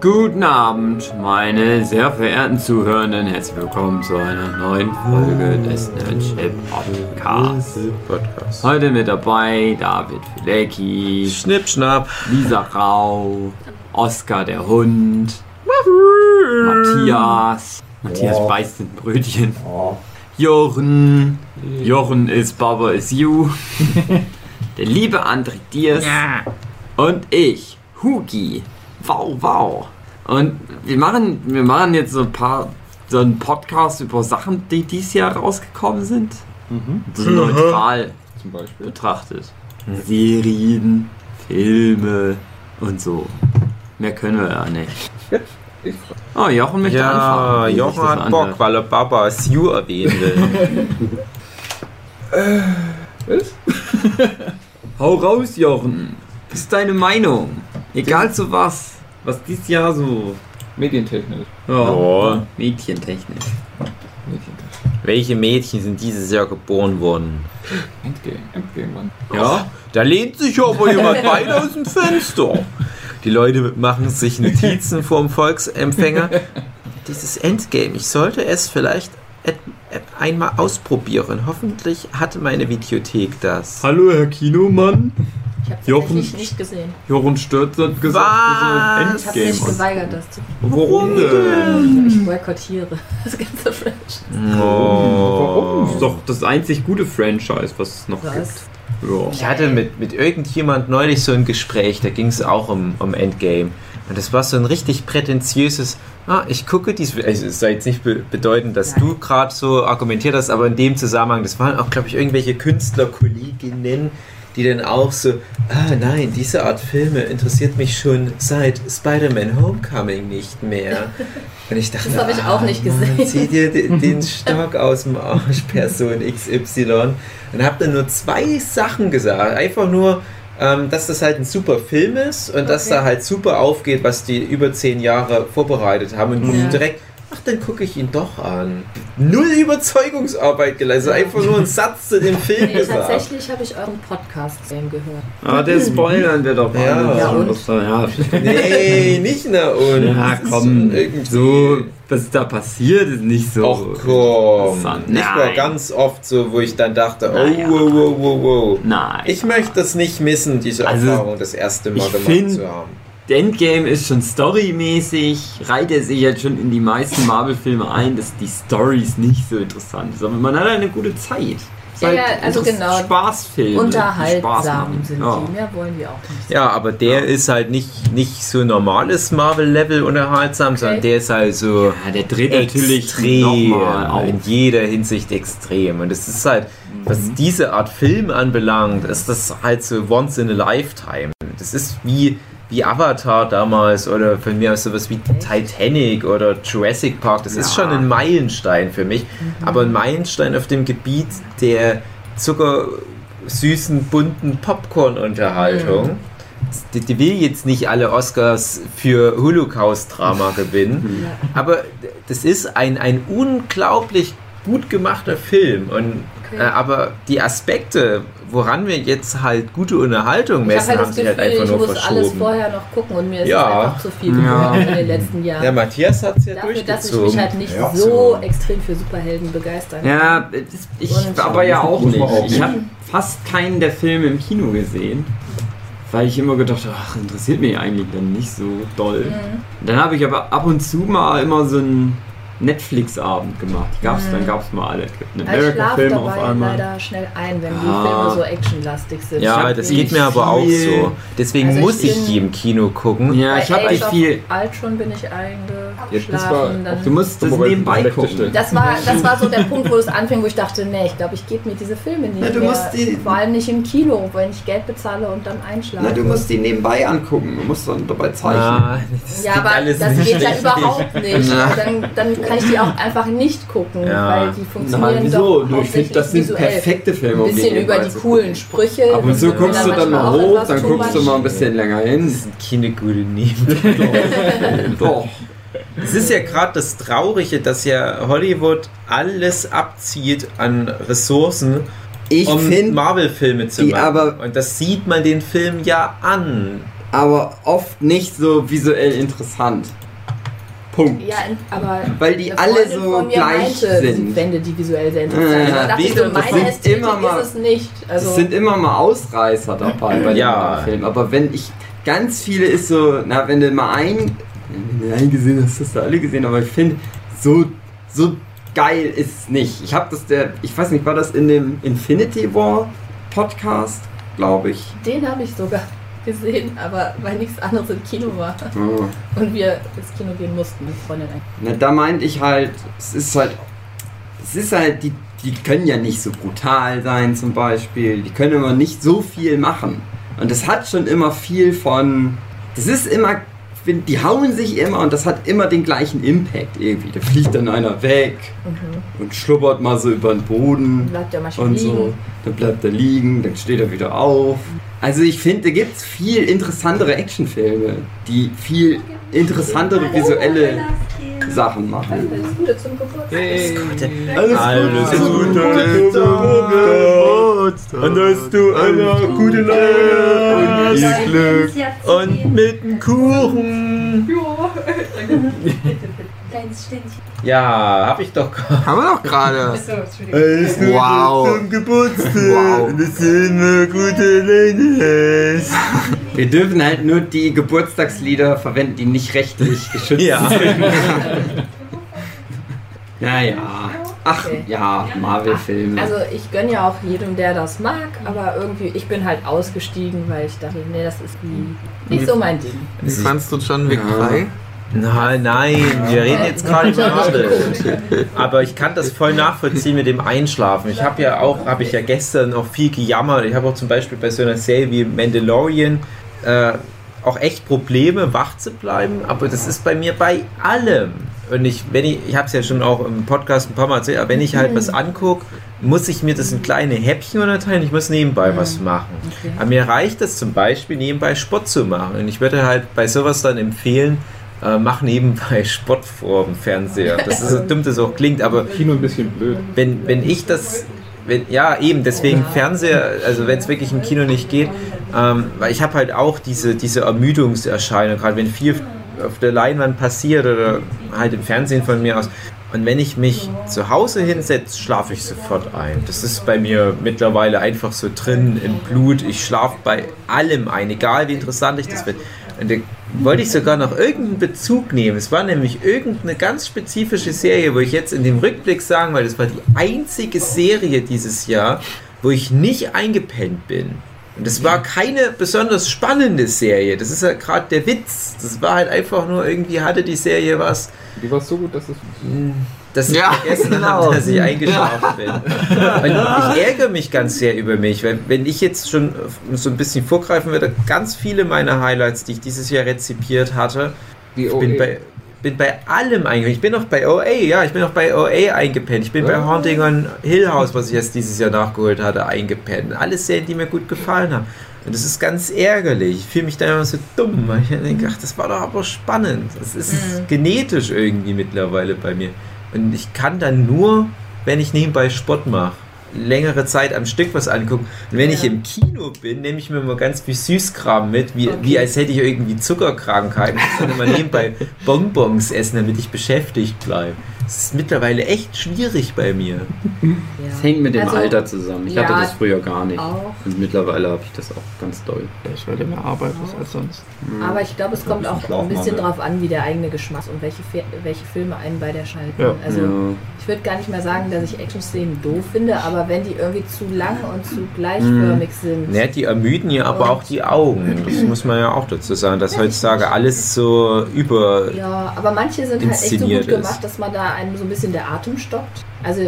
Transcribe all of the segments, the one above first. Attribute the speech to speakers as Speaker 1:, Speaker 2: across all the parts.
Speaker 1: Guten Abend, meine sehr verehrten Zuhörenden. Herzlich willkommen zu einer neuen Folge des Nerdship Podcasts.
Speaker 2: Podcast.
Speaker 1: Heute mit dabei David Filecki,
Speaker 2: Schnipp, schnapp.
Speaker 1: Lisa Rau, Oskar der Hund, Matthias. Matthias
Speaker 2: Oh.
Speaker 1: beißt ein Brötchen. Jochen. Jochen ist Baba is you. der liebe André Diers. Und ich, Hugi. Wow, wow. Und wir machen, wir machen jetzt so ein paar, so einen Podcast über Sachen, die dieses Jahr rausgekommen sind. So neutral
Speaker 3: Zum Beispiel.
Speaker 1: betrachtet. Serien, Filme und so. Mehr können wir ja nicht.
Speaker 3: Ich
Speaker 1: Oh, Jochen möchte
Speaker 2: Ja,
Speaker 1: anfangen.
Speaker 2: Jochen
Speaker 1: das
Speaker 2: hat
Speaker 1: anhört.
Speaker 2: Bock, weil er Baba Sue erwähnen will.
Speaker 3: Was?
Speaker 1: Hau raus, Jochen. Was ist deine Meinung? Egal zu was. Was dieses Jahr so.
Speaker 3: Medientechnisch.
Speaker 1: Ja,
Speaker 2: Ja.
Speaker 1: Mädchentechnisch.
Speaker 3: Medientechnisch.
Speaker 2: Welche Mädchen sind dieses Jahr geboren worden?
Speaker 3: Endgame. Endgame, Mann.
Speaker 1: Ja?
Speaker 2: Da lehnt sich aber jemand weit aus dem Fenster. Die Leute machen sich Notizen vorm Volksempfänger. Dieses Endgame, ich sollte es vielleicht einmal ausprobieren. Hoffentlich hat meine Videothek das.
Speaker 1: Hallo, Herr Kinomann.
Speaker 4: Ich habe
Speaker 1: Jochen-
Speaker 4: nicht gesehen.
Speaker 1: Jochen Stürz hat gesagt,
Speaker 2: Was?
Speaker 1: wir sollen
Speaker 4: Ich habe mich
Speaker 1: Endgame.
Speaker 4: geweigert, das zu
Speaker 1: Warum denn?
Speaker 4: Ich boykottiere das ganze Franchise.
Speaker 2: Oh.
Speaker 1: Das ist doch das einzig gute Franchise, was es noch
Speaker 4: Was?
Speaker 1: gibt. Ja.
Speaker 2: Ich hatte mit, mit irgendjemand neulich so ein Gespräch, da ging es auch um, um Endgame. Und das war so ein richtig prätentiöses, ah, ich gucke dies, also es soll jetzt nicht be bedeuten, dass
Speaker 4: Nein.
Speaker 2: du gerade so argumentiert hast, aber in dem Zusammenhang, das waren auch, glaube ich, irgendwelche Künstlerkolleginnen, die dann auch so, ah nein, diese Art Filme interessiert mich schon seit Spider-Man Homecoming nicht mehr. Und ich dachte,
Speaker 4: Das habe ich auch
Speaker 2: ah,
Speaker 4: nicht
Speaker 2: Mann,
Speaker 4: gesehen.
Speaker 2: zieh dir den, den Stock aus dem Arsch, Person XY. Und habe dann nur zwei Sachen gesagt. Einfach nur, ähm, dass das halt ein super Film ist und dass
Speaker 4: Okay.
Speaker 2: da halt super aufgeht, was die über zehn Jahre vorbereitet haben. Und
Speaker 4: Ja.
Speaker 2: direkt, ach, dann gucke ich ihn doch an. Null Überzeugungsarbeit geleistet. Einfach nur einen Satz zu dem Film
Speaker 4: Nee,
Speaker 2: gesagt.
Speaker 4: tatsächlich habe ich euren Podcast gehört.
Speaker 1: Ah, der spoilern wir doch
Speaker 2: Ja.
Speaker 1: alle.
Speaker 4: Ja, und?
Speaker 1: Ja.
Speaker 2: Nee, nicht na und.
Speaker 1: Ja, komm,
Speaker 2: irgendwie-
Speaker 1: so, was da passiert, ist nicht so.
Speaker 2: Och komm. Nicht mal ganz oft so, wo ich dann dachte, oh,
Speaker 1: Naja.
Speaker 2: wow, wow, wow, wow.
Speaker 1: Nein.
Speaker 2: Ich möchte das nicht missen, diese
Speaker 1: Also,
Speaker 2: Erfahrung das erste Mal gemacht
Speaker 1: find-
Speaker 2: zu haben.
Speaker 1: Endgame ist schon storymäßig, reiht er sich jetzt schon in die meisten Marvel-Filme ein, dass die Storys nicht so interessant ist. Aber man hat eine gute Zeit.
Speaker 4: Ja,
Speaker 1: halt
Speaker 4: ja, also genau.
Speaker 1: Spaßfilme. Spaß
Speaker 4: Unterhaltsam
Speaker 1: machen.
Speaker 4: sind
Speaker 1: ja.
Speaker 4: die. Mehr wollen wir auch nicht.
Speaker 2: Ja, aber der
Speaker 1: Ja.
Speaker 2: ist halt nicht, nicht so normales Marvel-Level unterhaltsam, sondern der ist halt so
Speaker 1: Ja, der dreht natürlich
Speaker 2: extrem,
Speaker 1: nochmal auf.
Speaker 2: in jeder Hinsicht extrem. Und es ist halt, was
Speaker 1: Mhm.
Speaker 2: diese Art Film anbelangt, ist das halt so once in a lifetime. Das ist wie, wie Avatar damals oder von mir aus sowas wie Titanic oder Jurassic Park. Das ist
Speaker 1: Ja.
Speaker 2: schon ein Meilenstein für mich, aber ein Meilenstein auf dem Gebiet der zuckersüßen, bunten Popcorn-Unterhaltung. Die, die will jetzt nicht alle Oscars für Holocaust-Drama gewinnen, aber das ist ein, ein unglaublich gut gemachter Film. Und. Äh, aber die Aspekte, woran wir jetzt halt gute Unterhaltung
Speaker 4: Ich habe
Speaker 2: messen,
Speaker 4: halt
Speaker 2: haben
Speaker 4: das
Speaker 2: sich
Speaker 4: Gefühl,
Speaker 2: halt einfach
Speaker 4: ich
Speaker 2: nur
Speaker 4: muss alles
Speaker 2: verschoben.
Speaker 4: vorher noch gucken und mir ist
Speaker 2: Ja.
Speaker 4: einfach zu viel
Speaker 1: Ja.
Speaker 4: in den letzten Jahren.
Speaker 2: Der Matthias hat es ja
Speaker 4: Dafür, dass ich mich halt nicht
Speaker 3: Ja.
Speaker 4: so extrem für Superhelden begeistern kann.
Speaker 1: Ja, ich
Speaker 4: Und
Speaker 1: aber ja auch nicht.
Speaker 3: auch
Speaker 1: Ich habe fast keinen der Filme im Kino gesehen, weil ich immer gedacht habe, ach, interessiert mich eigentlich dann nicht so doll.
Speaker 4: Mhm.
Speaker 1: Dann habe ich aber ab und zu mal immer so einen Netflix-Abend gemacht. Gab's,
Speaker 4: Mhm.
Speaker 1: Dann gab es mal alle. Es gibt einen
Speaker 4: Also ich
Speaker 1: America-Film auf einmal.
Speaker 4: leider schnell ein, wenn die
Speaker 1: Ah.
Speaker 4: Filme so actionlastig sind.
Speaker 2: Ja,
Speaker 4: Ich
Speaker 2: das geht mir aber auch so. Deswegen
Speaker 4: Also ich
Speaker 2: muss ich
Speaker 4: bin-
Speaker 2: die im Kino gucken.
Speaker 1: Ja, ich habe nicht
Speaker 4: of
Speaker 1: viel.
Speaker 4: Ultron bin ich
Speaker 3: Ja, war
Speaker 4: eingeschlafen.
Speaker 3: auch
Speaker 1: Du musst das nebenbei gucken.
Speaker 4: Das war, das war so der Punkt, wo es anfing, wo ich dachte, nee, ich glaube, ich gebe mir diese Filme nicht
Speaker 1: Na, du
Speaker 4: mehr.
Speaker 1: musst die-
Speaker 4: Vor allem nicht im Kino, wenn ich Geld bezahle und dann einschlafe.
Speaker 1: Na, du musst die nebenbei angucken. Du musst dann dabei zeichnen.
Speaker 2: Ah, das
Speaker 4: ja, aber
Speaker 2: alles
Speaker 4: das geht ja überhaupt nicht. Dann kann ich die auch einfach nicht gucken,
Speaker 2: Ja.
Speaker 4: weil die funktionieren
Speaker 1: Nein, wieso?
Speaker 4: doch
Speaker 1: Du, ich finde, das sind
Speaker 4: visuell.
Speaker 1: perfekte Filme.
Speaker 4: Ein
Speaker 1: um
Speaker 4: bisschen über
Speaker 1: nebenbei
Speaker 4: die coolen. Sprüche.
Speaker 1: Ab und zu
Speaker 4: das ist mir
Speaker 1: guckst du dann mal hoch, dann guckst du mal ein bisschen länger hin.
Speaker 2: Das sind keine gute Nebenwirkungen.
Speaker 1: Doch.
Speaker 2: Es ist ja gerade das Traurige, dass ja Hollywood alles abzieht an Ressourcen,
Speaker 1: Ich
Speaker 2: um Marvel-Filme zu machen.
Speaker 1: aber-
Speaker 2: Und das sieht man den Film ja an.
Speaker 1: aber oft nicht so visuell interessant. Punkt.
Speaker 4: Ja, aber
Speaker 1: Weil die alle so gleich
Speaker 4: meinte,
Speaker 1: sind.
Speaker 4: sie fände die visuell sehr interessant.
Speaker 1: Ja,
Speaker 4: da dachte so,
Speaker 2: das
Speaker 4: meine
Speaker 1: sind immer mal-
Speaker 4: ist es nicht. Also,
Speaker 1: es sind immer mal Ausreißer dabei bei
Speaker 2: Ja.
Speaker 1: den Filmen. Aber wenn ich ganz viele ist so, na, wenn du mal ein, wenn du einen gesehen hast, hast du alle gesehen. Aber ich finde, so, so geil ist es nicht. Ich habe das der, ich weiß nicht, war das in dem Infinity War Podcast, glaube ich.
Speaker 4: den habe ich sogar gesehen, aber weil nichts anderes im Kino war.
Speaker 1: Oh.
Speaker 4: Und wir ins Kino gehen mussten, mit Freundin eigentlich.
Speaker 1: Na, da meinte ich halt, es ist halt, es ist halt, die, die können ja nicht so brutal sein zum Beispiel, die können immer nicht so viel machen. Und das hat schon immer viel von, das ist immer, wenn- die hauen sich immer und das hat immer den gleichen Impact irgendwie. Da fliegt dann einer weg und schlubbert mal so über den Boden
Speaker 4: Bleibt ja manchmal
Speaker 1: und
Speaker 4: liegen.
Speaker 1: so. Dann bleibt er liegen, dann steht er wieder auf. Also ich finde, da gibt es viel interessantere Actionfilme, die viel interessantere visuelle Sachen machen.
Speaker 4: Alles Gute zum Geburtstag.
Speaker 1: Alles,
Speaker 2: Alles
Speaker 1: Gute
Speaker 2: Gute zum Und dass du eine gute. Laune. Und viel Glück. und mit dem Kuchen.
Speaker 5: Ständchen.
Speaker 2: Ja, hab ich doch gehabt.
Speaker 6: Haben wir doch gerade.
Speaker 2: Alles Gute
Speaker 6: Wow.
Speaker 2: zum Geburtstag.
Speaker 6: Wow.
Speaker 2: Du eine gute Laune.
Speaker 1: Wir dürfen halt nur die Geburtstagslieder verwenden, die nicht rechtlich geschützt
Speaker 2: Ja.
Speaker 1: sind. Ja, ja. Ach,
Speaker 4: Okay.
Speaker 1: ja, Marvel-Filme.
Speaker 4: Also ich gönne ja auch jedem, der das mag, aber irgendwie, ich bin halt ausgestiegen, weil ich dachte, nee, das ist wie nicht so mein Ding.
Speaker 6: Wie fandst du John Wick
Speaker 1: Ja.
Speaker 6: 3?
Speaker 2: Nein, nein, wir reden jetzt gerade über Marvel. Aber ich kann das voll nachvollziehen mit dem Einschlafen. Ich habe ja auch, habe ich ja gestern auch viel gejammert. Ich habe auch zum Beispiel bei so einer Serie wie Mandalorian äh, auch echt Probleme, wach zu bleiben. Aber das ist bei mir bei allem. Und ich, wenn ich, ich habe es ja schon auch im Podcast ein paar Mal erzählt, aber wenn ich halt was angucke, muss ich mir das in kleine Häppchen unterteilen. Ich muss nebenbei was machen.
Speaker 4: Okay.
Speaker 2: Aber mir reicht es zum Beispiel, nebenbei Sport zu machen. Und ich würde halt bei sowas dann empfehlen, äh, mach nebenbei Sport vor dem Fernseher. Das ist so dumm, das auch klingt, aber
Speaker 3: Kino ein bisschen blöd.
Speaker 2: wenn, wenn ich das, wenn, ja eben, deswegen Fernseher, also wenn es wirklich im Kino nicht geht, ähm, weil ich habe halt auch diese, diese Ermüdungserscheinung, gerade wenn viel auf der Leinwand passiert oder halt im Fernsehen von mir aus. Und wenn ich mich zu Hause hinsetze, schlafe ich sofort ein. Das ist bei mir mittlerweile einfach so drin im Blut. Ich schlafe bei allem ein, egal wie interessant ich das finde. Und da wollte ich sogar noch irgendeinen Bezug nehmen. Es war nämlich irgendeine ganz spezifische Serie, wo ich jetzt in dem Rückblick sagen, weil das war die einzige Serie dieses Jahr, wo ich nicht eingepennt bin. Und das war keine besonders spannende Serie. Das ist ja gerade der Witz. Das war halt einfach nur irgendwie hatte die Serie was,
Speaker 3: Die war so gut, dass es.
Speaker 2: Dass ich
Speaker 6: Ja,
Speaker 2: vergessen
Speaker 6: genau.
Speaker 2: habe, dass ich eingeschlafen bin. Und ich ärgere mich ganz sehr über mich, weil wenn ich jetzt schon so ein bisschen vorgreifen würde, ganz viele meiner Highlights, die ich dieses Jahr rezipiert hatte,
Speaker 3: Die
Speaker 2: ich bin
Speaker 3: OE.
Speaker 2: bei, bin bei allem eingepennt. Ich bin auch bei OA, ja, ich bin auch bei OA eingepennt. Ich bin bei
Speaker 3: Ja.
Speaker 2: Haunting on Hill House, was ich erst dieses Jahr nachgeholt hatte, eingepennt. Alles Serien, die mir gut gefallen haben. Und das ist ganz ärgerlich. Ich fühle mich da immer so dumm, weil ich denke, ach, das war doch aber spannend. Das ist
Speaker 4: Mhm.
Speaker 2: genetisch irgendwie mittlerweile bei mir. Und ich kann dann nur, wenn ich nebenbei Sport mache, längere Zeit am Stück was angucken. Und wenn
Speaker 4: Ja.
Speaker 2: ich im Kino bin, nehme ich mir immer ganz viel Süßkram mit, wie,
Speaker 4: Okay.
Speaker 2: wie als hätte ich irgendwie Zuckerkrankheiten. Ich dann immer nebenbei Bonbons essen, damit ich beschäftigt bleibe. Das ist mittlerweile echt schwierig bei mir.
Speaker 1: Das hängt mit dem
Speaker 4: Also,
Speaker 1: Alter zusammen. Ich
Speaker 4: ja,
Speaker 1: hatte das früher gar nicht.
Speaker 4: Auch.
Speaker 1: Und mittlerweile habe ich das auch ganz doll.
Speaker 6: Ich werde mehr arbeiten als sonst.
Speaker 4: Aber ich glaube, es kommt auch ein bisschen drauf an, wie der eigene Geschmack ist und welche, welche Filme einen bei der schalten.
Speaker 6: Ja.
Speaker 4: Also
Speaker 1: ja.
Speaker 4: ich würde gar nicht mehr sagen, dass ich Action-Szenen doof finde, aber wenn die irgendwie zu lang und zu gleichförmig sind.
Speaker 2: Ja, die ermüden ja aber auch die Augen. Das muss man ja auch dazu sagen, dass heutzutage alles so über.
Speaker 4: Ja, aber manche sind halt echt so gut
Speaker 2: ist.
Speaker 4: gemacht, dass man da einem so ein bisschen der Atem stoppt. Also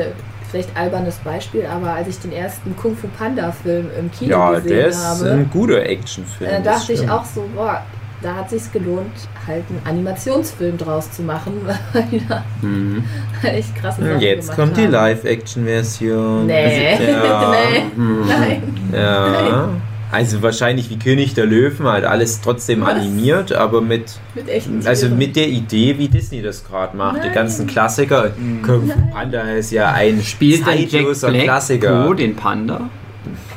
Speaker 4: vielleicht albernes Beispiel, aber als ich den ersten Kung Fu Panda Film im Kino
Speaker 2: Ja,
Speaker 4: gesehen
Speaker 2: der ist
Speaker 4: habe,
Speaker 2: ein guter Actionfilm.
Speaker 4: äh,
Speaker 2: das
Speaker 4: dachte ich auch so, boah, da hat sich's gelohnt, halt einen Animationsfilm draus zu machen, weil die da
Speaker 1: Mhm.
Speaker 4: echt krasse Sachen
Speaker 2: Jetzt kommt die
Speaker 4: haben.
Speaker 2: Live-Action-Version.
Speaker 4: Nee,
Speaker 2: Ja.
Speaker 4: nee,
Speaker 1: Mhm.
Speaker 4: nein.
Speaker 2: Ja. Also wahrscheinlich wie König der Löwen, halt alles trotzdem
Speaker 4: Was?
Speaker 2: animiert, aber mit
Speaker 4: Mit echten
Speaker 2: also
Speaker 4: Tieren.
Speaker 2: mit der Idee, wie Disney das gerade macht. Die
Speaker 4: Nein.
Speaker 2: ganzen Klassiker. Kung Fu Panda ist ja ein
Speaker 1: Spielt denn Jack
Speaker 2: zeitloser
Speaker 1: Black
Speaker 2: Klassiker.
Speaker 1: Co. den Panda?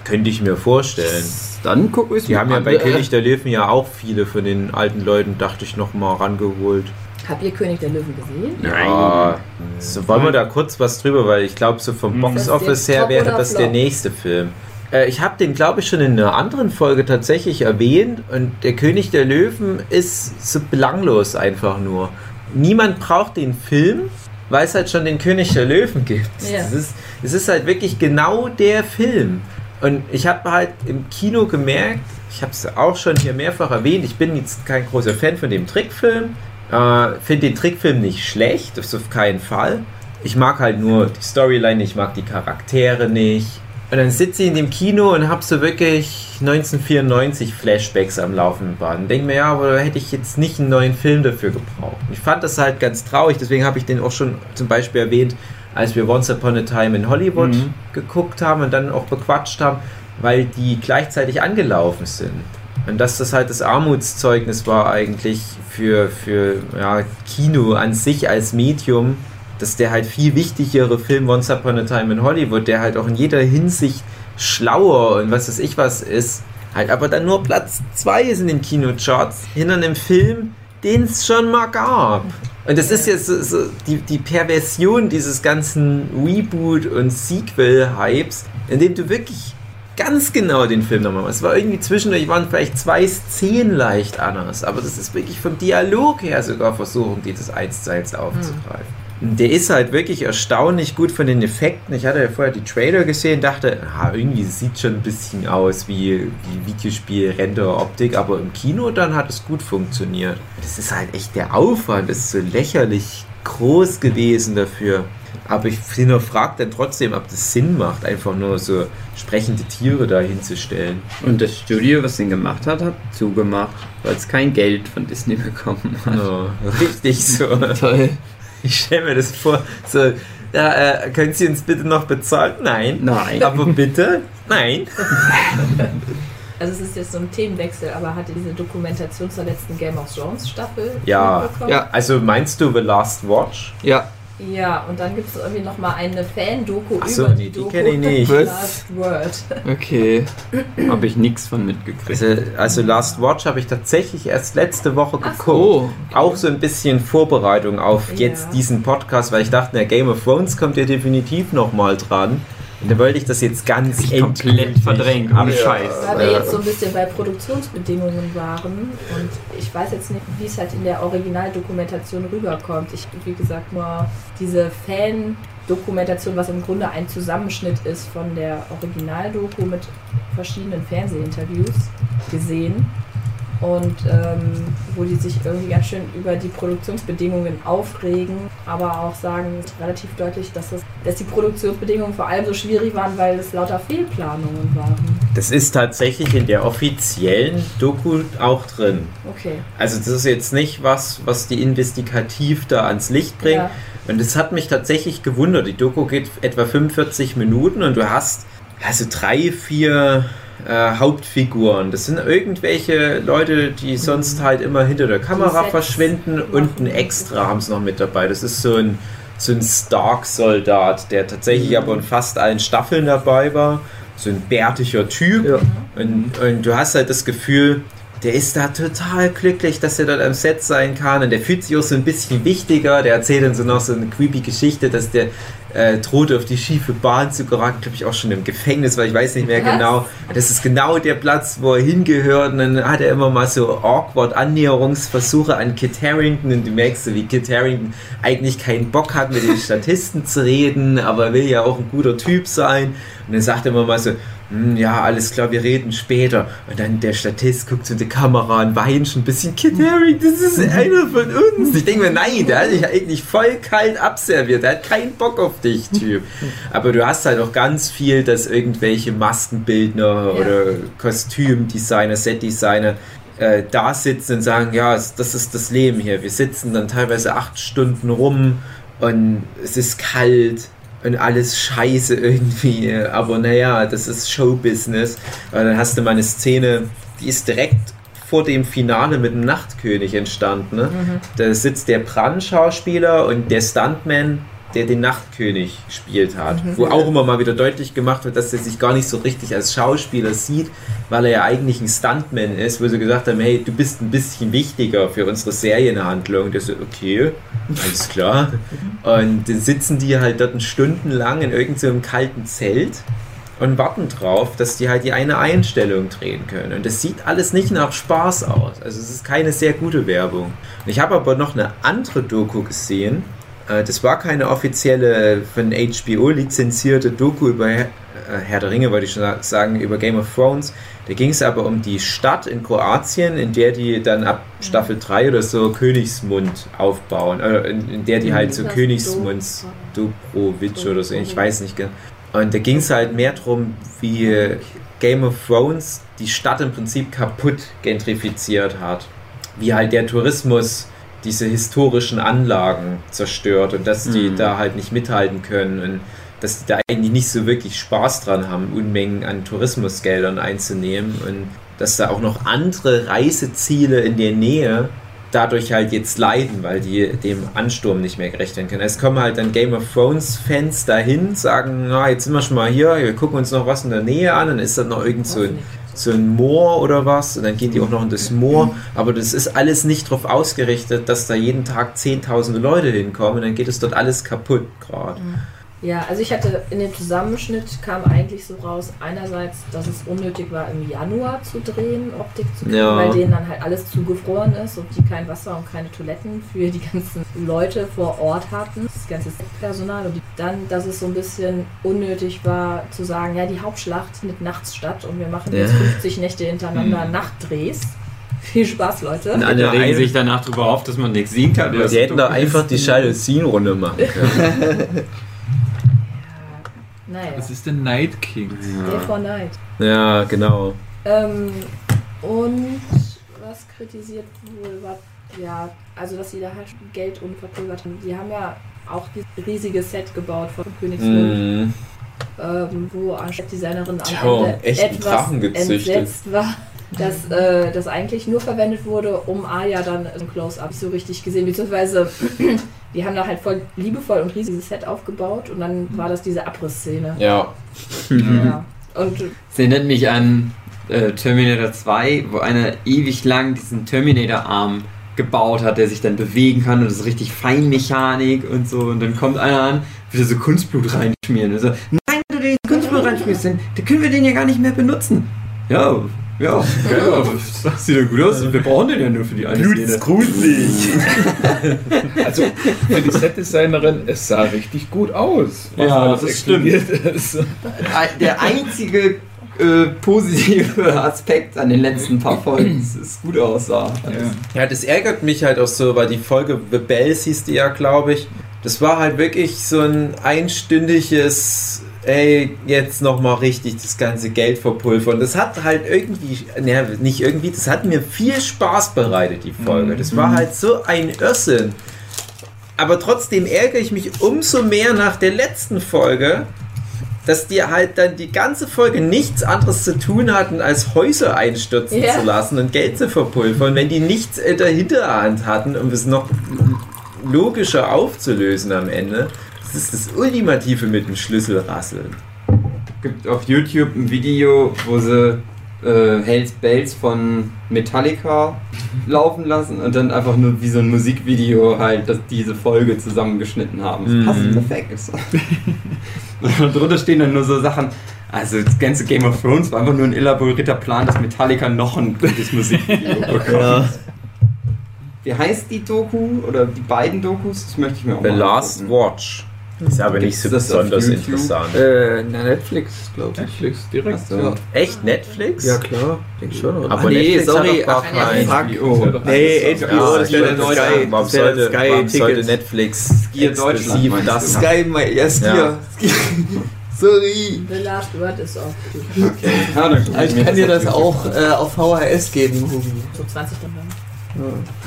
Speaker 2: Könnte ich mir vorstellen.
Speaker 1: dann gucke ich
Speaker 2: Die haben ja bei König der Löwen ja auch viele von den alten Leuten, dachte ich, noch mal rangeholt.
Speaker 4: Habt ihr König der Löwen gesehen?
Speaker 2: Ja, so, wollen wir da kurz was drüber, weil ich glaube, so vom
Speaker 6: Mhm.
Speaker 2: Box Office her wäre das
Speaker 4: Flop?
Speaker 2: der nächste Film. Äh, ich habe den, glaube ich, schon in einer anderen Folge tatsächlich erwähnt und der König der Löwen ist so belanglos einfach nur. Niemand braucht den Film, weil es halt schon den König der Löwen gibt.
Speaker 4: Ja.
Speaker 2: Es, ist, es ist halt wirklich genau der Film. Und ich habe halt im Kino gemerkt, ich habe es auch schon hier mehrfach erwähnt, ich bin jetzt kein großer Fan von dem Trickfilm. Äh, Finde den Trickfilm nicht schlecht, das ist auf keinen Fall. Ich mag halt nur die Storyline, ich mag die Charaktere nicht. Und dann sitze ich in dem Kino und habe so wirklich 1994 Flashbacks am laufenden Band. Und denke mir, ja, aber da hätte ich jetzt nicht einen neuen Film dafür gebraucht. Ich fand das halt ganz traurig, deswegen habe ich den auch schon zum Beispiel erwähnt, als wir Once Upon a Time in Hollywood
Speaker 6: Mhm.
Speaker 2: geguckt haben und dann auch bequatscht haben, weil die gleichzeitig angelaufen sind. Und dass das halt das Armutszeugnis war eigentlich für, für ja, Kino an sich als Medium, dass der halt viel wichtigere Film Once Upon a Time in Hollywood, der halt auch in jeder Hinsicht schlauer und was weiß ich was ist, halt aber dann nur Platz 2 ist in den Kinocharts, hinter einem Film, den es schon mal gab. Und das ist jetzt so, so die, die Perversion dieses ganzen Reboot- und Sequel-Hypes, in dem du wirklich ganz genau den Film nochmal machst. Es war irgendwie zwischendurch, waren vielleicht zwei Szenen leicht anders, aber das ist wirklich vom Dialog her sogar versuchen, die das eins zu eins aufzugreifen. Der ist halt wirklich erstaunlich gut von den Effekten. Ich hatte ja vorher die Trailer gesehen, dachte, ah, irgendwie sieht schon ein bisschen aus wie, wie Videospiel-Render-Optik, aber im Kino dann hat es gut funktioniert. Das ist halt echt der Aufwand, das ist so lächerlich groß gewesen dafür. Aber ich frage dann trotzdem, ob das Sinn macht, einfach nur so sprechende Tiere da hinzustellen.
Speaker 1: Und das Studio, was den gemacht hat, hat zugemacht, weil es kein Geld von Disney bekommen hat.
Speaker 2: Ja, richtig so.
Speaker 6: Toll.
Speaker 2: Ich stelle mir das vor, so, ja, äh, können Sie uns bitte noch bezahlen? Nein.
Speaker 1: Nein.
Speaker 2: Aber bitte? Nein.
Speaker 4: Also es ist jetzt so ein Themenwechsel, aber hatte diese Dokumentation zur letzten Game of Thrones Staffel
Speaker 2: Ja.
Speaker 6: Ja.
Speaker 2: Also meinst du The Last Watch?
Speaker 6: Ja,
Speaker 4: Ja, und dann gibt es irgendwie nochmal eine Fan-Doku
Speaker 2: so,
Speaker 4: über
Speaker 2: nee,
Speaker 4: die
Speaker 2: die
Speaker 4: Doku
Speaker 2: kenn ich nicht.
Speaker 4: Last Word.
Speaker 6: okay.
Speaker 1: Habe ich nichts von mitgekriegt.
Speaker 2: Also, also Last Watch habe ich tatsächlich erst letzte Woche
Speaker 4: Ach so.
Speaker 2: geguckt.
Speaker 6: Oh.
Speaker 2: Auch so ein bisschen Vorbereitung auf
Speaker 4: Ja.
Speaker 2: jetzt diesen Podcast, weil ich dachte, der Game of Thrones kommt ja definitiv nochmal dran. Und da wollte ich das jetzt ganz
Speaker 1: ich komplett
Speaker 2: endgültig
Speaker 1: verdrängt, ohne Scheiß.
Speaker 4: Weil wir
Speaker 2: Ja.
Speaker 4: jetzt so ein bisschen bei Produktionsbedingungen waren und ich weiß jetzt nicht, wie es halt in der Originaldokumentation rüberkommt. Ich wie gesagt nur diese Fan-Dokumentation, was im Grunde ein Zusammenschnitt ist von der Originaldoku mit verschiedenen Fernsehinterviews gesehen. Und ähm, wo die sich irgendwie ganz schön über die Produktionsbedingungen aufregen, aber auch sagen relativ deutlich, dass, es, dass die Produktionsbedingungen vor allem so schwierig waren, weil es lauter Fehlplanungen waren.
Speaker 2: Das ist tatsächlich in der offiziellen Doku auch drin.
Speaker 4: Okay.
Speaker 2: Also das ist jetzt nicht was, was die investigativ da ans Licht bringt.
Speaker 4: Ja.
Speaker 2: Und das hat mich tatsächlich gewundert. Die Doku geht etwa 45 Minuten und du hast also drei, vier äh, Hauptfiguren. Das sind irgendwelche Leute, die sonst halt immer hinter der Kamera verschwinden und ein. Extra haben sie noch mit dabei. Das ist so ein, so ein Stark-Soldat, der tatsächlich aber in fast allen Staffeln dabei war. So ein bärtiger Typ.
Speaker 6: Ja.
Speaker 2: Und, und du hast halt das Gefühl, der ist da total glücklich, dass er dort am Set sein kann. Und der fühlt sich auch so ein bisschen wichtiger. Der erzählt dann so noch so eine creepy Geschichte, dass der äh, droht, auf die schiefe Bahn zu geraten. Glaube ich auch schon im Gefängnis, weil ich weiß nicht mehr
Speaker 4: Was?
Speaker 2: genau. Das ist genau der Platz, wo er hingehört. Und dann hat er immer mal so awkward Annäherungsversuche an Kit Harrington. Und du merkst so, wie Kit Harrington eigentlich keinen Bock hat, mit den Statisten zu reden, aber er will ja auch ein guter Typ sein. Und dann sagt er immer mal so, "Hm, ja, alles klar, wir reden später. Und dann der Statist guckt zu der Kamera und weint schon ein bisschen. Kid Harrington, das ist einer von uns. Ich denke mir, nein, der hat dich eigentlich voll kalt abserviert. Der hat keinen Bock auf dich, Typ. Aber du hast halt auch ganz viel, dass irgendwelche Maskenbildner oder Kostümdesigner, Setdesigner äh, da sitzen und sagen, ja, das ist das Leben hier. Wir sitzen dann teilweise acht Stunden rum und es ist kalt und alles scheiße irgendwie. Aber naja, das ist Showbusiness. Und dann hast du mal eine Szene, die ist direkt vor dem Finale mit dem Nachtkönig entstanden. Ne? Da sitzt der Bran-Schauspieler und der Stuntman der den Nachtkönig gespielt hat. Wo auch immer mal wieder deutlich gemacht wird, dass er sich gar nicht so richtig als Schauspieler sieht, weil er ja eigentlich ein Stuntman ist, wo sie gesagt haben, hey, du bist ein bisschen wichtiger für unsere Serienhandlung. Der so, okay, alles klar. Und dann sitzen die halt dort stundenlang in irgendeinem so kalten Zelt und warten drauf, dass die halt die eine Einstellung drehen können. Und das sieht alles nicht nach Spaß aus. Also es ist keine sehr gute Werbung. Und ich habe aber noch eine andere Doku gesehen. Äh, Das war keine offizielle von HBO lizenzierte Doku über Herr, äh, Herr der Ringe, wollte ich schon sagen, über Game of Thrones. Da ging es aber um die Stadt in Kroatien, in der die dann ab Staffel 3 oder so Königsmund aufbauen. Äh, in, in der die halt so Königsmunds Dubrovic oder so, ich weiß nicht genau. Und da ging es halt mehr darum, wie Game of Thrones die Stadt im Prinzip kaputt gentrifiziert hat. Wie halt der Tourismus diese historischen Anlagen zerstört und dass die
Speaker 1: Mhm.
Speaker 2: da halt nicht mithalten können und dass die da eigentlich nicht so wirklich Spaß dran haben, Unmengen an Tourismusgeldern einzunehmen und dass da auch noch andere Reiseziele in der Nähe dadurch halt jetzt leiden, weil die dem Ansturm nicht mehr gerecht werden können. Es kommen halt dann Game of Thrones Fans dahin, sagen, na, jetzt sind wir schon mal hier, wir gucken uns noch was in der Nähe an, dann ist da noch irgend so ein, so ein Moor oder was und dann gehen die auch noch in das Moor, aber das ist alles nicht darauf ausgerichtet, dass da jeden Tag zehntausende Leute hinkommen und dann geht es dort alles kaputt gerade.
Speaker 4: Ja, also ich hatte in dem Zusammenschnitt kam eigentlich so raus, einerseits, dass es unnötig war, im Januar zu drehen, Optik zu kriegen,
Speaker 2: Ja.
Speaker 4: weil denen dann halt alles zugefroren ist und die kein Wasser und keine Toiletten für die ganzen Leute vor Ort hatten, das ganze Personal und dann, dass es so ein bisschen unnötig war zu sagen, ja, die Hauptschlacht findet nachts statt und wir machen jetzt
Speaker 2: Ja.
Speaker 4: 50 Nächte hintereinander Nachtdrehs. Viel Spaß, Leute.
Speaker 1: Und alle regen sich danach drüber auf, dass man nichts sehen kann.
Speaker 2: Die hätten da einfach die Jalousien-Runde machen können.
Speaker 4: Naja,
Speaker 3: Was ist denn Night King?
Speaker 4: Day for Night.
Speaker 2: ja, genau.
Speaker 4: Ähm, und was kritisiert wohl war, ja, also dass sie da halt Geld unverpulvert haben. Die haben ja auch dieses riesige Set gebaut von Königsmund,
Speaker 2: Mhm.
Speaker 4: ähm, wo anstatt Designerin am
Speaker 2: Tja,
Speaker 4: Ende
Speaker 2: echt einen
Speaker 4: etwas entsetzt war, dass äh, das eigentlich nur verwendet wurde, um Arya dann im Close-Up so richtig gesehen, beziehungsweise die haben da halt voll liebevoll und riesiges Set aufgebaut und dann war das diese Abrissszene.
Speaker 2: Ja.
Speaker 4: Ja. Und
Speaker 1: Das erinnert mich an äh, Terminator 2, wo einer ewig lang diesen Terminator-Arm gebaut hat, der sich dann bewegen kann und das ist richtig Feinmechanik und so. Und dann kommt einer an, will so Kunstblut reinschmieren. Und so, nein, wenn du den Kunstblut reinschmierst, dann können wir den ja gar nicht mehr benutzen. Ja, ja, ja, das sieht ja gut aus. Wir brauchen den ja nur für die eine Szene.
Speaker 2: gruselig.
Speaker 3: Also für die Setdesignerin, es sah richtig gut aus. was
Speaker 1: Ja,
Speaker 3: alles
Speaker 1: das stimmt.
Speaker 3: explodiert ist.
Speaker 1: Der einzige äh, positive Aspekt an den letzten paar Folgen ist, dass es gut aussah.
Speaker 3: Ja.
Speaker 2: Ja, das ärgert mich halt auch so, weil die Folge The Bells hieß die ja, glaube ich. Das war halt wirklich so ein einstündiges, ey, jetzt nochmal richtig das ganze Geld verpulvern. Das hat halt irgendwie, naja, nicht irgendwie, das hat mir viel Spaß bereitet, die Folge. Das war halt so ein Irrsinn. Aber trotzdem ärgere ich mich umso mehr nach der letzten Folge, dass die halt dann die ganze Folge nichts anderes zu tun hatten, als Häuser einstürzen
Speaker 4: Ja.
Speaker 2: zu lassen und Geld zu verpulvern, wenn die nichts in der Hinterhand hatten, um es noch logischer aufzulösen am Ende. Das ist das Ultimative mit dem Schlüsselrasseln.
Speaker 1: gibt auf YouTube ein Video, wo sie äh, Hells Bells von Metallica laufen lassen und dann einfach nur wie so ein Musikvideo halt, dass diese Folge zusammengeschnitten haben. Das
Speaker 2: Mhm.
Speaker 1: passt perfekt. und drunter stehen dann nur so Sachen. Also das ganze Game of Thrones war einfach nur ein elaborierter Plan, dass Metallica noch ein gutes Musikvideo bekommt. Wie heißt die Doku oder die beiden Dokus? Das möchte ich mir auch
Speaker 2: The
Speaker 1: mal
Speaker 2: Last
Speaker 1: angucken.
Speaker 2: Watch. Ist aber nicht so
Speaker 1: das
Speaker 2: besonders interessant.
Speaker 6: Äh, na, Netflix, glaube ich.
Speaker 3: Netflix direkt.
Speaker 1: So.
Speaker 3: Ja.
Speaker 2: Echt Netflix?
Speaker 6: Ja, klar, denk schon. oder?
Speaker 2: Aber
Speaker 6: Ah, nee,
Speaker 2: Netflix
Speaker 6: sorry,
Speaker 2: hat doch gar
Speaker 6: ach,
Speaker 2: kein-
Speaker 6: fuck.
Speaker 1: HBO.
Speaker 6: Nee,
Speaker 3: Das
Speaker 6: HBO, das
Speaker 2: ich
Speaker 6: wäre Sky.
Speaker 2: sagen, Warum
Speaker 6: Das
Speaker 2: sollte, warum sollte. Netflix
Speaker 1: Skier Deutschland,
Speaker 2: exklusiv das?
Speaker 6: Sky, ja, Skier.
Speaker 2: Ja.
Speaker 6: Sorry.
Speaker 4: The Last Word ist auf
Speaker 1: Okay. Ja,
Speaker 6: ich kann dir das auch äh, auf VHS geben, Hugi.
Speaker 4: so 20 Stunden.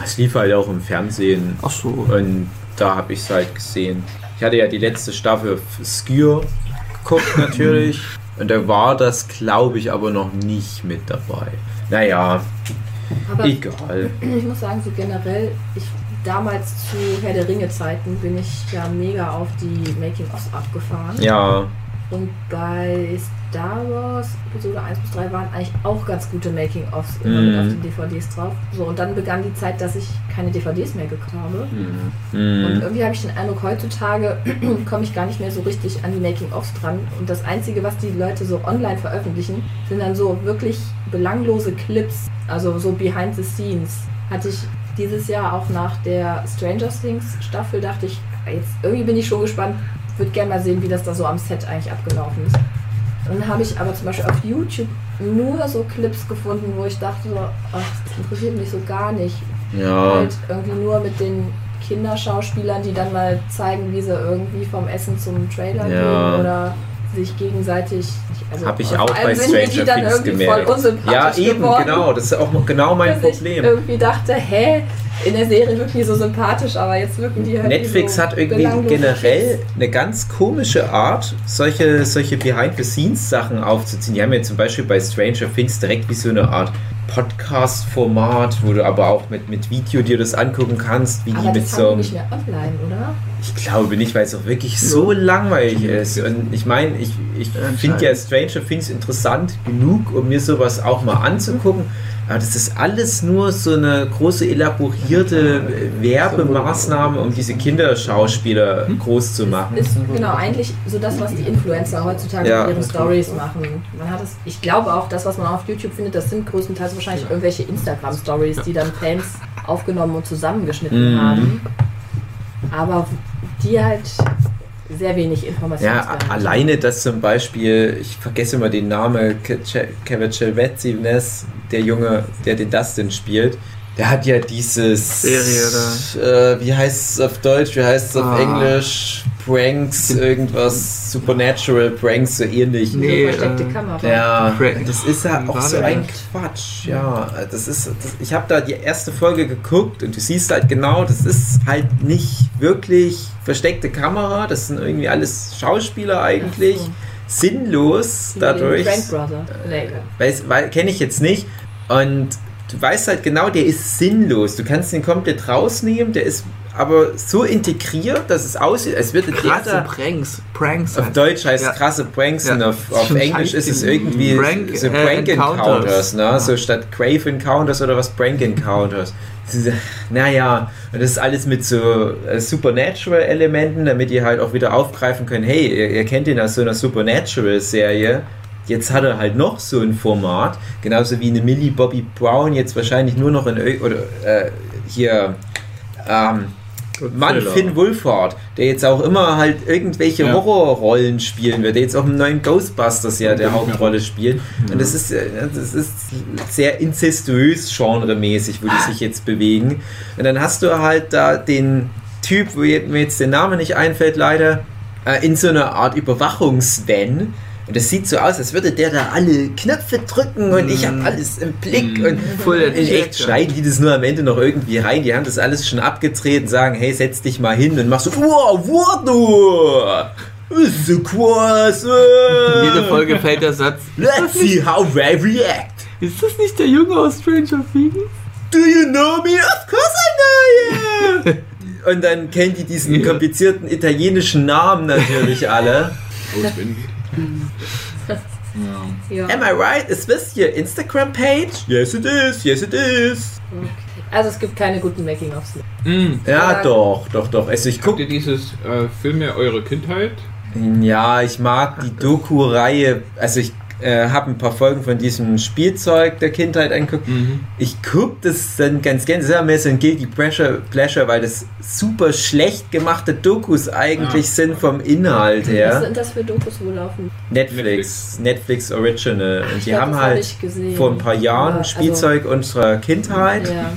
Speaker 2: Es lief halt auch im Fernsehen
Speaker 6: Ach so.
Speaker 2: und da habe ich es halt gesehen. Ich hatte ja die letzte Staffel Skür geguckt natürlich und da war das, glaube ich, aber noch nicht mit dabei. Naja,
Speaker 4: Aber
Speaker 2: egal.
Speaker 4: ich muss sagen, so generell, ich damals zu Herr der Ringe Zeiten bin ich ja mega auf die Making-ofs abgefahren.
Speaker 2: Ja,
Speaker 4: Und bei Star Wars Episode 1 bis 3 waren eigentlich auch ganz gute Making-ofs immer mit
Speaker 2: Mhm.
Speaker 4: auf den DVDs drauf. So, und dann begann die Zeit, dass ich keine DVDs mehr gekauft habe. Und
Speaker 2: mhm.
Speaker 4: irgendwie habe ich den Eindruck, heutzutage komme ich gar nicht mehr so richtig an die Making-ofs dran. Und das Einzige, was die Leute so online veröffentlichen, sind dann so wirklich belanglose Clips, also so behind the scenes. Hatte ich dieses Jahr auch nach der Stranger Things Staffel, dachte ich, jetzt irgendwie bin ich schon gespannt, würde gerne mal sehen, wie das da so am Set eigentlich abgelaufen ist. Dann habe ich aber zum Beispiel auf YouTube nur so Clips gefunden, wo ich dachte ach, das interessiert mich so gar nicht
Speaker 2: ja.
Speaker 4: halt irgendwie nur mit den Kinderschauspielern, die dann mal zeigen, wie sie irgendwie vom Essen zum Trailer
Speaker 2: Ja.
Speaker 4: gehen oder sich gegenseitig. Also
Speaker 2: Habe ich auch bei
Speaker 4: sind die
Speaker 2: Stranger
Speaker 4: dann
Speaker 2: Things
Speaker 4: irgendwie
Speaker 2: gemerkt.
Speaker 4: voll unsympathisch
Speaker 2: Ja, eben,
Speaker 4: geworden,
Speaker 2: genau. Das ist auch genau mein
Speaker 4: dass ich
Speaker 2: Problem.
Speaker 4: irgendwie dachte, hä, in der Serie wirken die so sympathisch, aber jetzt wirken die halt
Speaker 2: Netflix
Speaker 4: so
Speaker 2: hat irgendwie generell eine ganz komische Art, solche, solche Behind-the-Scenes-Sachen aufzuziehen. Die haben ja zum Beispiel bei Stranger Things direkt wie so eine Art Podcast-Format, wo du aber auch mit, mit Video dir das angucken kannst, wie
Speaker 4: Aber
Speaker 2: die mit
Speaker 4: das
Speaker 2: so
Speaker 4: nicht mehr online, oder?
Speaker 2: Ich glaube nicht, weil es auch wirklich so langweilig ist. Und ich meine, ich, ich finde ja Stranger Things interessant genug, um mir sowas auch mal anzugucken. Aber das ist alles nur so eine große elaborierte Werbemaßnahme, um diese Kinderschauspieler groß zu machen.
Speaker 4: Ist genau eigentlich so das, was die Influencer heutzutage
Speaker 2: Ja.
Speaker 4: mit ihren Stories machen. Man hat es, ich glaube auch, das, was man auf YouTube findet, das sind größtenteils wahrscheinlich irgendwelche Instagram-Stories, die dann Fans aufgenommen und zusammengeschnitten
Speaker 2: Mhm.
Speaker 4: haben. Aber die halt sehr wenig Informationen
Speaker 2: Ja, alleine, dass zum Beispiel, ich vergesse immer den Namen, Kevin Chelvetzi-Ness, der Junge, der den Dustin spielt, der hat ja dieses
Speaker 6: Serie,
Speaker 2: Äh, wie heißt es auf Deutsch, wie heißt es auf
Speaker 6: Ah.
Speaker 2: Englisch? Pranks, irgendwas, Supernatural Pranks, so ähnlich.
Speaker 6: Nee,
Speaker 4: versteckte
Speaker 6: äh,
Speaker 4: Kamera.
Speaker 2: Ja,
Speaker 6: Prank.
Speaker 2: das ist ja auch so ein? Quatsch. Ja, das ist, das, ich habe da die erste Folge geguckt und du siehst halt genau, das ist halt nicht wirklich versteckte Kamera, das sind irgendwie alles Schauspieler eigentlich,
Speaker 4: so.
Speaker 2: sinnlos dadurch.
Speaker 4: Frank Brother. Nee,
Speaker 2: Weiß, weil, kenne ich jetzt nicht. Und du weißt halt genau, der ist sinnlos. Du kannst den komplett rausnehmen, der ist aber so integriert, dass es aussieht, als würde
Speaker 6: Krasse
Speaker 2: der da
Speaker 6: Pranks. Pranks.
Speaker 2: auf. Deutsch heißt
Speaker 6: Ja.
Speaker 2: es krasse Pranks
Speaker 6: Ja.
Speaker 2: und auf, auf Englisch ist es irgendwie
Speaker 6: Prank,
Speaker 2: so
Speaker 6: äh,
Speaker 2: Prank Encounters,
Speaker 6: Encounters.
Speaker 2: ne?
Speaker 6: Ja.
Speaker 2: So statt Crave Encounters oder was Prank Encounters. Naja, und das ist alles mit so äh, Supernatural-Elementen, damit die halt auch wieder aufgreifen können, hey, ihr, ihr kennt ihn aus so einer Supernatural-Serie. Jetzt hat er halt noch so ein Format, genauso wie eine Millie Bobby Brown jetzt wahrscheinlich nur noch in oder äh, hier ähm, Mann,
Speaker 3: Thriller.
Speaker 2: Finn Wolfhard, der jetzt auch immer halt irgendwelche
Speaker 3: Ja.
Speaker 2: Horrorrollen spielen wird, der jetzt auch im neuen Ghostbusters ja der. Hauptrolle spielt. Und das ist, äh, das ist sehr incestuös genremäßig, die sich jetzt bewegen. Und dann hast du halt da den Typ, wo mir jetzt der Name nicht einfällt, leider, äh, in so einer Art Überwachungsvan. Und das sieht so aus, als würde der da alle Knöpfe drücken und ich habe alles im Blick und
Speaker 6: Voll
Speaker 2: in echt schneiden die das nur am Ende noch irgendwie rein. Die haben das alles schon abgedreht und sagen, hey, setz dich mal hin und machst so, wow, what du? Ist so krass. äh.
Speaker 6: Jede Folge fällt der Satz.
Speaker 2: Let's see how they react.
Speaker 6: Ist das nicht der Junge aus Stranger Things?
Speaker 2: Do you know me? Of course I know you. Und dann kennen die diesen komplizierten italienischen Namen natürlich alle.
Speaker 3: Auswendig. Ja.
Speaker 4: Ja.
Speaker 2: Am I right? Is this your Instagram page? Yes it is, yes it is.
Speaker 4: Okay. Also es gibt keine guten Making-ofs.
Speaker 3: Mm.
Speaker 2: Ja,
Speaker 4: Ja.
Speaker 2: doch, doch, doch. Also ich
Speaker 3: Habt
Speaker 2: guck
Speaker 3: ihr dieses äh, Filme eurer Kindheit?
Speaker 2: Ja, ich mag die Doku-Reihe. Also ich äh, habe ein paar Folgen von diesem Spielzeug der Kindheit angeguckt.
Speaker 3: Mhm.
Speaker 2: Ich gucke das dann ganz gerne. Das ist ja mehr so ein Guilty Pleasure, Pleasure, weil das super schlecht gemachte Dokus eigentlich
Speaker 3: Ja.
Speaker 2: sind vom Inhalt
Speaker 4: Was
Speaker 2: her.
Speaker 4: sind das für Dokus, wo laufen?
Speaker 2: Netflix, Netflix Original. Und
Speaker 4: Ich
Speaker 2: die haben halt vor ein paar Jahren
Speaker 4: Aber,
Speaker 2: Spielzeug unserer Kindheit
Speaker 4: Also, ja.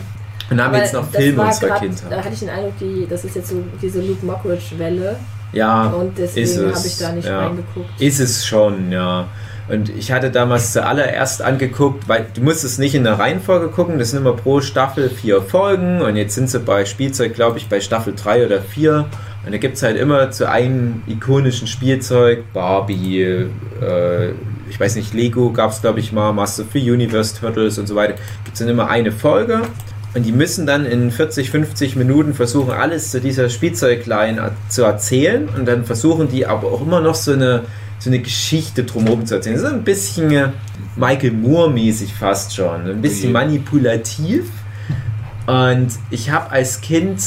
Speaker 2: und haben
Speaker 4: Aber
Speaker 2: jetzt noch Filme unserer
Speaker 4: grad-
Speaker 2: Kindheit.
Speaker 4: Da hatte ich den Eindruck, die, das ist jetzt so diese Luke Mockridge-Welle
Speaker 2: Ja,
Speaker 4: und deswegen
Speaker 2: es,
Speaker 4: habe ich da nicht
Speaker 2: ja.
Speaker 4: reingeguckt.
Speaker 2: Ist es schon, ja. Und ich hatte damals zuallererst angeguckt, weil du musst es nicht in der Reihenfolge gucken, das sind immer pro Staffel vier Folgen und jetzt sind sie bei Spielzeug, glaube ich, bei Staffel 3 oder 4. Und da gibt es halt immer zu einem ikonischen Spielzeug, Barbie, äh, ich weiß nicht, Lego gab es, glaube ich, mal, Master of Universe, Turtles und so weiter. Gibt es dann immer eine Folge Und die müssen dann in 40, 50 Minuten versuchen, alles zu dieser Spielzeugline zu erzählen. Und dann versuchen die aber auch immer noch so eine, so eine Geschichte drumherum zu erzählen. So ein bisschen äh, Michael Moore-mäßig fast schon. Ein bisschen manipulativ. Und ich habe als Kind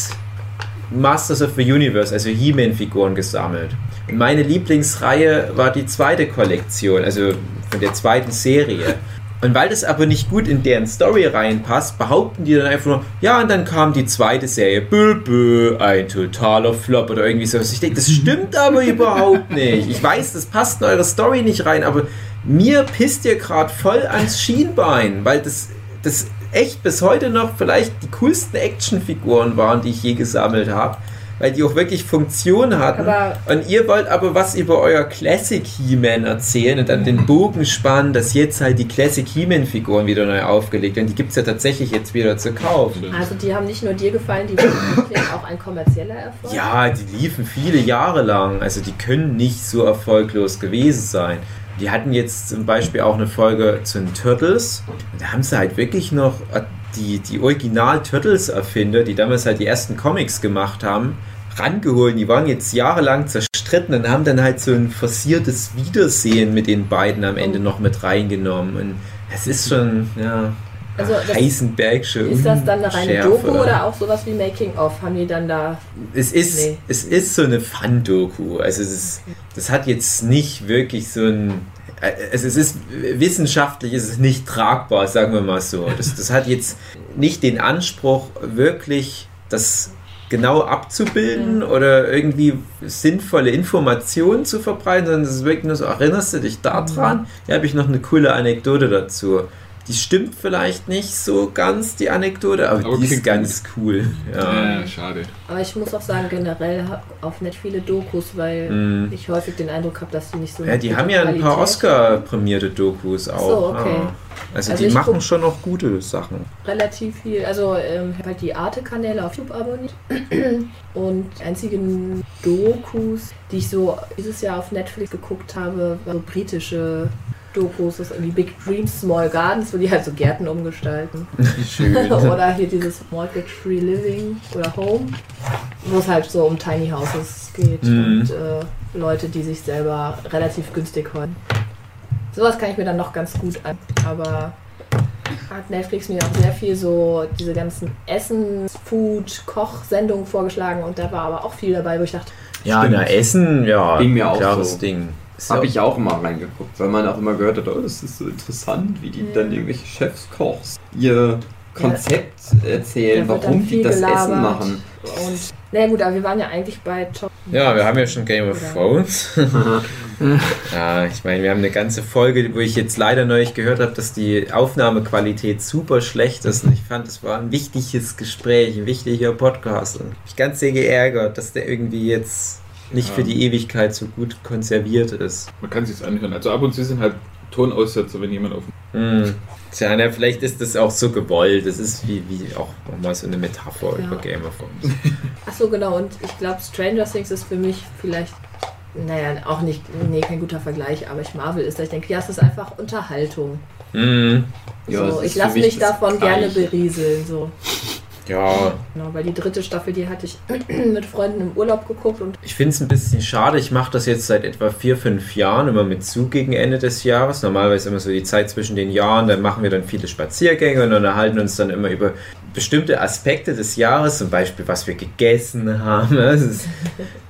Speaker 2: Masters of the Universe, also He-Man-Figuren gesammelt. Und meine Lieblingsreihe war die zweite Kollektion, also von der zweiten Serie. Und weil das aber nicht gut in deren Story reinpasst, behaupten die dann einfach nur, ja, und dann kam die zweite Serie, bö, bö, ein totaler Flop oder irgendwie so. Ich denke, das stimmt aber überhaupt nicht. Ich weiß, das passt in eure Story nicht rein, aber mir pisst ihr gerade voll ans Schienbein, weil das, das echt bis heute noch vielleicht die coolsten Actionfiguren waren, die ich je gesammelt habe. Weil die auch wirklich Funktion hatten.
Speaker 4: Aber-
Speaker 2: und ihr wollt aber was über euer Classic He-Man erzählen und dann den Bogen spannen, dass jetzt halt die Classic He-Man-Figuren wieder neu aufgelegt werden. Die gibt es ja tatsächlich jetzt wieder zu kaufen.
Speaker 4: Also die haben nicht nur dir gefallen, die waren auch ein kommerzieller Erfolg.
Speaker 2: Ja, die liefen viele Jahre lang. Also die können nicht so erfolglos gewesen sein. Die hatten jetzt zum Beispiel auch eine Folge zu den Turtles. Und da haben sie halt wirklich noch die, die Original-Turtles-Erfinder, die damals halt die ersten Comics gemacht haben, rangeholt. Die waren jetzt jahrelang zerstritten und haben dann halt so ein forciertes Wiedersehen mit den beiden am Ende noch mit reingenommen. Und es ist schon, ja,
Speaker 4: Also
Speaker 2: Heisenbergsche
Speaker 4: Ist das dann eine reine
Speaker 2: Unschärfe.
Speaker 4: Doku oder auch sowas wie Making of? Haben die dann da.
Speaker 2: Es ist,
Speaker 4: Nee.
Speaker 2: es ist so eine Fun-Doku. Also es ist, das hat jetzt nicht wirklich so ein. Äh, Also es ist wissenschaftlich ist es nicht tragbar, sagen wir mal so. Das, das hat jetzt nicht den Anspruch, wirklich das genau abzubilden oder irgendwie sinnvolle Informationen zu verbreiten, sondern es ist wirklich nur so, erinnerst du dich daran? Hier habe ich noch eine coole Anekdote dazu. Die stimmt vielleicht nicht so ganz, die Anekdote, aber,
Speaker 3: Aber
Speaker 2: die ist ganz cool. Ja.
Speaker 3: Ja, schade.
Speaker 4: Aber ich muss auch sagen, generell auf nicht viele Dokus, weil
Speaker 2: Mm.
Speaker 4: ich häufig den Eindruck habe, dass die nicht so.
Speaker 2: Ja, die haben ja ein paar
Speaker 4: Qualität-
Speaker 2: Oscar-prämierte Dokus auch.
Speaker 4: so, okay.
Speaker 2: ja. Also,
Speaker 4: Also
Speaker 2: die machen schon noch gute Sachen.
Speaker 4: relativ viel. Also ähm, ich habe halt die Arte-Kanäle auf YouTube abonniert und die einzigen Dokus, die ich so dieses Jahr auf Netflix geguckt habe, waren so britische Dokus, das ist irgendwie Big Dreams, Small Gardens, wo die halt so Gärten umgestalten.
Speaker 2: Schön.
Speaker 4: oder hier dieses Mortgage Free Living oder Home, wo es halt so um Tiny Houses geht
Speaker 2: Mhm.
Speaker 4: und äh, Leute, die sich selber relativ günstig holen. Sowas kann ich mir dann noch ganz gut an. Aber hat Netflix mir auch sehr viel so diese ganzen Essen, Food, Kochsendungen vorgeschlagen und da war aber auch viel dabei, wo ich dachte,
Speaker 2: ja, na, Essen, ja,
Speaker 1: Ging mir auch
Speaker 2: klares
Speaker 1: so.
Speaker 2: Ding. Ist
Speaker 1: Habe
Speaker 2: ja-
Speaker 1: ich auch immer reingeguckt, weil man auch immer gehört hat, oh, das ist so interessant, wie die dann irgendwelche Chefs kochs ihr Konzept erzählen,
Speaker 4: wird dann
Speaker 1: warum die das
Speaker 4: gelabert.
Speaker 1: Essen machen.
Speaker 4: Und naja gut, aber wir waren ja eigentlich bei Top.
Speaker 2: Ja, wir haben ja schon Game of Thrones. ja, ich meine, wir haben eine ganze Folge, wo ich jetzt leider neulich gehört habe, dass die Aufnahmequalität super schlecht ist. Und ich fand, es war ein wichtiges Gespräch, ein wichtiger Podcast. Und mich ganz sehr geärgert, dass der irgendwie jetzt nicht für die Ewigkeit so gut konserviert ist.
Speaker 3: Man kann sich anhören. Also ab und zu sind halt Tonaussetzer, wenn jemand auf
Speaker 2: Hm. Tja, na, vielleicht ist das auch so gewollt. Das ist wie, wie auch nochmal so eine Metapher
Speaker 4: Ja.
Speaker 2: über Game of Thrones.
Speaker 4: Ach so, genau. Und ich glaube, Stranger Things ist für mich vielleicht, naja, auch nicht, nee, kein guter Vergleich, aber ich Marvel ist, da ich denke, ja, es ist einfach Unterhaltung.
Speaker 2: Hm.
Speaker 1: Ja,
Speaker 4: so, ich lasse
Speaker 1: mich
Speaker 4: davon gerne
Speaker 1: Gleiche.
Speaker 4: berieseln. So.
Speaker 2: Ja,
Speaker 4: Genau, weil die dritte Staffel, die hatte ich mit Freunden im Urlaub geguckt und
Speaker 2: Ich finde es ein bisschen schade. Ich mache das jetzt seit etwa vier, fünf Jahren immer mit zu gegen Ende des Jahres. Normalerweise immer so die Zeit zwischen den Jahren. Dann machen wir dann viele Spaziergänge und unterhalten uns dann immer über bestimmte Aspekte des Jahres. Zum Beispiel, was wir gegessen haben. Das ist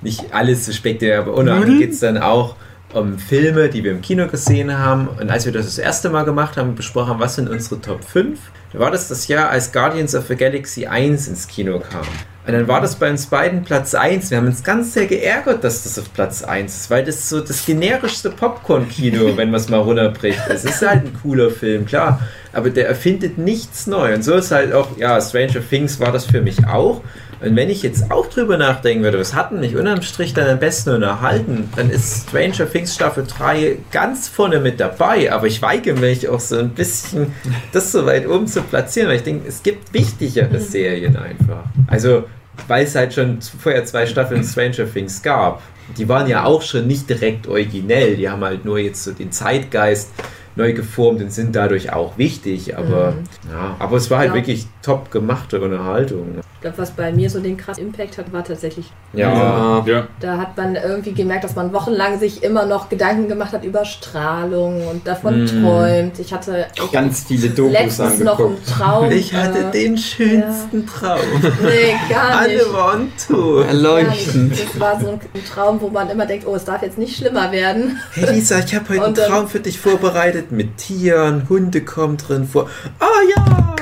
Speaker 2: nicht alles so spektakulär, aber unter anderem geht es dann auch um Filme, die wir im Kino gesehen haben. Und als wir das das erste Mal gemacht haben, besprochen haben, was sind unsere Top 5, da war das das Jahr, als Guardians of the Galaxy 1 ins Kino kam. Und dann war das bei uns beiden Platz 1. Wir haben uns ganz sehr geärgert, dass das auf Platz 1 ist, weil das so das generischste Popcorn-Kino, wenn man es mal runterbricht. Es ist halt ein cooler Film, klar, aber der erfindet nichts neu. Und so ist halt auch, ja, Stranger Things war das für mich auch. Und wenn ich jetzt auch drüber nachdenken würde, was hat denn mich unterm Strich dann am besten unterhalten, dann ist Stranger Things Staffel 3 ganz vorne mit dabei. Aber ich weige mich auch so ein bisschen, das so weit oben zu platzieren, weil ich denke, es gibt wichtigere Serien einfach. Also, weil es halt schon vorher zwei Staffeln Stranger Things gab. Die waren ja auch schon nicht direkt originell, die haben halt nur jetzt so den Zeitgeist neu geformt und sind dadurch auch wichtig. Aber, ja, aber es war halt
Speaker 4: Ja.
Speaker 2: wirklich top gemachte Unterhaltung.
Speaker 4: Ich glaube, was bei mir so den krassen Impact hat, war tatsächlich,
Speaker 2: Ja,
Speaker 3: Ja,
Speaker 4: da hat man irgendwie gemerkt, dass man wochenlang sich immer noch Gedanken gemacht hat über Strahlung und davon
Speaker 2: Mm.
Speaker 4: träumt. Ich hatte
Speaker 1: Ganz viele Dokus
Speaker 4: letztens noch einen
Speaker 1: angeguckt.
Speaker 4: Traum.
Speaker 2: ich hatte
Speaker 4: äh,
Speaker 2: den schönsten Traum.
Speaker 4: Nee, gar nicht.
Speaker 2: Alle waren tot.
Speaker 4: Gar
Speaker 6: Erleuchtend.
Speaker 4: Das war so ein Traum, wo man immer denkt, oh, es darf jetzt nicht schlimmer werden.
Speaker 2: Hey Lisa, ich habe heute einen
Speaker 4: Und dann-
Speaker 2: Traum für dich vorbereitet mit Tieren, Hunde kommen drin vor. Oh ja!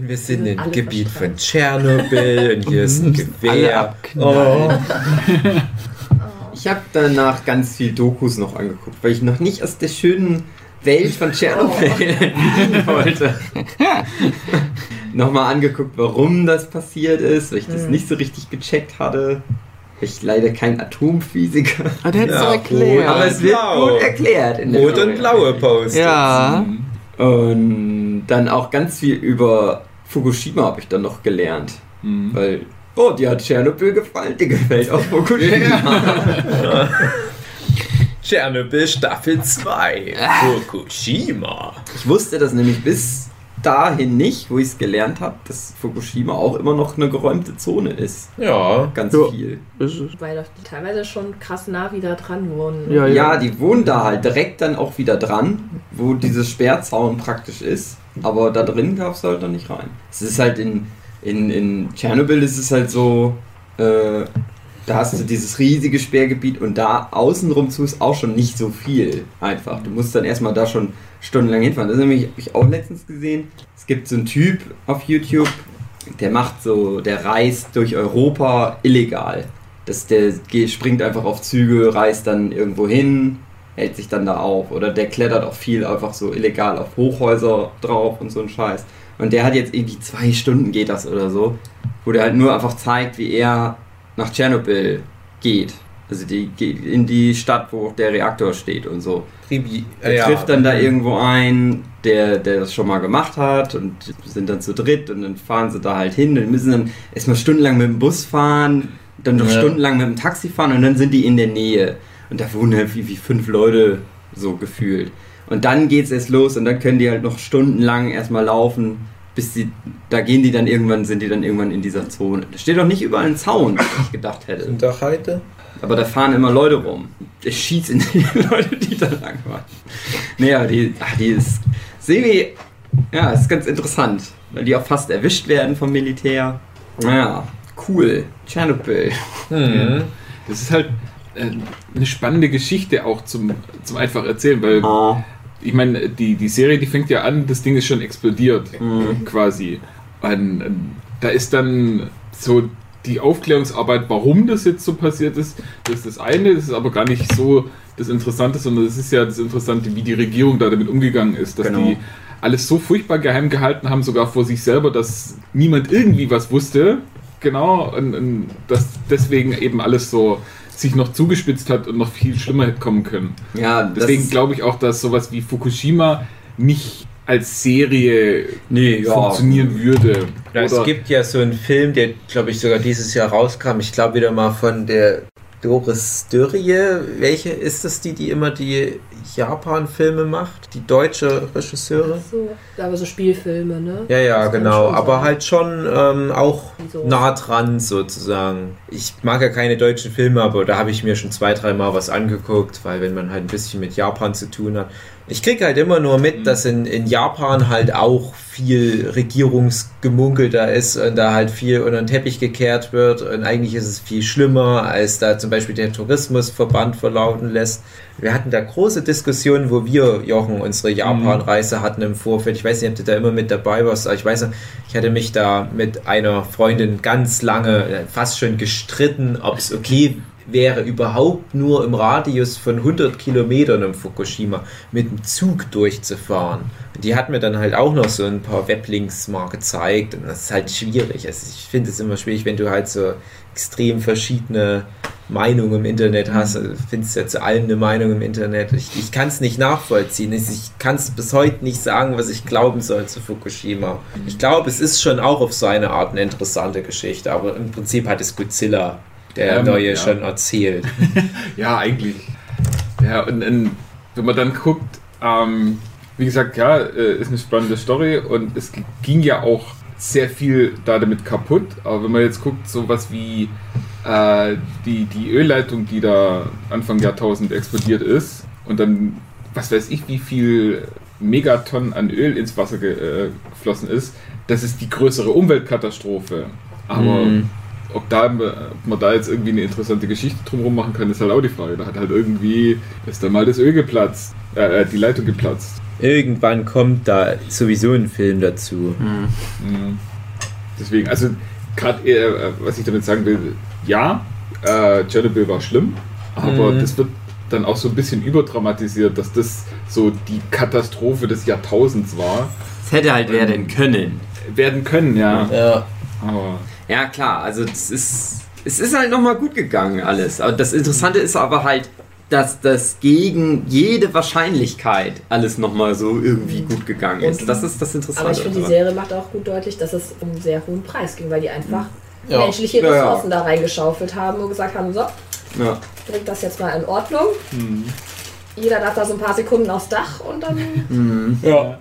Speaker 2: Und wir sind
Speaker 4: sind
Speaker 2: im Gebiet von. Tschernobyl und hier ist ein
Speaker 6: Alle
Speaker 2: Gewehr. Oh.
Speaker 1: Ich habe danach ganz viel Dokus noch angeguckt, weil ich noch nicht aus der schönen Welt von Tschernobyl entfliehen wollte. Nochmal angeguckt, warum das passiert ist, weil ich das
Speaker 4: Mhm.
Speaker 1: nicht so richtig gecheckt hatte. Ich leider kein Atomphysiker.
Speaker 6: Ah, der hat
Speaker 2: Ja,
Speaker 6: so erklärt.
Speaker 1: Aber es wird
Speaker 2: blau.
Speaker 1: gut erklärt in der
Speaker 2: Rot und blaue Post.
Speaker 6: ja.
Speaker 1: Und dann auch ganz viel über Fukushima habe ich dann noch gelernt.
Speaker 3: Mhm.
Speaker 1: Weil, oh, die hat Tschernobyl gefallen, die gefällt auch Fukushima.
Speaker 2: Tschernobyl Staffel 2. Fukushima.
Speaker 1: Ich wusste das nämlich bis dahin nicht, wo ich es gelernt habe, dass Fukushima auch immer noch eine geräumte Zone ist.
Speaker 2: Ja.
Speaker 1: Ganz
Speaker 6: Ja.
Speaker 1: viel.
Speaker 4: Weil doch die teilweise schon krass nah wieder dran wohnen.
Speaker 6: Ja,
Speaker 1: Ja, die wohnen da halt direkt dann auch wieder dran, wo dieses Sperrzaun praktisch ist. Aber da drin darfst du halt noch nicht rein. Es ist halt in, in, in Tschernobyl ist es halt so, äh, da hast du dieses riesige Sperrgebiet und da außenrum zu ist auch schon nicht so viel einfach. Du musst dann erstmal da schon stundenlang hinfahren. Das habe ich auch letztens gesehen. Es gibt so einen Typ auf YouTube, der macht so, der reist durch Europa illegal. Das, der springt einfach auf Züge, reist dann irgendwo hin, hält sich dann da auf. Oder der klettert auch viel einfach so illegal auf Hochhäuser drauf und so ein Scheiß. Und der hat jetzt irgendwie zwei Stunden geht das oder so, wo der halt nur einfach zeigt, wie er nach Tschernobyl geht. Also die geht in die Stadt, wo der Reaktor steht und so.
Speaker 2: Tribi
Speaker 1: Er
Speaker 2: ja.
Speaker 1: trifft dann da irgendwo ein, der, der das schon mal gemacht hat und sind dann zu dritt und dann fahren sie da halt hin und müssen dann erstmal stundenlang mit dem Bus fahren, dann noch
Speaker 2: Ja.
Speaker 1: stundenlang mit dem Taxi fahren und dann sind die in der Nähe. Und da wohnen halt wie, wie fünf Leute so gefühlt. Und dann geht's erst los und dann können die halt noch stundenlang erstmal laufen, bis die, da gehen die dann irgendwann, sind die dann irgendwann in dieser Zone. Da steht doch nicht überall ein Zaun, was ich gedacht hätte.
Speaker 2: Sind doch heute?
Speaker 1: Aber da fahren immer Leute rum. Ich schieße in die Leute, die da lang fahren. Naja, die, ach, die ist semi. Ja, ist ganz interessant, weil die auch fast erwischt werden vom Militär. Naja, cool. Tschernobyl.
Speaker 2: Hm.
Speaker 3: Das ist halt äh, eine spannende Geschichte auch zum, zum einfach erzählen, weil
Speaker 1: Ah,
Speaker 3: ich meine, die, die Serie, die fängt ja an, das Ding ist schon explodiert,
Speaker 1: Mhm.
Speaker 3: quasi. Und, da ist dann so die Aufklärungsarbeit, warum das jetzt so passiert ist, das ist das eine, das ist aber gar nicht so das Interessante, sondern es ist ja das Interessante, wie die Regierung da damit umgegangen ist, dass
Speaker 1: Genau.
Speaker 3: die alles so furchtbar geheim gehalten haben, sogar vor sich selber, dass niemand irgendwie was wusste. Genau, und, und dass deswegen eben alles so sich noch zugespitzt hat und noch viel schlimmer hätte kommen können.
Speaker 1: ja,
Speaker 3: Deswegen glaube ich auch, dass sowas wie Fukushima nicht als Serie
Speaker 1: nee, ja.
Speaker 3: funktionieren würde.
Speaker 2: Ja, es gibt ja so einen Film, der, glaube ich, sogar dieses Jahr rauskam. Ich glaube wieder mal von der Doris Dörrie. Welche ist das, die, die immer die Japan-Filme macht? Die deutsche Regisseurin?
Speaker 4: So, aber so Spielfilme, ne?
Speaker 2: Ja, ja,
Speaker 4: Das
Speaker 2: genau. Aber
Speaker 4: sein.
Speaker 2: halt schon ähm, auch
Speaker 4: So.
Speaker 2: nah dran sozusagen. Ich mag ja keine deutschen Filme, aber da habe ich mir schon zwei, dreimal was angeguckt, weil wenn man halt ein bisschen mit Japan zu tun hat. Ich kriege halt immer nur mit, dass in, in Japan halt auch viel Regierungsgemunkel da ist und da halt viel unter den Teppich gekehrt wird und eigentlich ist es viel schlimmer, als da zum Beispiel der Tourismusverband verlauten lässt. Wir hatten da große Diskussionen, wo wir, Jochen, unsere Japan-Reise hatten im Vorfeld. Ich weiß nicht, ob du da immer mit dabei warst, aber ich weiß noch, ich hatte mich da mit einer Freundin ganz lange, äh, fast schon gestritten, ob es okay wäre, überhaupt nur im Radius von 100 Kilometern im Fukushima mit dem Zug durchzufahren. Und die hat mir dann halt auch noch so ein paar Weblinks mal gezeigt und das ist halt schwierig. Also ich finde es immer schwierig, wenn du halt so extrem verschiedene Meinungen im Internet hast. Also findest ja zu allem eine Meinung im Internet. Ich, ich kann es nicht nachvollziehen. Ich, ich kann es bis heute nicht sagen, was ich glauben soll zu Fukushima. Ich glaube, es ist schon auch auf seine Art eine interessante Geschichte, aber im Prinzip hat es Godzilla, der
Speaker 3: Ähm,
Speaker 2: neue,
Speaker 3: ja.
Speaker 2: schon erzählt.
Speaker 3: Ja, eigentlich. Ja, und, und wenn man dann guckt, ähm, wie gesagt, ja, äh, ist eine spannende Story und es ging ja auch sehr viel da damit kaputt. Aber wenn man jetzt guckt, sowas wie äh, die, die Ölleitung, die da Anfang Jahrtausend explodiert ist und dann, was weiß ich, wie viel Megatonnen an Öl ins Wasser ge äh, geflossen ist, das ist die größere Umweltkatastrophe. Aber
Speaker 2: Mhm.
Speaker 3: Ob, da, ob man da jetzt irgendwie eine interessante Geschichte drumherum machen kann, ist halt auch die Frage. Da hat halt irgendwie, ist da mal das Öl geplatzt, äh, äh, die Leitung geplatzt.
Speaker 2: Irgendwann kommt da sowieso ein Film dazu.
Speaker 3: Mhm. Deswegen, also gerade, äh, was ich damit sagen will, ja, äh, Chernobyl war schlimm, aber
Speaker 2: Mhm.
Speaker 3: das wird dann auch so ein bisschen überdramatisiert, dass das so die Katastrophe des Jahrtausends war.
Speaker 1: Es hätte halt werden können.
Speaker 3: Werden können, ja.
Speaker 2: Ja.
Speaker 3: Aber
Speaker 1: Ja, klar, also es ist, es ist halt nochmal gut gegangen alles. Aber das Interessante ist aber halt, dass das gegen jede Wahrscheinlichkeit alles nochmal so irgendwie gut gegangen ist. Das ist das Interessante.
Speaker 4: Aber ich finde, die Serie macht auch gut deutlich, dass es um einen sehr hohen Preis ging, weil die einfach
Speaker 2: Ja.
Speaker 4: menschliche
Speaker 1: Ja, ja.
Speaker 4: Ressourcen da reingeschaufelt haben und gesagt haben, so,
Speaker 1: ja.
Speaker 4: bringt das jetzt mal in Ordnung. Jeder darf da so ein paar Sekunden aufs Dach und dann
Speaker 1: Mhm.
Speaker 3: ja.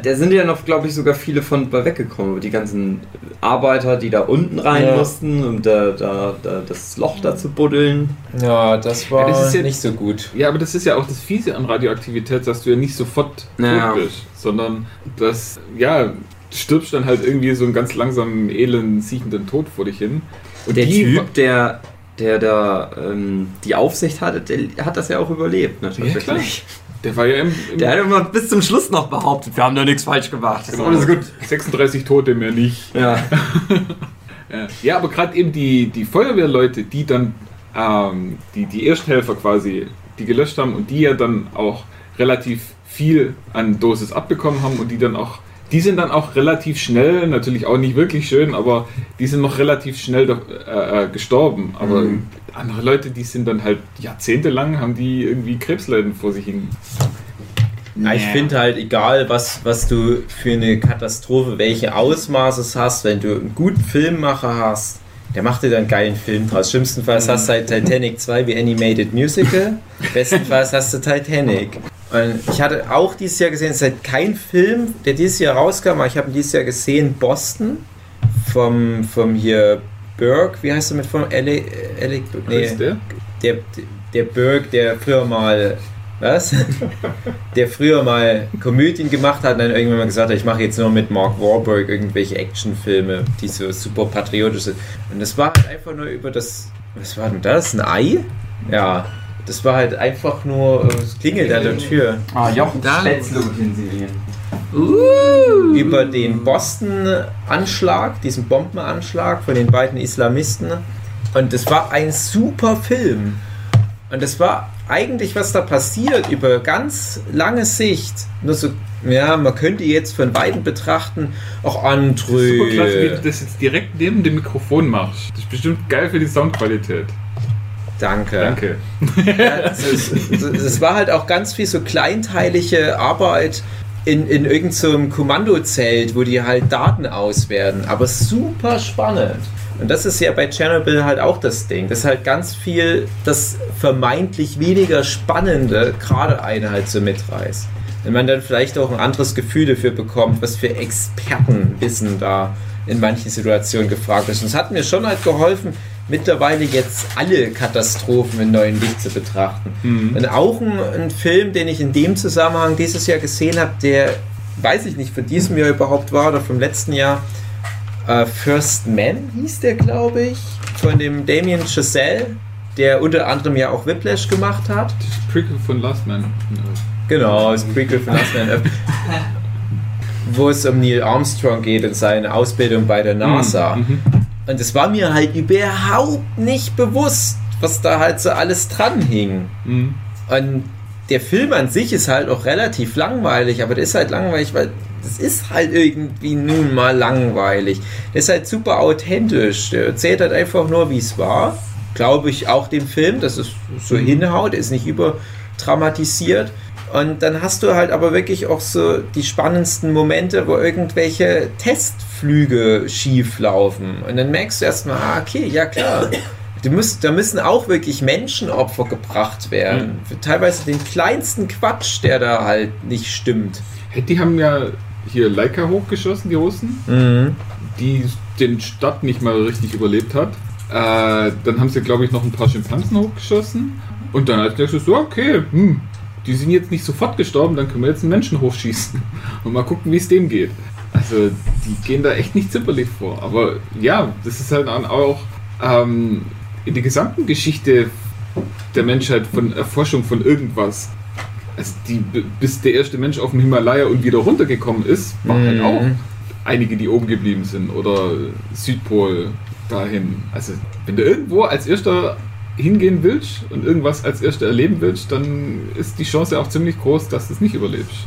Speaker 1: Da sind ja noch, glaube ich, sogar viele von bei weggekommen. Die ganzen Arbeiter, die da unten rein
Speaker 2: Ja.
Speaker 1: mussten, um da, da, da das Loch da zu buddeln.
Speaker 2: ja, das war
Speaker 3: Ja, das ist jetzt-
Speaker 2: nicht so gut.
Speaker 3: Ja, aber das ist ja auch das Fiese an Radioaktivität, dass du ja nicht sofort
Speaker 1: Ja.
Speaker 3: tot bist, sondern dass, ja, du stirbst dann halt irgendwie so einen ganz langsamen, elend, siechenden Tod vor dich hin. Und
Speaker 1: Der Typ, der, der da ähm, die Aufsicht hatte, der hat das ja auch überlebt, ne,
Speaker 3: Ja, klar.
Speaker 1: tatsächlich.
Speaker 3: Der war ja im, im
Speaker 1: Der hat immer bis zum Schluss noch behauptet, wir haben da nichts falsch gemacht. Das ist alles gut.
Speaker 3: 36 Tote mehr nicht.
Speaker 1: Ja.
Speaker 3: Ja, ja aber gerade eben die, die Feuerwehrleute, die dann ähm, die, die Ersthelfer quasi, die gelöscht haben und die ja dann auch relativ viel an Dosis abbekommen haben und die dann auch, die sind dann auch relativ schnell, natürlich auch nicht wirklich schön, aber die sind noch relativ schnell doch, äh, äh, gestorben. Aber
Speaker 1: Mhm.
Speaker 3: andere Leute, die sind dann halt jahrzehntelang, haben die irgendwie Krebsleiden vor sich hin.
Speaker 2: Ja, ich finde halt, egal was, was du für eine Katastrophe, welche Ausmaßes hast, wenn du einen guten Filmmacher hast, der macht dir dann einen geilen Film draus. Schlimmstenfalls hast du halt Titanic 2 wie Animated Musical, bestenfalls hast du Titanic. Und ich hatte auch dieses Jahr gesehen, es ist halt kein Film, der dieses Jahr rauskam, aber ich habe ihn dieses Jahr gesehen, Boston, vom, vom hier Burke, wie heißt er mit von Alec, Alec
Speaker 3: ist der?
Speaker 2: der, der Burke, der früher mal, was? der früher mal Komödien gemacht hat und dann irgendwann mal gesagt hat, ich mache jetzt nur mit Mark Wahlberg irgendwelche Actionfilme, die so super patriotisch sind. Und das war halt einfach nur über das, was war denn das? Ein Ei? Ja. Das war halt einfach nur, äh, es klingelt an der Tür.
Speaker 1: Ah, Jochen
Speaker 6: Da-
Speaker 1: Spätzle Utensilien.
Speaker 2: über den Boston-Anschlag, diesen Bombenanschlag von den beiden Islamisten. Und es war ein super Film. Und es war eigentlich, was da passiert, über ganz lange Sicht. Nur so, ja, man könnte jetzt von Weitem betrachten, auch André.
Speaker 3: Super klasse, wie du das jetzt direkt neben dem Mikrofon machst. Das ist bestimmt geil für die Soundqualität.
Speaker 2: Danke.
Speaker 3: Danke.
Speaker 2: Es, war halt auch ganz viel so kleinteilige Arbeit in, in irgendeinem so Kommandozelt, wo die halt Daten auswerten. Aber super spannend. Und das ist ja bei Chernobyl halt auch das Ding. Das ist halt ganz viel das vermeintlich weniger Spannende gerade eine halt so mitreißt. Wenn man dann vielleicht auch ein anderes Gefühl dafür bekommt, was für Expertenwissen da in manchen Situationen gefragt ist. Und es hat mir schon halt geholfen, mittlerweile jetzt alle Katastrophen in neuen Licht zu betrachten.
Speaker 3: Mhm.
Speaker 2: Und auch ein, ein Film, den ich in dem Zusammenhang dieses Jahr gesehen habe, der, weiß ich nicht, von diesem Jahr überhaupt war oder vom letzten Jahr, äh, First Man hieß der, glaube ich, von dem Damien Chazelle, der unter anderem ja auch Whiplash gemacht hat.
Speaker 3: Das Prequel von Last Man.
Speaker 2: Genau, das Prequel von Last Man. Wo es um Neil Armstrong geht und seine Ausbildung bei der NASA.
Speaker 3: Mhm.
Speaker 2: Und es war mir halt überhaupt nicht bewusst, was da halt so alles dran hing.
Speaker 3: Mhm.
Speaker 2: Und der Film an sich ist halt auch relativ langweilig, aber der ist halt langweilig, weil das ist halt irgendwie nun mal langweilig. Der ist halt super authentisch. Der erzählt halt einfach nur, wie es war. Glaube ich auch dem Film, dass es so hinhaut, der ist nicht überdramatisiert. Und dann hast du halt aber wirklich auch so die spannendsten Momente, wo irgendwelche Testflüge schief laufen. Und dann merkst du erstmal, ah, okay, ja klar. Du musst, da müssen auch wirklich Menschenopfer gebracht werden. Für teilweise den kleinsten Quatsch, der da halt nicht stimmt.
Speaker 3: Die haben ja hier Leica hochgeschossen, die Russen,
Speaker 2: Mhm.
Speaker 3: die den Stadt nicht mal richtig überlebt hat. Äh, dann haben sie, glaube ich, noch ein paar Schimpansen hochgeschossen. Und dann hat der gesagt, so, okay, hm, die sind jetzt nicht sofort gestorben, dann können wir jetzt einen Menschen hochschießen. Und mal gucken, wie es dem geht. Also, die gehen da echt nicht zimperlich vor. Aber ja, das ist halt dann auch ähm, in der gesamten Geschichte der Menschheit von Erforschung von irgendwas. Also, die, bis der erste Mensch auf dem Himalaya und wieder runtergekommen ist, war halt
Speaker 2: Mhm.
Speaker 3: auch einige, die oben geblieben sind. Oder Südpol dahin. Also, wenn du irgendwo als erster hingehen willst und irgendwas als erster erleben willst, dann ist die Chance auch ziemlich groß, dass du es nicht überlebst.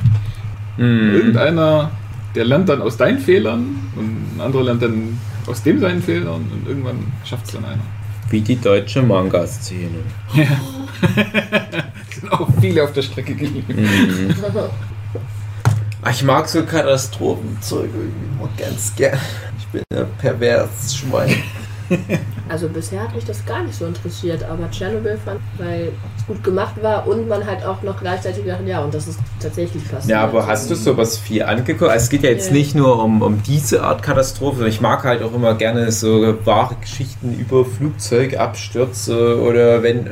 Speaker 2: Mhm.
Speaker 3: Irgendeiner, der lernt dann aus deinen Fehlern und ein anderer lernt dann aus dem seinen Fehlern und irgendwann schafft es dann einer.
Speaker 2: Wie die deutsche Manga-Szene.
Speaker 3: sind auch viele auf der Strecke geblieben.
Speaker 2: Mhm. Ach, Ich mag so Katastrophenzeug irgendwie immer ganz gern. Ich bin ein pervers Schwein.
Speaker 4: Also bisher hat mich das gar nicht so interessiert, aber Tschernobyl fand, weil es gut gemacht war und man halt auch noch gleichzeitig gedacht, ja, und das ist tatsächlich passiert.
Speaker 2: Ja, aber hast du sowas viel angeguckt? Also es geht ja jetzt
Speaker 4: Ja.
Speaker 2: nicht nur um, um diese Art Katastrophe. sondern Ich mag halt auch immer gerne so wahre Geschichten über Flugzeugabstürze oder wenn äh,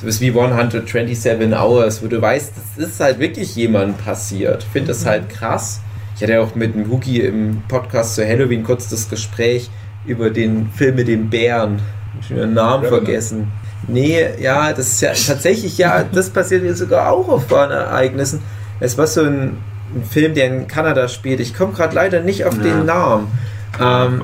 Speaker 2: sowas wie 127 Hours, wo du weißt, das ist halt wirklich jemand passiert. Ich finde das halt krass. Ich hatte ja auch mit dem Huki im Podcast zu Halloween kurz das Gespräch über den Film mit dem Bären. Ich habe den Namen
Speaker 3: Revenant.
Speaker 2: vergessen. Nee, ja, das ist ja tatsächlich, ja, das passiert ja sogar auch auf wahren Ereignissen. Es war so ein, ein Film, der in Kanada spielt. Ich komme gerade leider nicht auf
Speaker 1: Ja.
Speaker 2: den Namen. Ähm,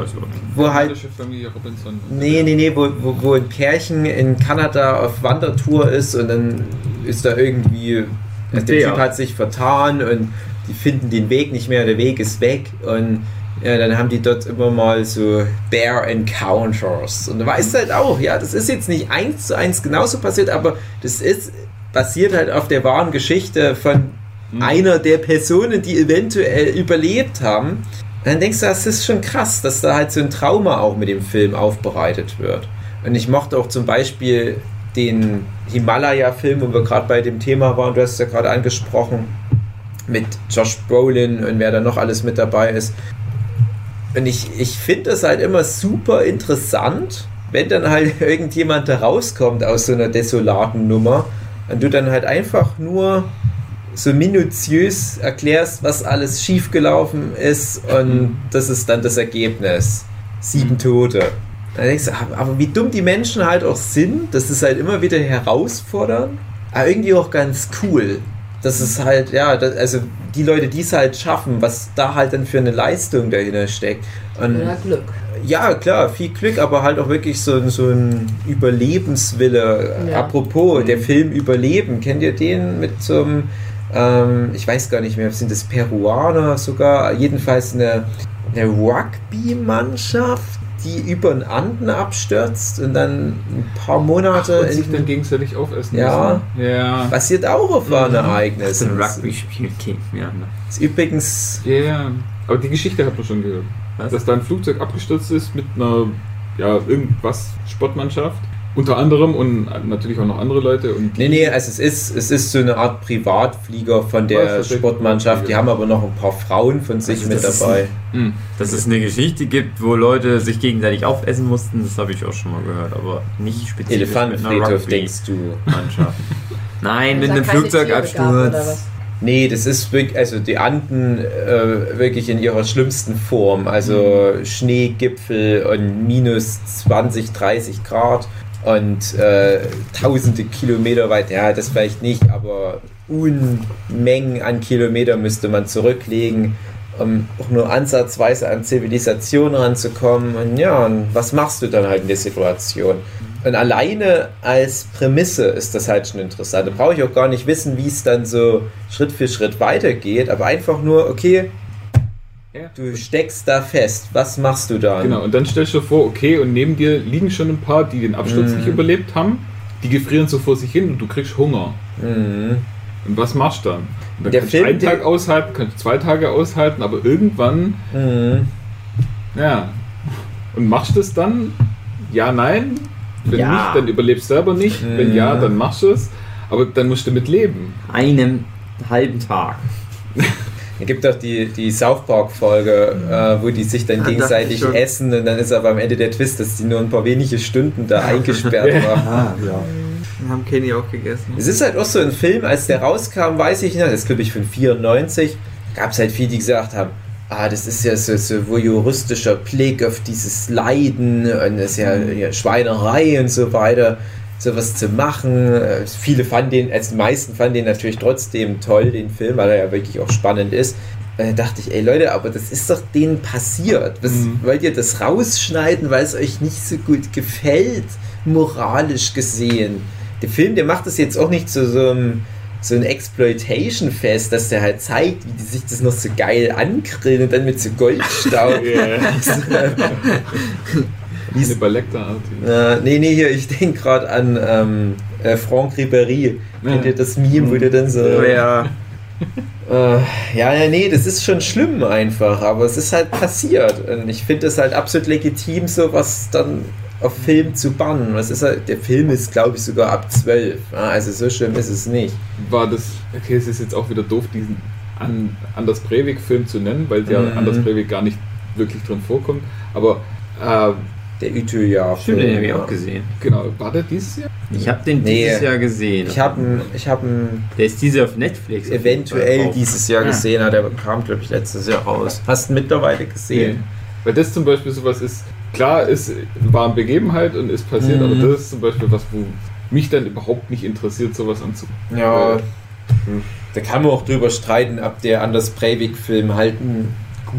Speaker 2: wo halt
Speaker 3: Familie Robinson.
Speaker 2: Nee, nee, nee, wo, wo, wo ein Pärchen in Kanada auf Wandertour ist und dann ist da irgendwie, also der. Typ hat sich vertan und die finden den Weg nicht mehr, der Weg ist weg und ja, dann haben die dort immer mal so Bear Encounters und du weißt halt auch, ja, das ist jetzt nicht eins zu eins genauso passiert, aber das ist basiert halt auf der wahren Geschichte von einer der Personen, die eventuell überlebt haben. Und dann denkst du, das ist schon krass, dass da halt so ein Trauma auch mit dem Film aufbereitet wird. Und ich mochte auch zum Beispiel den Himalaya-Film, wo wir gerade bei dem Thema waren, du hast es ja gerade angesprochen, mit Josh Brolin und wer da noch alles mit dabei ist. Und ich, ich finde das halt immer super interessant, wenn dann halt irgendjemand da rauskommt aus so einer desolaten Nummer und du dann halt einfach nur so minutiös erklärst, was alles schiefgelaufen ist und das ist dann das Ergebnis. Sieben Tote. Da denkst du, aber- wie dumm die Menschen halt auch sind, das ist halt immer wieder herausfordern, aber irgendwie auch ganz cool. Das ist halt, ja, das, also die Leute, die es halt schaffen, was da halt dann für eine Leistung dahinter steckt. Und
Speaker 4: Oder Glück.
Speaker 2: ja, klar, viel Glück, aber halt auch wirklich so, ein- so ein Überlebenswille.
Speaker 4: Ja.
Speaker 2: Apropos, der Film Überleben, kennt ihr den mit so einem, ähm, ich weiß gar nicht mehr, sind das Peruaner sogar, jedenfalls eine, eine Rugby-Mannschaft, die über den Anden abstürzt und dann ein paar Monate
Speaker 3: und sich dann gegenseitig aufessen
Speaker 2: Ja.
Speaker 3: müssen. Ja.
Speaker 2: passiert auch auf wahren
Speaker 1: Das
Speaker 2: Ereignissen.
Speaker 1: ist ein Rugby-Spiel gegeneinander.
Speaker 2: Ist übrigens,
Speaker 3: Ja, ja. Aber die Geschichte hat man schon gehört.
Speaker 1: Was?
Speaker 3: Dass da ein Flugzeug abgestürzt ist mit einer, ja, irgendwas Sportmannschaft. Unter anderem und natürlich auch noch andere Leute. Und
Speaker 2: Nee, nee, also es ist, es ist so eine Art Privatflieger von der
Speaker 3: tatsächlich?
Speaker 2: Sportmannschaft. Die haben aber noch ein paar Frauen von sich
Speaker 1: Also
Speaker 2: mit
Speaker 1: das ist
Speaker 2: dabei.
Speaker 3: Hm.
Speaker 1: Dass es eine Geschichte gibt, wo Leute sich gegenseitig aufessen mussten, das habe ich auch schon mal gehört, aber nicht einer
Speaker 2: Elefantenfriedhof, denkst du.
Speaker 1: Nein, mit
Speaker 4: Dass
Speaker 1: einem Flugzeugabsturz.
Speaker 2: Nee, das ist wirklich, also die Anden äh, wirklich in ihrer schlimmsten Form. Also Schneegipfel und minus 20, 30 Grad und äh, tausende Kilometer weit, ja, das vielleicht nicht, aber Unmengen an Kilometer müsste man zurücklegen, um auch nur ansatzweise an Zivilisation ranzukommen. Und ja, und was machst du dann halt in der Situation? Und alleine als Prämisse ist das halt schon interessant. Da brauche ich auch gar nicht wissen, wie es dann so Schritt für Schritt weitergeht, aber einfach nur, okay,
Speaker 3: Ja.
Speaker 2: du steckst da fest. Was machst du dann?
Speaker 3: Genau, und dann stellst du dir vor, okay, und neben dir liegen schon ein paar, die den Absturz
Speaker 2: Mhm.
Speaker 3: nicht überlebt haben. Die gefrieren so vor sich hin und du kriegst Hunger.
Speaker 2: Mhm.
Speaker 3: Und was machst du dann? Und dann
Speaker 2: Der
Speaker 3: kannst du
Speaker 2: Film,
Speaker 3: einen
Speaker 2: der-
Speaker 3: Tag aushalten, kannst du zwei Tage aushalten, aber irgendwann,
Speaker 2: Mhm.
Speaker 3: ja. Und machst du es dann? Ja, nein. Wenn
Speaker 1: Ja.
Speaker 3: nicht, dann überlebst du selber nicht. Wenn ja,
Speaker 2: Mhm.
Speaker 3: dann machst du es. Aber dann musst du damit leben.
Speaker 1: Einem halben Tag.
Speaker 2: Es gibt auch die, die South Park-Folge, äh, wo die sich dann
Speaker 6: Ah, dachte
Speaker 2: gegenseitig essen und dann ist aber am Ende der Twist, dass die nur ein paar wenige Stunden da eingesperrt
Speaker 3: Ja.
Speaker 2: waren.
Speaker 1: Ah, ja.
Speaker 6: Haben Kenny auch gegessen.
Speaker 2: Es ist halt auch so ein Film, als der rauskam, weiß ich nicht, das ist glaube ich von 94, gab es halt viele, die gesagt haben, ah, das ist ja so, so voyeuristischer Blick auf dieses Leiden und das ist ja, ja Schweinerei und so weiter, sowas zu machen. Äh, Viele fanden den, die meisten fanden den natürlich trotzdem toll, den Film, weil er ja wirklich auch spannend ist. Und dann dachte ich, ey Leute, aber das ist doch denen passiert. Was,
Speaker 3: Mhm.
Speaker 2: Wollt ihr das rausschneiden, weil es euch nicht so gut gefällt, moralisch gesehen? Der Film, der macht das jetzt auch nicht zu so einem so ein Exploitation-Fest, dass der halt zeigt, wie die sich das noch so geil angrillen und dann mit so Goldstaub. Wie
Speaker 3: Eine
Speaker 2: äh, nee, nee, hier, ich denke gerade an ähm, äh, Franck Ribéry. Kennt ihr das Meme, wo der dann so.
Speaker 6: Ja,
Speaker 2: Äh, ja, ja, nee, das ist schon schlimm einfach, aber es ist halt passiert. Und ich finde es halt absolut legitim, sowas dann auf Film zu bannen. Es ist halt, der Film ist, glaube ich, sogar ab 12. Ja, also so schlimm ist es nicht.
Speaker 3: War das, okay, es ist jetzt auch wieder doof, diesen An Anders Breivik-Film zu nennen, weil der
Speaker 2: Mhm.
Speaker 3: Anders Breivik gar nicht wirklich drin vorkommt. Aber äh,
Speaker 2: Der Ütö-Jahr.
Speaker 1: Stimmt, den habe ich auch gesehen.
Speaker 3: genau, war der dieses Jahr?
Speaker 1: Ich habe den
Speaker 2: Nee.
Speaker 1: dieses Jahr gesehen.
Speaker 2: Ich habe ich hab ihn
Speaker 1: Der ist dieses Jahr auf Netflix. auf
Speaker 2: eventuell
Speaker 1: auch.
Speaker 2: dieses Jahr
Speaker 1: Ah.
Speaker 2: gesehen, der kam, glaube ich, letztes Jahr raus. Hast du mittlerweile gesehen?
Speaker 3: Weil das zum Beispiel sowas ist, klar, es war eine Begebenheit und ist passiert,
Speaker 2: Mhm.
Speaker 3: aber das ist zum Beispiel was, wo mich dann überhaupt nicht interessiert, sowas anzugucken.
Speaker 2: Ja.
Speaker 3: Äh,
Speaker 2: Da kann man auch drüber streiten, ob der Anders Breivik-Film halt ein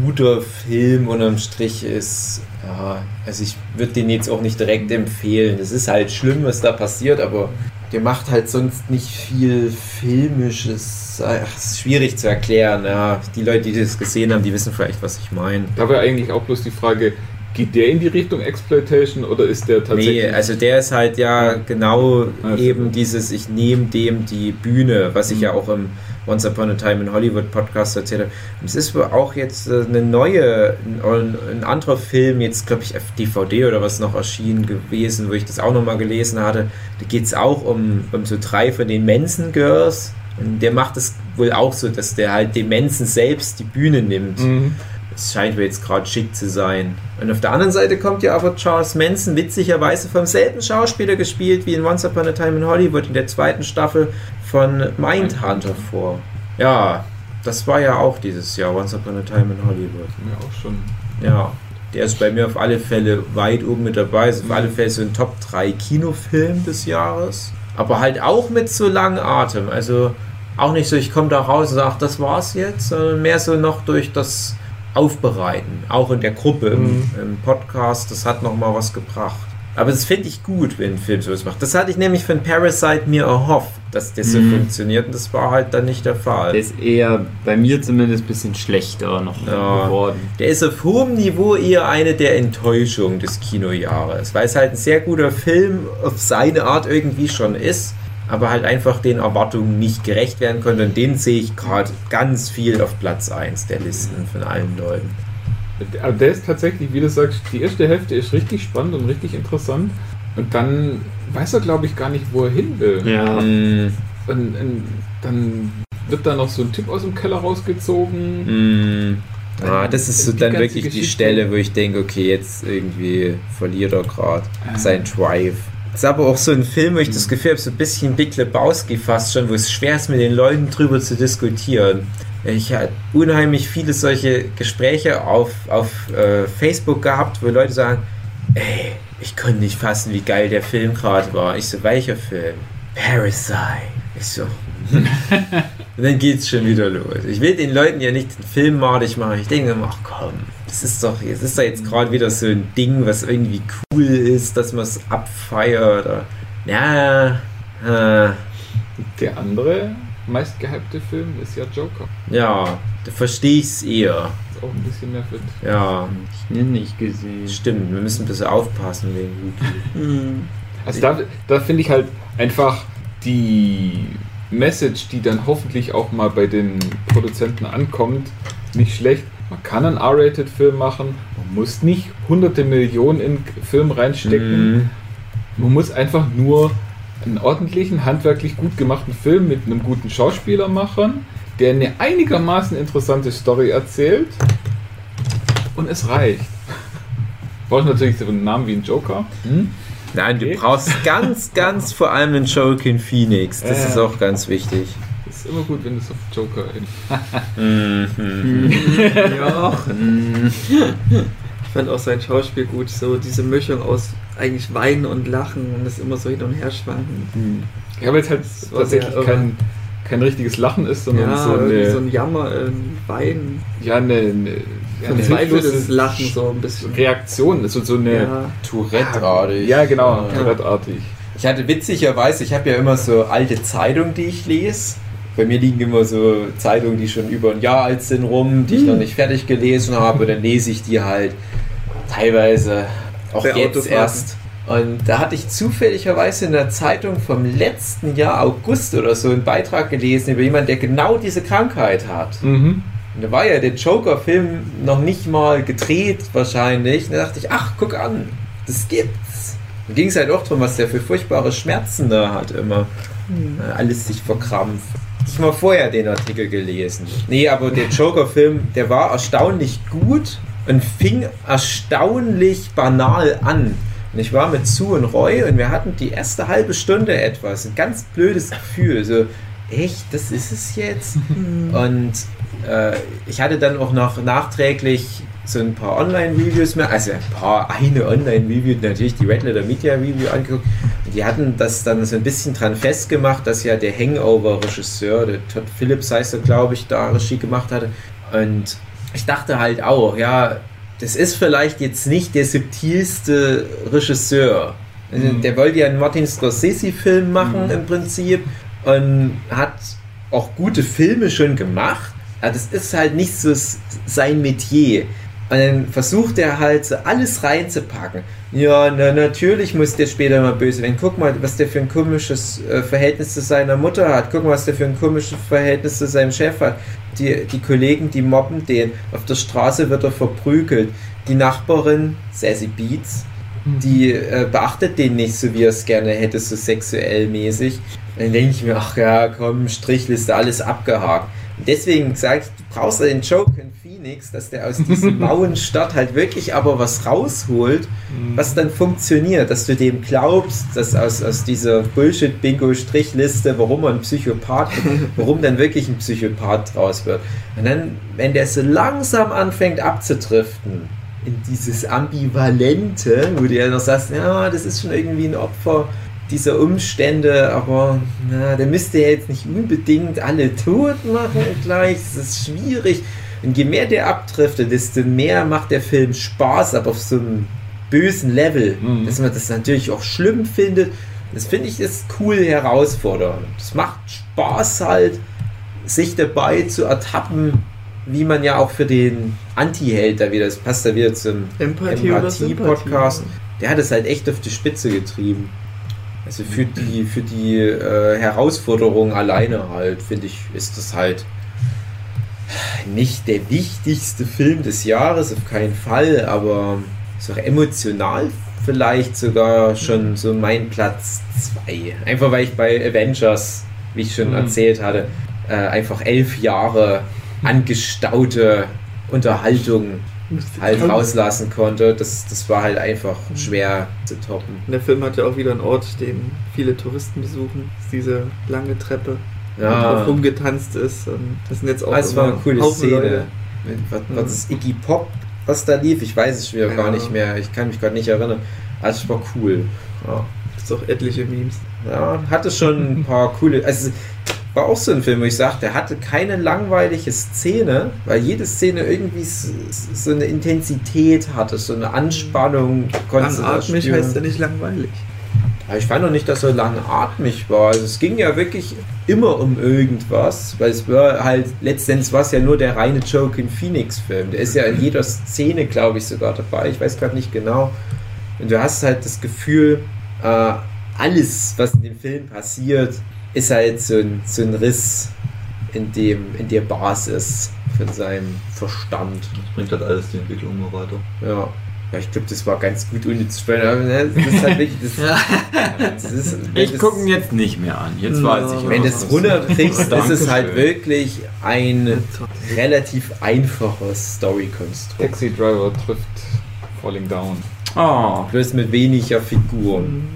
Speaker 2: guter Film unterm Strich ist. Ja, also ich würde den jetzt auch nicht direkt empfehlen. Es ist halt schlimm, was da passiert, aber der macht halt sonst nicht viel Filmisches. Ach, ist schwierig zu erklären. Ja, die Leute, die das gesehen haben, die wissen vielleicht, was ich meine.
Speaker 3: Da wäre eigentlich auch bloß die Frage, geht der in die Richtung Exploitation oder ist der tatsächlich...
Speaker 2: Nee, also der ist halt ja genau
Speaker 3: Also-
Speaker 2: eben dieses, ich nehme dem die Bühne, was ich ja auch im Once Upon a Time in Hollywood Podcast erzählt habe. Und Es ist wohl auch jetzt äh, eine neue, ein, ein anderer Film, jetzt glaube ich auf DVD oder was noch erschienen gewesen, wo ich das auch nochmal gelesen hatte. Da geht es auch um, um so drei von den Manson Girls. Und der macht es wohl auch so, dass der halt dem Manson selbst die Bühne nimmt.
Speaker 3: Mhm.
Speaker 2: Das scheint mir jetzt gerade schick zu sein. Und auf der anderen Seite kommt ja aber Charles Manson witzigerweise vom selben Schauspieler gespielt wie in Once Upon a Time in Hollywood in der zweiten Staffel von Mindhunter vor. Ja, das war ja auch dieses Jahr Once Upon a Time in Hollywood.
Speaker 3: Ja, auch schon.
Speaker 2: Ja, der ist bei mir auf alle Fälle weit oben mit dabei. Ist auf alle Fälle so ein Top 3 Kinofilm des Jahres. Aber halt auch mit so langem Atem. Also auch nicht so, ich komme da raus und sage, das war's jetzt, sondern mehr so noch durch das Aufbereiten. Auch in der Gruppe, im,
Speaker 3: Mhm.
Speaker 2: im Podcast, das hat nochmal was gebracht. Aber das finde ich gut, wenn ein Film sowas macht. Das hatte ich nämlich von Parasite mir erhofft, dass das so
Speaker 1: Mhm.
Speaker 2: funktioniert und das war halt dann nicht der Fall.
Speaker 1: Der ist eher, bei mir zumindest, ein bisschen schlechter noch
Speaker 2: Ja.
Speaker 1: geworden.
Speaker 2: Der ist auf hohem Niveau eher eine der Enttäuschungen des Kinojahres, weil es halt ein sehr guter Film auf seine Art irgendwie schon ist, aber halt einfach den Erwartungen nicht gerecht werden konnte. Und den sehe ich gerade ganz viel auf Platz 1 der Listen von allen Leuten.
Speaker 3: Aber der ist tatsächlich, wie du sagst, die erste Hälfte ist richtig spannend und richtig interessant. Und dann weiß er, glaube ich, gar nicht, wo er hin will.
Speaker 1: Ja.
Speaker 3: Und, und dann wird da noch so ein Typ aus dem Keller rausgezogen.
Speaker 2: mm. Ah, das ist so
Speaker 3: Die
Speaker 2: dann wirklich die
Speaker 3: Geschichte-
Speaker 2: Stelle, wo ich denke, okay, jetzt irgendwie verliert er gerade
Speaker 3: Ah.
Speaker 2: sein Drive. Das ist aber auch so ein Film, wo ich das Gefühl habe, so ein bisschen Big Lebowski fast schon, wo es schwer ist, mit den Leuten drüber zu diskutieren. Ich habe unheimlich viele solche Gespräche auf, auf äh, Facebook gehabt, wo Leute sagen, ey, ich konnte nicht fassen, wie geil der Film gerade war. Ich so, welcher Film? Parasite. Ich so. Und dann geht's schon wieder los. Ich will den Leuten ja nicht den Film madig machen. Ich denke immer, ach komm, das ist doch, das ist doch jetzt gerade wieder so ein Ding, was irgendwie cool ist, dass man es abfeiert. Oder, ja, äh,
Speaker 3: Der andere meistgehypte Film ist ja Joker.
Speaker 2: ja, da verstehe ich es eher.
Speaker 3: Ist auch ein bisschen nervig.
Speaker 2: Ja,
Speaker 1: Ich ihn nicht gesehen.
Speaker 2: stimmt, wir müssen ein bisschen aufpassen wegen Wookie.
Speaker 3: Also da, da finde ich halt einfach die Message, die dann hoffentlich auch mal bei den Produzenten ankommt, nicht schlecht. Man kann einen R-Rated-Film machen, man muss nicht hunderte Millionen in Film reinstecken.
Speaker 2: Mhm.
Speaker 3: Man muss einfach nur einen ordentlichen, handwerklich gut gemachten Film mit einem guten Schauspieler machen, der eine einigermaßen interessante Story erzählt. Und es reicht. Brauchst natürlich so einen Namen wie ein Joker. Hm?
Speaker 2: Nein, du
Speaker 3: Okay.
Speaker 2: brauchst ganz, ganz vor allem einen Joaquin Phoenix. Das
Speaker 3: Äh.
Speaker 2: ist auch ganz wichtig.
Speaker 3: Ist immer gut, wenn es auf Joker hin.
Speaker 2: Mhm.
Speaker 6: Jochen. Ich fand auch sein Schauspiel gut, so diese Mischung aus eigentlich Weinen und Lachen und das immer so hin und her schwanken.
Speaker 3: Ja, weil es halt
Speaker 6: war
Speaker 3: tatsächlich
Speaker 6: irre.
Speaker 3: Kein, richtiges Lachen ist, sondern
Speaker 6: Ja,
Speaker 3: so, eine,
Speaker 6: so ein Jammer, ein Weinen,
Speaker 3: ja, eine, eine, ja, eine
Speaker 6: verzweifeltes
Speaker 3: hilflose
Speaker 6: Lachen so ein bisschen.
Speaker 3: Reaktion. So, so eine.
Speaker 6: Ja,
Speaker 2: Tourette-artig.
Speaker 3: Ja, genau,
Speaker 2: Ja.
Speaker 3: Tourette-artig.
Speaker 2: Ich hatte witzigerweise, ich habe ja immer so alte Zeitungen, die ich lese. Bei mir liegen immer so Zeitungen, die schon über ein Jahr alt sind, rum, die ich noch nicht fertig gelesen habe. Dann lese ich die halt teilweise auch
Speaker 6: Bei
Speaker 2: jetzt erst. Und da hatte ich zufälligerweise in der Zeitung vom letzten Jahr, August oder so, einen Beitrag gelesen über jemanden, der genau diese Krankheit hat.
Speaker 3: Mhm.
Speaker 2: Und da war ja der Joker-Film noch nicht mal gedreht wahrscheinlich. Und da dachte ich, ach, guck an, das gibt's. Da ging es halt auch darum, was der für furchtbare Schmerzen da hat immer. Äh, Alles sich verkrampft. Ich mal vorher den Artikel gelesen. Nee, aber der Joker-Film, der war erstaunlich gut und fing erstaunlich banal an. Und ich war mit Sue und Roy und wir hatten die erste halbe Stunde etwas. Ein ganz blödes Gefühl. So, echt, das ist es jetzt? Und äh, ich hatte dann auch noch nachträglich so ein paar Online-Reviews mehr, also ein paar, eine Online-Review, natürlich die Red Letter Media Review angeguckt. Und die hatten das dann so ein bisschen dran festgemacht, dass ja der Hangover-Regisseur, der Todd Phillips heißt er, glaube ich, da Regie gemacht hatte. Und ich dachte halt auch, ja, das ist vielleicht jetzt nicht der subtilste Regisseur. Also,
Speaker 3: Mhm.
Speaker 2: Der wollte ja einen Martin Scorsese-Film machen
Speaker 3: Mhm.
Speaker 2: im Prinzip und hat auch gute Filme schon gemacht. Aber das ist halt nicht so sein Metier. Und dann versucht er halt so alles reinzupacken. Ja, na, natürlich muss der später mal böse werden. Guck mal, was der für ein komisches äh, Verhältnis zu seiner Mutter hat. Guck mal, was der für ein komisches Verhältnis zu seinem Chef hat. Die, die Kollegen, die mobben den. Auf der Straße wird er verprügelt. Die Nachbarin, Sassy Beats, die äh, beachtet den nicht so, wie er es gerne hätte, so sexuell mäßig. Dann denke ich mir, ach ja, komm, Strichliste, alles abgehakt. Deswegen ich, du brauchst ja den Joke in Phoenix, dass der aus diesem mauen Stadt halt wirklich aber was rausholt, was dann funktioniert, dass du dem glaubst, dass aus, aus dieser Bullshit-Bingo-Strichliste, warum ein Psychopath warum dann wirklich ein Psychopath draus wird. Und dann, wenn der so langsam anfängt abzudriften, in dieses Ambivalente, wo du ja noch sagst, ja, das ist schon irgendwie ein Opfer dieser Umstände, aber na, der müsste ja jetzt nicht unbedingt alle tot machen gleich, das ist schwierig. Und je mehr der abdriftet, desto mehr macht der Film Spaß, aber auf so einem bösen Level,
Speaker 3: Mhm.
Speaker 2: dass man das natürlich auch schlimm findet. Das finde ich ist cool herausfordernd. Es macht Spaß halt, sich dabei zu ertappen, wie man ja auch für den Anti-Held da wieder, das passt da wieder zum
Speaker 6: Empathie
Speaker 2: Empathie-Podcast,
Speaker 6: Sympathie.
Speaker 2: der hat es halt echt auf die Spitze getrieben. Also für die, für die äh, Herausforderung alleine halt, finde ich, ist das halt nicht der wichtigste Film des Jahres, auf keinen Fall, aber ist auch emotional vielleicht sogar schon so mein Platz 2. Einfach weil ich bei Avengers, wie ich schon
Speaker 3: Mhm.
Speaker 2: erzählt hatte, äh, einfach elf Jahre angestaute Unterhaltung halt rauslassen konnte. Das, das war halt einfach schwer zu toppen.
Speaker 6: Und der Film hat ja auch wieder einen Ort, den viele Touristen besuchen. Diese lange Treppe, wo
Speaker 2: Ja,
Speaker 6: drauf rumgetanzt ist. Und das sind jetzt auch
Speaker 2: das war eine coole
Speaker 6: Haufen
Speaker 2: Szene.
Speaker 6: Leute.
Speaker 2: Was, was ist Iggy Pop, was da lief? Ich weiß es schon wieder
Speaker 6: Ja.
Speaker 2: gar nicht mehr. Ich kann mich gerade nicht erinnern. Also es war cool. Ja.
Speaker 6: Das ist auch etliche Memes.
Speaker 2: ja, hatte schon ein paar coole. Also war auch so ein Film, wo ich sagte, der hatte keine langweilige Szene, weil jede Szene irgendwie so eine Intensität hatte, so eine Anspannung.
Speaker 6: Langatmig heißt ja nicht langweilig.
Speaker 2: Aber ich fand auch nicht, dass er langatmig war. Also es ging ja wirklich immer um irgendwas, weil es war halt, letztendlich war es ja nur der reine Joaquin Phoenix-Film. Der ist ja in jeder Szene, glaube ich, sogar dabei. Ich weiß gerade nicht genau. Und du hast halt das Gefühl, äh, alles, was in dem Film passiert, ist halt so ein, so ein Riss in, dem, in der Basis von seinem Verstand.
Speaker 5: Das bringt halt alles die Entwicklung immer weiter.
Speaker 2: Ja. Ja, ich glaube, das war ganz gut ne, Das ist halt wirklich. Das,
Speaker 6: Ja.
Speaker 2: das ist,
Speaker 1: Ich gucke ihn jetzt nicht mehr an. Jetzt weiß ich.
Speaker 2: Wenn du es
Speaker 1: das
Speaker 2: runterkriegst, ist es halt wirklich ein relativ einfaches Story-Konstrukt.
Speaker 3: Taxi Driver trifft Falling Down.
Speaker 1: Oh,
Speaker 2: Bloß mit weniger Figuren.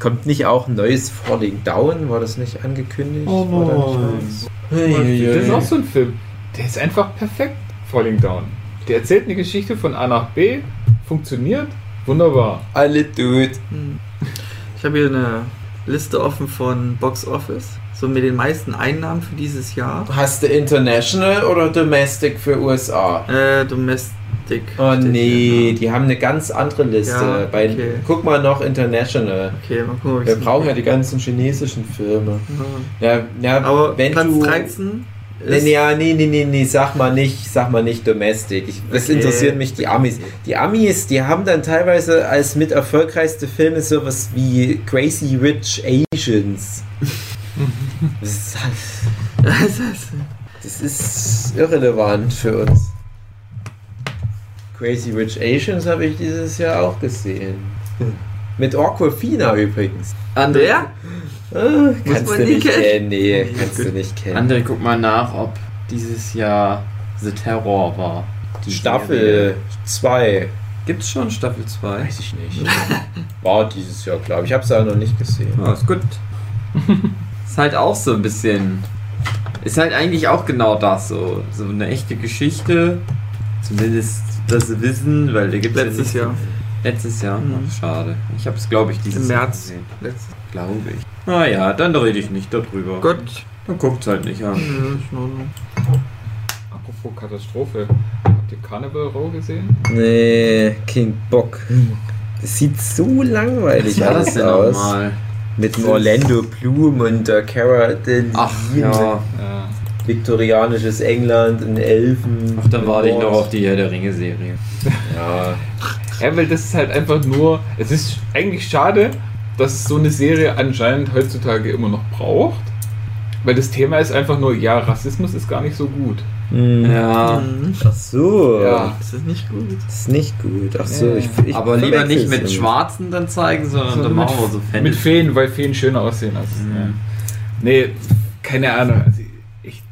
Speaker 2: Kommt nicht auch ein neues Falling Down? War das nicht angekündigt?
Speaker 1: Oh
Speaker 2: War da nicht
Speaker 1: nein.
Speaker 2: was?
Speaker 3: Das ist auch so ein Film. Der ist einfach perfekt, Falling Down. Der erzählt eine Geschichte von A nach B, funktioniert, wunderbar.
Speaker 2: Alle tot.
Speaker 6: Ich habe hier eine Liste offen von Box Office. So mit den meisten Einnahmen für dieses Jahr.
Speaker 2: Hast du International oder Domestic für USA?
Speaker 6: Äh, Domestic.
Speaker 2: Oh nee,
Speaker 6: ne?
Speaker 2: die haben eine ganz andere Liste.
Speaker 6: Ja,
Speaker 2: Bei,
Speaker 6: okay.
Speaker 2: Guck mal noch International.
Speaker 6: Okay, mal gucken,
Speaker 2: Wir brauchen ja die ganzen chinesischen Filme.
Speaker 6: Ja.
Speaker 2: Ja,
Speaker 6: Aber
Speaker 2: wenn
Speaker 6: Platz
Speaker 2: du.
Speaker 6: 13
Speaker 2: Nee,
Speaker 6: ist
Speaker 2: nee, ja, nee, nee, nee, nee, sag mal nicht, sag mal nicht Domestic. Ich, das
Speaker 6: Okay.
Speaker 2: interessiert mich die Amis. Die Amis, die haben dann teilweise als mit erfolgreichste Filme sowas wie Crazy Rich Asians. Das ist, halt- das ist irrelevant für uns. Crazy Rich Asians habe ich dieses Jahr auch gesehen. Mit Aquafina übrigens.
Speaker 1: André,
Speaker 2: Ah, kannst
Speaker 6: man
Speaker 2: du nicht
Speaker 6: kennen.
Speaker 2: kennen, nee, kannst du nicht kennen.
Speaker 1: André, guck mal nach, ob dieses Jahr The Terror war. Die
Speaker 2: Staffel 2.
Speaker 1: Gibt es schon Staffel 2?
Speaker 2: Weiß ich nicht. War dieses Jahr, glaube ich. Ich habe es aber noch nicht gesehen.
Speaker 1: Ja, ist gut. ist halt auch so ein bisschen. Ist halt eigentlich auch genau das so. So eine echte Geschichte. Zumindest das Wissen, weil da gibt es
Speaker 6: letztes Jahr.
Speaker 1: Letztes Jahr?
Speaker 6: Mhm.
Speaker 1: Schade. Ich habe es, glaube ich, dieses
Speaker 6: Im
Speaker 1: Jahr
Speaker 6: März.
Speaker 1: gesehen.
Speaker 6: Letztes
Speaker 1: Glaube ich. Naja, dann rede ich nicht darüber.
Speaker 6: Gott.
Speaker 1: Dann guckt's halt nicht an.
Speaker 6: Ja.
Speaker 3: Apropos Katastrophe. Habt ihr Carnival Row gesehen?
Speaker 2: Nee, King Bock. Das sieht so langweilig
Speaker 1: Was war das denn
Speaker 2: aus.
Speaker 1: nochmal?
Speaker 2: Mit Orlando Bloom und der Cara Delevingne.
Speaker 1: Ach ja.
Speaker 3: Ja.
Speaker 2: Viktorianisches England und Elfen.
Speaker 1: Ach, dann warte ich noch auf die Herr der Ringe-Serie.
Speaker 2: Ja.
Speaker 3: ja, weil das ist halt einfach nur. Es ist eigentlich schade, dass so eine Serie anscheinend heutzutage immer noch braucht. Weil das Thema ist einfach nur, ja, Rassismus ist gar nicht so gut.
Speaker 2: Hm.
Speaker 1: Ja.
Speaker 6: Mhm.
Speaker 2: Ach so.
Speaker 3: Ja.
Speaker 6: Das ist nicht gut.
Speaker 2: Das ist nicht gut. Ach so, ich, ich
Speaker 1: Aber lieber nicht mit. Schwarzen dann zeigen, sondern
Speaker 3: So
Speaker 1: dann
Speaker 3: mit-
Speaker 1: machen wir so Fan.
Speaker 3: Mit Feen, weil Feen schöner aussehen als.
Speaker 1: Mhm.
Speaker 3: Ja. Nee, keine Ahnung. Also ich,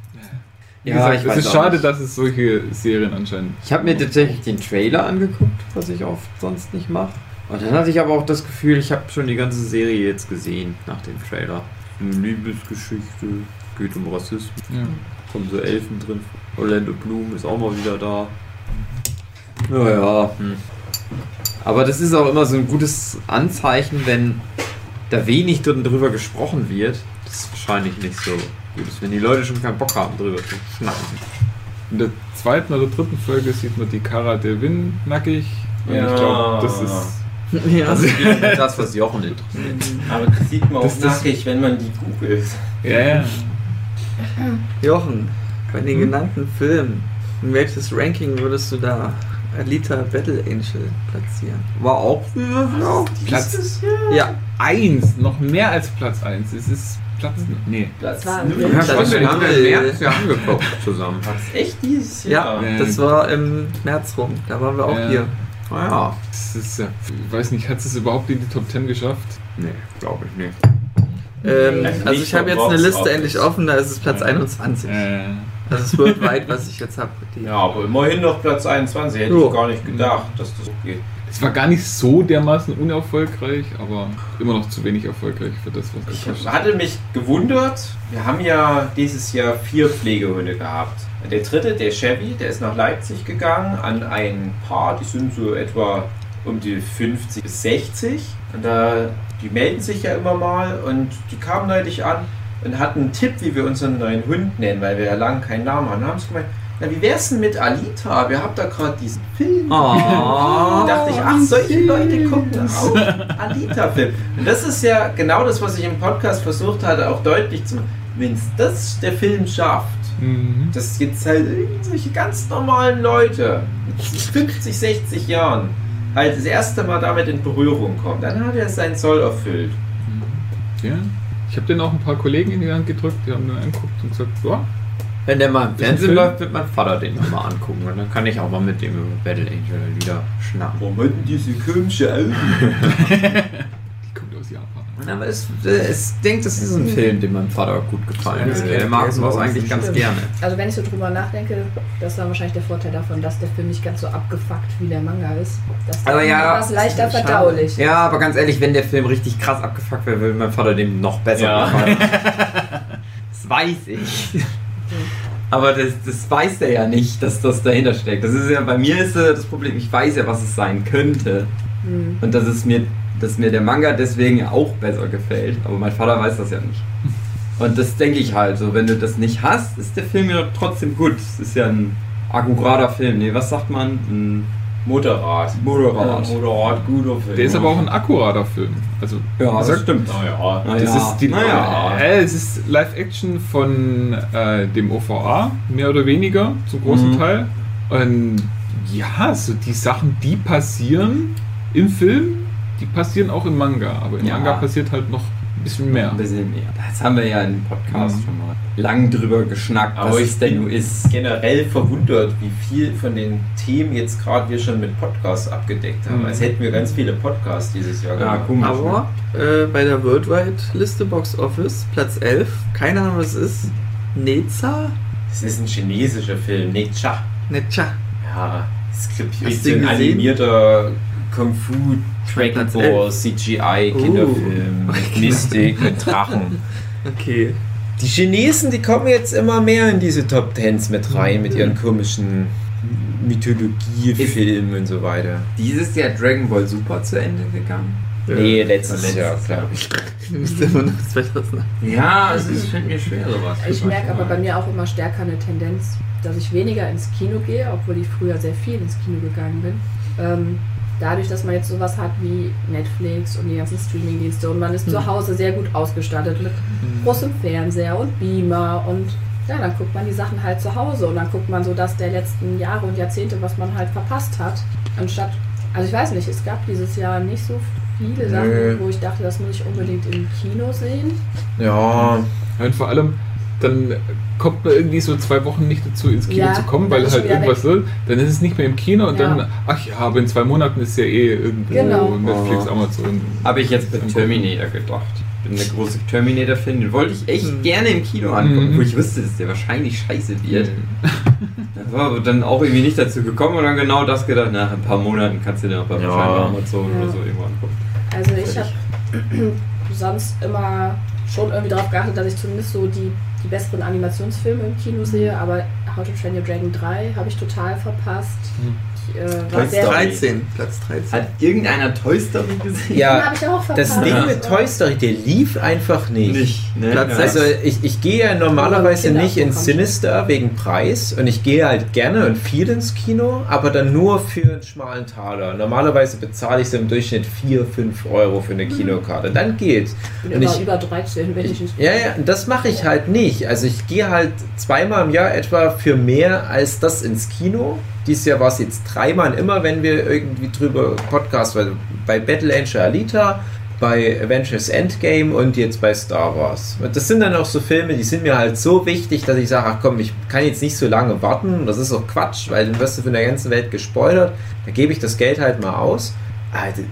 Speaker 3: wie
Speaker 1: Ja,
Speaker 3: gesagt,
Speaker 1: ich
Speaker 3: es
Speaker 1: weiß
Speaker 3: ist schade,
Speaker 1: nicht.
Speaker 3: dass es solche Serien anscheinend.
Speaker 1: Ich habe mir tatsächlich den Trailer angeguckt, was ich oft sonst nicht mache. Und dann hatte ich aber auch das Gefühl, ich habe schon die ganze Serie jetzt gesehen nach dem Trailer. Eine Liebesgeschichte, geht um Rassismus,
Speaker 3: Ja.
Speaker 1: Kommen so Elfen drin. Orlando Bloom ist auch mal wieder da. Naja. Hm. Aber das ist auch immer so ein gutes Anzeichen, wenn da wenig drin drüber gesprochen wird. Das ist wahrscheinlich nicht so gut wenn die Leute schon keinen Bock haben, drüber zu schnacken.
Speaker 3: In der zweiten oder dritten Folge sieht man die Cara Delvin nackig. Und
Speaker 2: Ja.
Speaker 3: ich glaube, das ist.
Speaker 6: Ja.
Speaker 1: Das ist das, was Jochen interessiert.
Speaker 2: Aber das sieht man auch
Speaker 3: das-
Speaker 2: nackig, wenn man die googelt.
Speaker 3: Ja, ja.
Speaker 6: Jochen, bei den
Speaker 3: Hm?
Speaker 6: genannten Filmen, in welches Ranking würdest du da Alita Battle Angel platzieren?
Speaker 1: War auch ja,
Speaker 3: Platz
Speaker 6: Ja,
Speaker 3: eins, noch mehr als Platz 1. Es ist Platz. Nee.
Speaker 2: Platz
Speaker 4: Das war
Speaker 2: null.
Speaker 4: ein
Speaker 1: Ja, haben wir
Speaker 6: Null.
Speaker 1: im März ja angeguckt zusammen.
Speaker 2: Was, echt dieses
Speaker 6: ja,
Speaker 2: Jahr?
Speaker 6: das war im März rum. Da waren wir auch
Speaker 3: Ja.
Speaker 6: hier.
Speaker 1: Naja.
Speaker 3: Das ist ja. Ich weiß nicht, hat es überhaupt in die Top 10 geschafft?
Speaker 1: Nee, glaube ich nicht.
Speaker 6: Ähm, also ich habe jetzt eine Liste endlich offen, da ist es Platz
Speaker 3: Ja.
Speaker 6: 21.
Speaker 3: Äh,
Speaker 6: Das ist worldwide, was ich jetzt habe.
Speaker 2: Ja, aber immerhin noch Platz 21. Hätte
Speaker 6: Jo.
Speaker 2: ich gar nicht gedacht, dass das so geht.
Speaker 3: es war gar nicht so dermaßen unerfolgreich, aber immer noch zu wenig erfolgreich für das, was
Speaker 2: Ich
Speaker 3: es
Speaker 2: hatte mich gewundert, wir haben ja dieses Jahr vier Pflegehunde gehabt. Der dritte, der Chevy, der ist nach Leipzig gegangen an ein Paar, die sind so etwa um die 50 bis 60. Und da, die melden sich ja immer mal und die kamen neulich an und hatten einen Tipp, wie wir unseren neuen Hund nennen, weil wir ja lange keinen Namen haben. Dann haben sie gemeint, na, wie wär's denn mit Alita? Wir haben da gerade diesen Film.
Speaker 1: Oh.
Speaker 2: Da dachte ich, ach, solche Leute gucken auch Alita-Film. Und das ist ja genau das, was ich im Podcast versucht hatte, auch deutlich zu machen. Wenn das der Film schafft,
Speaker 3: Mhm.
Speaker 2: dass jetzt halt irgendwelche ganz normalen Leute mit 50, 60 Jahren halt das erste Mal damit in Berührung kommen, dann hat er seinen Zoll erfüllt.
Speaker 3: Ja. Ich habe den auch ein paar Kollegen in die Hand gedrückt, die haben mir angeguckt und gesagt, ja,
Speaker 1: Wenn der mal im Fernsehen läuft, wird mein Vater den noch mal angucken. Und dann kann ich auch mal mit dem über Battle Angel wieder schnacken.
Speaker 2: Warum hat denn diese komische Augen?
Speaker 3: Die kommt aus Japan.
Speaker 1: Aber es, es denkt, das ist ein Film, dem meinem Vater gut gefallen ist. Der mag sowas eigentlich ganz gerne.
Speaker 4: Also wenn ich so drüber nachdenke, das war wahrscheinlich der Vorteil davon, dass der Film nicht ganz so abgefuckt wie der Manga ist. Das
Speaker 1: Aber ja,
Speaker 4: war es leichter verdaulich.
Speaker 1: Ja, aber ganz ehrlich, wenn der Film richtig krass abgefuckt wäre, würde mein Vater dem noch besser
Speaker 3: Ja.
Speaker 1: gefallen. Das weiß ich. Aber das, das weiß der ja nicht, dass das dahinter steckt. Das ist ja bei mir ist äh, das Problem, ich weiß ja, was es sein könnte.
Speaker 4: Hm.
Speaker 1: Und dass es mir, dass mir der Manga deswegen auch besser gefällt. Aber mein Vater weiß das ja nicht. Und das denke ich halt. So, wenn du das nicht hast, ist der Film ja trotzdem gut. Es ist ja ein akkurater Film. Nee, was sagt man? Ein
Speaker 2: Motorrad.
Speaker 1: Moderat.
Speaker 2: Motorrad, guter Film.
Speaker 3: Der ist aber auch ein akkurater Film. Also,
Speaker 1: Ja, das
Speaker 3: sagt-
Speaker 1: stimmt.
Speaker 2: Naja.
Speaker 1: Na
Speaker 3: Das
Speaker 1: ja.
Speaker 3: ist die,
Speaker 1: naja.
Speaker 3: äh, es ist Live-Action von äh, dem OVA, mehr oder weniger, zum großen
Speaker 1: Mhm.
Speaker 3: Teil. Und ja, so die Sachen, die passieren im Film, die passieren auch im Manga. Aber im
Speaker 1: Ja.
Speaker 3: Manga passiert halt noch ein bisschen mehr.
Speaker 1: Ein bisschen mehr. Das haben wir ja im Podcast
Speaker 3: Mhm.
Speaker 1: schon mal lang drüber geschnackt,
Speaker 2: Aber
Speaker 1: was
Speaker 2: ich
Speaker 1: es denn
Speaker 2: bin
Speaker 1: nun ist.
Speaker 2: generell verwundert, wie viel von den Themen jetzt gerade wir schon mit Podcasts abgedeckt haben.
Speaker 3: Mhm.
Speaker 2: Als hätten wir ganz viele Podcasts dieses Jahr
Speaker 1: Ja,
Speaker 2: gemacht.
Speaker 1: komisch.
Speaker 6: Aber äh, bei der Worldwide-Liste Box Office, Platz 11, keine Ahnung, was es ist. Neza?
Speaker 2: Es ist ein chinesischer Film, Necha.
Speaker 6: Necha.
Speaker 2: Ja, Skript ist ein animierter Kung Fu Dragon Ball CGI Kinderfilm mit Mystik, mit Drachen.
Speaker 6: Okay.
Speaker 2: Die Chinesen, die kommen jetzt immer mehr in diese Top Tens mit rein, mit ihren komischen Mythologiefilmen und so weiter.
Speaker 1: Dieses Jahr Dragon Ball Super zu Ende gegangen.
Speaker 2: Nee, letztes,
Speaker 1: letztes
Speaker 2: Jahr,
Speaker 1: Jahr.
Speaker 2: glaube ich.
Speaker 6: Du bist immer noch 2000.
Speaker 1: Ja, es ist, fällt mir schwer sowas.
Speaker 4: Ich merke aber bei mir auch immer stärker eine Tendenz, dass ich weniger ins Kino gehe, obwohl ich früher sehr viel ins Kino gegangen bin. Ähm, dadurch, dass man jetzt sowas hat wie Netflix und die ganzen Streamingdienste und man ist zu Hause sehr gut ausgestattet mit großem Fernseher und Beamer und ja, dann guckt man die Sachen halt zu Hause und dann guckt man so das der letzten Jahre und Jahrzehnte, was man halt verpasst hat, anstatt, also ich weiß nicht, es gab dieses Jahr nicht so viele Sachen,
Speaker 2: Nö.
Speaker 4: wo ich dachte, das muss ich unbedingt im Kino sehen.
Speaker 2: Ja,
Speaker 3: Und vor allem, dann kommt man irgendwie so zwei Wochen nicht dazu, ins Kino
Speaker 4: Ja,
Speaker 3: zu kommen, weil
Speaker 4: ist
Speaker 3: halt irgendwas ist. Dann ist es nicht mehr im Kino und
Speaker 4: Ja.
Speaker 3: dann, ach ja, aber in zwei Monaten ist ja eh irgendwo
Speaker 4: Genau.
Speaker 3: Netflix,
Speaker 1: Oh.
Speaker 3: Amazon.
Speaker 1: Habe ich jetzt mit Terminator gedacht. Ich bin der große Terminator-Fan, den wollte ich echt gerne im Kino angucken,
Speaker 3: Mhm.
Speaker 1: wo ich wusste, dass der wahrscheinlich scheiße wird.
Speaker 3: Mhm.
Speaker 1: Da war aber dann auch irgendwie nicht dazu gekommen und dann genau das gedacht, nach ein paar Monaten kannst du den auch bei
Speaker 2: Ja.
Speaker 1: wahrscheinlich bei Amazon
Speaker 4: Ja.
Speaker 1: oder so irgendwo angucken.
Speaker 4: Also ich habe sonst immer schon irgendwie darauf geachtet, dass ich zumindest so die, die besseren Animationsfilme im Kino sehe, aber How to Train Your Dragon 3 habe ich total verpasst.
Speaker 3: Hm.
Speaker 4: Ich, äh, war sehr
Speaker 2: Story.
Speaker 6: 13, Platz 13.
Speaker 1: Hat irgendeiner Toy Story gesehen?
Speaker 4: Den
Speaker 2: ja
Speaker 4: habe ich auch verpasst.
Speaker 2: das Ding mit Toy Story, der lief einfach nicht.
Speaker 1: Nicht, ne?
Speaker 6: Platz
Speaker 1: ja.
Speaker 2: Also ich, ich gehe ja normalerweise
Speaker 4: Kinder-
Speaker 2: nicht ins Sinister wegen Preis und ich gehe halt gerne und viel ins Kino, aber dann nur für einen schmalen Taler. Normalerweise bezahle ich so im Durchschnitt 4, 5 Euro für eine Kinokarte. Dann geht's.
Speaker 4: Ich bin
Speaker 2: Und
Speaker 4: immer
Speaker 2: ich-
Speaker 4: über 13, wenn ich ins
Speaker 2: Ja, ja, das mache ich halt nicht. Also ich gehe halt zweimal im Jahr etwa für mehr als das ins Kino. Dieses Jahr war es jetzt dreimal immer, wenn wir irgendwie drüber Podcast, weil bei Battle Angel Alita, bei Avengers Endgame und jetzt bei Star Wars. Und das sind dann auch so Filme, die sind mir halt so wichtig, dass ich sage, ach komm, ich kann jetzt nicht so lange warten. Das ist auch Quatsch, weil dann wirst du von der ganzen Welt gespoilert. Da gebe ich das Geld halt mal aus.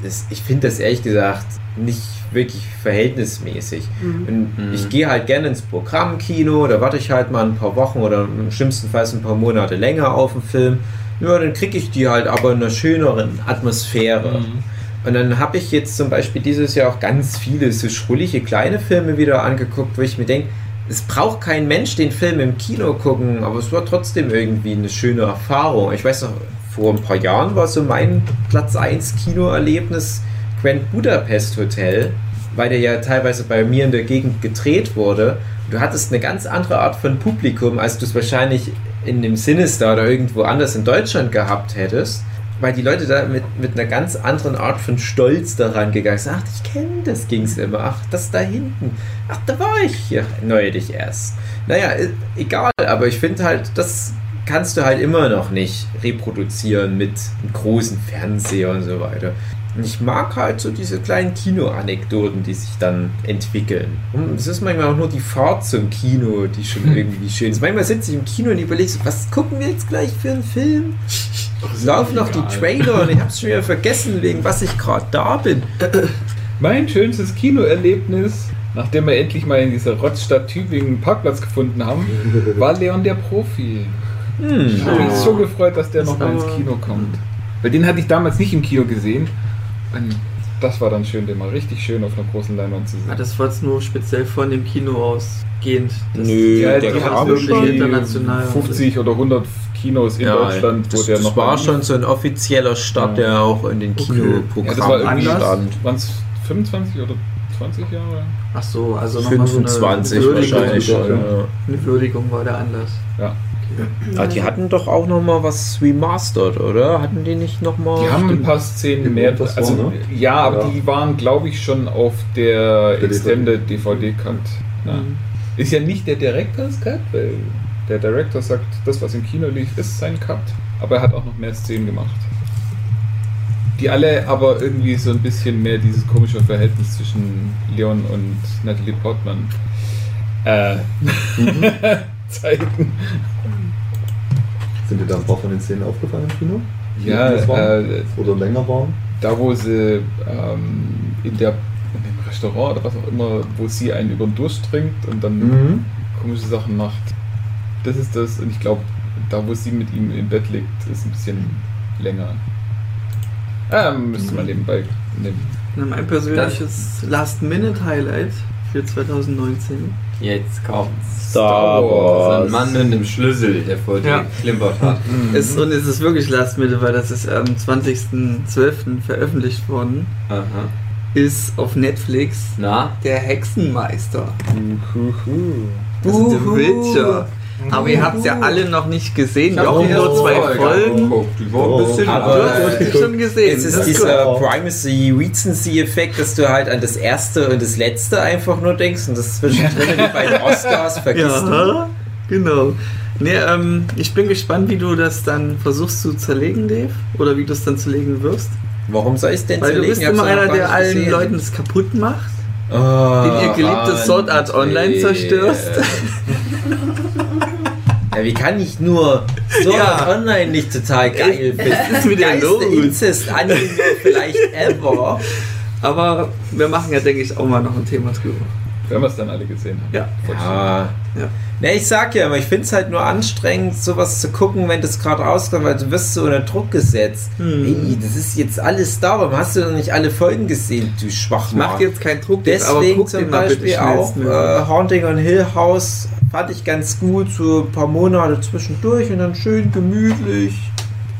Speaker 2: Das, ich finde das ehrlich gesagt nicht wirklich verhältnismäßig.
Speaker 4: Mhm.
Speaker 2: Und
Speaker 1: Mhm.
Speaker 2: ich gehe halt gerne ins Programmkino, da warte ich halt mal ein paar Wochen oder im schlimmsten Fall ein paar Monate länger auf den Film. Ja, dann kriege ich die halt aber in einer schöneren Atmosphäre.
Speaker 3: Mhm.
Speaker 2: Und dann habe ich jetzt zum Beispiel dieses Jahr auch ganz viele so schrullige kleine Filme wieder angeguckt, wo ich mir denke, es braucht kein Mensch den Film im Kino gucken, aber es war trotzdem irgendwie eine schöne Erfahrung. Ich weiß noch, vor ein paar Jahren war so mein Platz 1 Kinoerlebnis Grand Budapest Hotel, weil der ja teilweise bei mir in der Gegend gedreht wurde. Du hattest eine ganz andere Art von Publikum, als du es wahrscheinlich in dem Sinister oder irgendwo anders in Deutschland gehabt hättest weil die Leute da mit, mit einer ganz anderen Art von Stolz daran gegangen sind. Ach, ich kenne das, ging es immer. Ach, das da hinten. Ach, da war ich hier neulich erst. Naja, egal, aber ich finde halt, das kannst du halt immer noch nicht reproduzieren mit einem großen Fernseher und so weiter. Und ich mag halt so diese kleinen Kino-Anekdoten, die sich dann entwickeln. Und es ist manchmal auch nur die Fahrt zum Kino, die schon irgendwie schön ist. Manchmal sitze ich im Kino und überlege so, was gucken wir jetzt gleich für einen Film? Laufen noch die. Trailer und ich habe es schon wieder vergessen, wegen was ich gerade da bin.
Speaker 3: Mein schönstes Kinoerlebnis, nachdem wir endlich mal in dieser Rotzstadt Tübingen einen Parkplatz gefunden haben, war Leon der Profi.
Speaker 2: Hm.
Speaker 3: Ich habe mich so gefreut, dass der
Speaker 6: Das
Speaker 3: noch mal ins Kino kommt. Weil den hatte ich damals nicht im Kino gesehen. Und das war dann schön, den mal richtig schön auf einer großen Leinwand zu
Speaker 6: Ah,
Speaker 3: sehen.
Speaker 6: das war jetzt nur speziell von dem Kino ausgehend. Das
Speaker 2: Nö,
Speaker 3: Ja,
Speaker 2: der kam
Speaker 6: wirklich
Speaker 2: schon.
Speaker 6: international.
Speaker 3: 50 oder 100 Kinos in
Speaker 2: Ja,
Speaker 3: Deutschland, wo
Speaker 2: das, das
Speaker 3: noch
Speaker 2: war schon so ein offizieller Start,
Speaker 3: Ja.
Speaker 2: der auch in den
Speaker 6: Okay.
Speaker 3: Ja, das
Speaker 2: Kinoprogrammen
Speaker 3: irgendwie
Speaker 2: stand.
Speaker 3: waren es 25 oder 20 Jahre?
Speaker 6: Ach so, also nochmal so eine
Speaker 2: 25
Speaker 6: Würdigung.
Speaker 2: wahrscheinlich.
Speaker 3: Ja.
Speaker 2: Ja.
Speaker 6: Eine Würdigung war der Anlass.
Speaker 3: Ja.
Speaker 2: Ah, die hatten doch auch noch mal was remastered, oder? Hatten die nicht noch mal?
Speaker 3: Die haben ein paar Szenen mehr.
Speaker 5: Das war,
Speaker 3: Also,
Speaker 5: ne?
Speaker 3: ja, aber
Speaker 5: Ja.
Speaker 3: die waren, glaube ich, schon auf der
Speaker 5: Der
Speaker 3: Extended DVD-Cut. Ja.
Speaker 6: Mhm.
Speaker 3: Ist ja nicht der Director's Cut, weil der Director sagt, das, was im Kino lief, ist sein Cut. Aber er hat auch noch mehr Szenen gemacht. Die alle aber irgendwie so ein bisschen mehr dieses komische Verhältnis zwischen Leon und Natalie Portman äh, zeigen.
Speaker 5: Sind dir da ein paar von den Szenen aufgefallen im Kino?
Speaker 3: Ja,
Speaker 5: Die das waren?
Speaker 3: äh,
Speaker 5: Oder länger waren?
Speaker 3: da wo sie ähm, in, der, in dem Restaurant oder was auch immer, wo sie einen über den Durst trinkt und dann
Speaker 5: Mhm.
Speaker 3: komische Sachen macht. Das ist das und ich glaube, da wo sie mit ihm im Bett liegt, ist ein bisschen länger. Ähm, müsste man nebenbei nehmen.
Speaker 6: Na, Mein persönliches Last-Minute-Highlight für 2019.
Speaker 1: Jetzt kommt's.
Speaker 2: Star
Speaker 1: So
Speaker 2: Wars.
Speaker 1: ein Mann mit einem Schlüssel, der vor dir
Speaker 6: Ja.
Speaker 1: geklimpert hat.
Speaker 6: Ist, und es ist wirklich Last-Minute, weil das ist am 20.12. veröffentlicht worden.
Speaker 1: Aha.
Speaker 6: Ist auf Netflix
Speaker 1: Na?
Speaker 6: der Hexenmeister. Also The
Speaker 2: Uhu.
Speaker 6: Witcher. Aber ihr habt es ja alle noch nicht gesehen.
Speaker 1: Ich hab
Speaker 6: Jochen
Speaker 1: die
Speaker 6: nur zwei
Speaker 1: Folge
Speaker 6: Folgen.
Speaker 1: Die war ein bisschen
Speaker 2: Aber-
Speaker 6: Du hast es schon gesehen.
Speaker 2: Es ist
Speaker 6: Das
Speaker 2: dieser
Speaker 5: gut.
Speaker 2: Primacy Recency-Effekt, dass du halt an das erste und das letzte einfach nur denkst und das zwischendrin wie bei den Oscars vergisst. du.
Speaker 6: Ja, genau. Nee, ähm, ich bin gespannt, wie du das dann versuchst zu zerlegen, Dave. Oder wie du es dann zerlegen wirst.
Speaker 2: Warum soll ich es denn
Speaker 6: Weil du
Speaker 2: zerlegen?
Speaker 6: bist
Speaker 2: Ich hab's
Speaker 6: immer einer, der allen
Speaker 2: gesehen.
Speaker 6: Leuten das kaputt macht.
Speaker 2: Oh,
Speaker 6: den ihr geliebtes Sword Art Online zerstörst.
Speaker 2: Ja, wie kann ich nur Sword
Speaker 6: Ja.
Speaker 2: Art Online nicht total geil finden?
Speaker 6: Was ist mit dir
Speaker 2: Geilste
Speaker 6: los?
Speaker 2: Incest-Anime vielleicht ever.
Speaker 6: Aber wir machen ja, denke ich, auch mal noch ein Thema drüber.
Speaker 3: Wenn wir es dann alle gesehen haben.
Speaker 6: Ja.
Speaker 2: Ja.
Speaker 6: Ja.
Speaker 2: Ne, ich sag ja immer, ich finde es halt nur anstrengend, sowas zu gucken, wenn das gerade rauskommt, weil du wirst so unter Druck gesetzt.
Speaker 6: Hm.
Speaker 2: Ey, das ist jetzt alles da, warum hast du noch nicht alle Folgen gesehen, du Schwachmann?
Speaker 6: Macht jetzt keinen Druck,
Speaker 2: Deswegen
Speaker 6: guck
Speaker 2: zum Beispiel auch äh, Haunting on Hill House fand ich ganz gut, so ein paar Monate zwischendurch und dann schön gemütlich.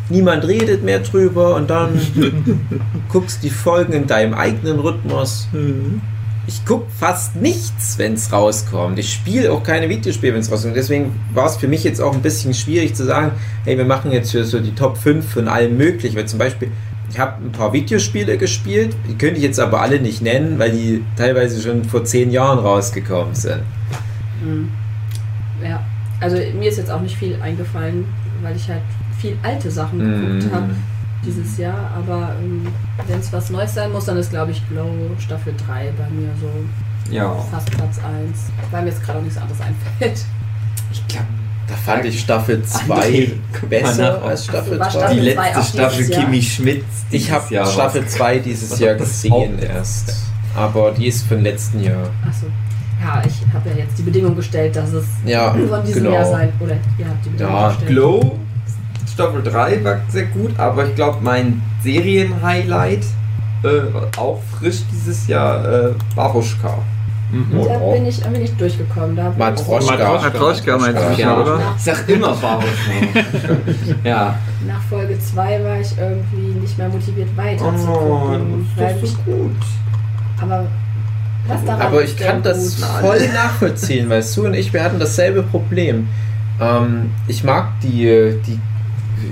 Speaker 2: Niemand redet mehr drüber und dann guckst die Folgen in deinem eigenen Rhythmus.
Speaker 6: Hm.
Speaker 2: Ich guck fast nichts, wenn es rauskommt. Ich spiele auch keine Videospiele, wenn es rauskommt. Deswegen war es für mich jetzt auch ein bisschen schwierig zu sagen, hey, wir machen jetzt hier so die Top 5 von allem möglich. Weil zum Beispiel, ich habe ein paar Videospiele gespielt, die könnte ich jetzt aber alle nicht nennen, weil die teilweise schon vor 10 Jahren rausgekommen sind.
Speaker 4: Mhm. Ja, also mir ist jetzt auch nicht viel eingefallen, weil ich halt viel alte Sachen geguckt
Speaker 2: Mm.
Speaker 4: habe dieses Jahr. Aber ähm, wenn es was Neues sein muss, dann ist, glaube ich, Glow Staffel 3 bei mir so
Speaker 1: Ja.
Speaker 4: fast Platz 1. Weil mir jetzt gerade auch nichts anderes einfällt.
Speaker 1: Ich glaube,
Speaker 2: Da fand ich Staffel 2
Speaker 1: André, guck mal
Speaker 2: besser als Staffel
Speaker 4: War
Speaker 2: 3.
Speaker 4: Staffel
Speaker 1: die
Speaker 4: zwei
Speaker 1: letzte Staffel? Kimi Schmidt.
Speaker 2: Ich habe Staffel
Speaker 1: rausgekommen.
Speaker 2: 2 dieses Jahr gesehen erst. Aber die ist von letzten Jahr.
Speaker 4: Achso. Ja, ich habe ja jetzt die Bedingung gestellt, dass es
Speaker 2: Ja,
Speaker 4: von diesem
Speaker 2: genau.
Speaker 4: Jahr sein. Oder ihr habt die Bedingung
Speaker 2: Ja,
Speaker 4: gestellt.
Speaker 1: Glow Staffel 3 war sehr gut, aber ich glaube, mein Serien-Highlight, äh, auch frisch dieses Jahr, äh, Babuschka.
Speaker 3: Mhm.
Speaker 4: Da
Speaker 5: Oh,
Speaker 4: bin ich, bin ich durchgekommen. Da
Speaker 2: Matroschka.
Speaker 6: Matroschka meinst du,
Speaker 2: Ja.
Speaker 6: oder?
Speaker 1: Ich sag immer Babuschka. ja.
Speaker 4: Nach Folge 2 war ich irgendwie nicht mehr motiviert weiter zu
Speaker 1: Oh,
Speaker 4: gucken.
Speaker 1: das
Speaker 4: weil
Speaker 1: ist gut.
Speaker 4: aber was daran
Speaker 2: Aber ich kann das
Speaker 4: gut?
Speaker 2: voll nachvollziehen, weil Sue und ich, wir hatten dasselbe Problem. Ähm, ich mag die, die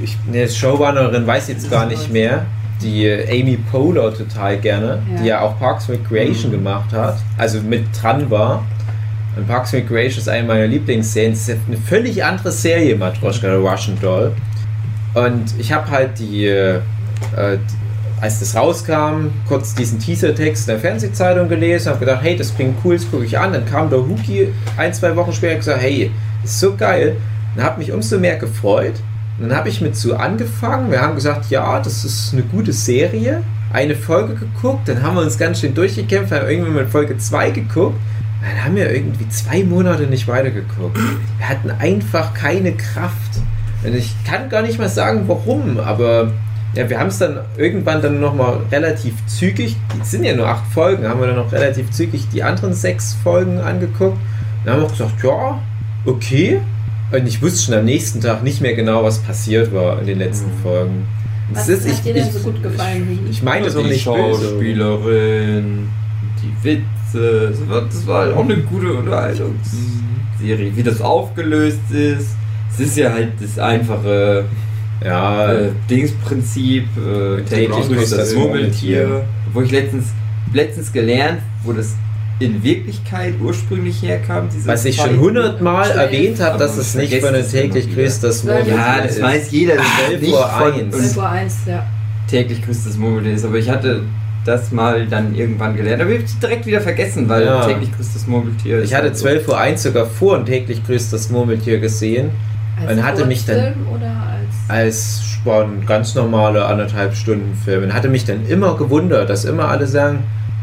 Speaker 2: ich, ne, Showrunnerin weiß jetzt gar nicht mehr, die Amy Poehler total gerne,
Speaker 4: Ja.
Speaker 2: die ja auch Parks and Recreation gemacht hat, also mit dran war. Und Parks and Recreation ist eine meiner Lieblingsserien. Es ist eine völlig andere Serie, Matroschka, der Russian Doll. Und ich habe halt die, äh, die als das rauskam, kurz diesen Teaser-Text in der Fernsehzeitung gelesen, habe gedacht, hey, das klingt cool, das gucke ich an. Dann kam der Huki ein, zwei Wochen später und gesagt, hey, das ist so geil. Dann habe mich umso mehr gefreut. Dann habe ich mit Sue angefangen. Wir haben gesagt, ja, das ist eine gute Serie. Eine Folge geguckt, dann haben wir uns ganz schön durchgekämpft, haben irgendwann mal Folge 2 geguckt. Dann haben wir irgendwie zwei Monate nicht weitergeguckt. Wir hatten einfach keine Kraft. Und ich kann gar nicht mal sagen, warum, aber ja, wir haben es dann irgendwann dann nochmal relativ zügig, es sind ja nur acht Folgen, haben wir dann noch relativ zügig die anderen sechs Folgen angeguckt. Dann haben wir auch gesagt, ja, okay. Und ich wusste schon am nächsten Tag nicht mehr genau, was passiert war in den letzten Folgen.
Speaker 4: Was
Speaker 2: Das
Speaker 4: hat dir denn so gut gefallen?
Speaker 2: Ich, ich meine das auch
Speaker 1: die
Speaker 2: nicht.
Speaker 1: Schauspielerin, die Witze, das war, das war halt auch eine gute Unterhaltungsserie. Wie das aufgelöst ist. Es ist ja halt das einfache
Speaker 2: Ja,
Speaker 1: äh, Dingsprinzip, äh, täglich
Speaker 2: grüßt
Speaker 1: das. Murmeltier. Wo ich letztens, letztens gelernt, wo das in Wirklichkeit ursprünglich herkam. Diese
Speaker 2: was ich schon hundertmal erwähnt habe, dass es
Speaker 1: ich
Speaker 2: nicht von den täglich grüßt das. Murmeltier
Speaker 1: Ja, das
Speaker 2: ist.
Speaker 1: weiß jeder. Das ist
Speaker 2: 12
Speaker 1: nicht von
Speaker 2: eins.
Speaker 4: 12 Uhr 1, ja.
Speaker 1: täglich grüßt das Murmeltier ist. Aber ich hatte das mal dann irgendwann gelernt. Aber ich habe es direkt wieder vergessen, weil
Speaker 2: Ja.
Speaker 1: täglich grüßt das Murmeltier ist
Speaker 2: Ich hatte
Speaker 1: halt so.
Speaker 2: 12.01 Uhr sogar vor und täglich grüßt das Murmeltier gesehen.
Speaker 4: Als
Speaker 2: Man hatte mich dann-
Speaker 4: als.
Speaker 2: als war ein ganz normaler anderthalb Stunden Film. Und hatte mich dann immer gewundert, dass immer alle sagen,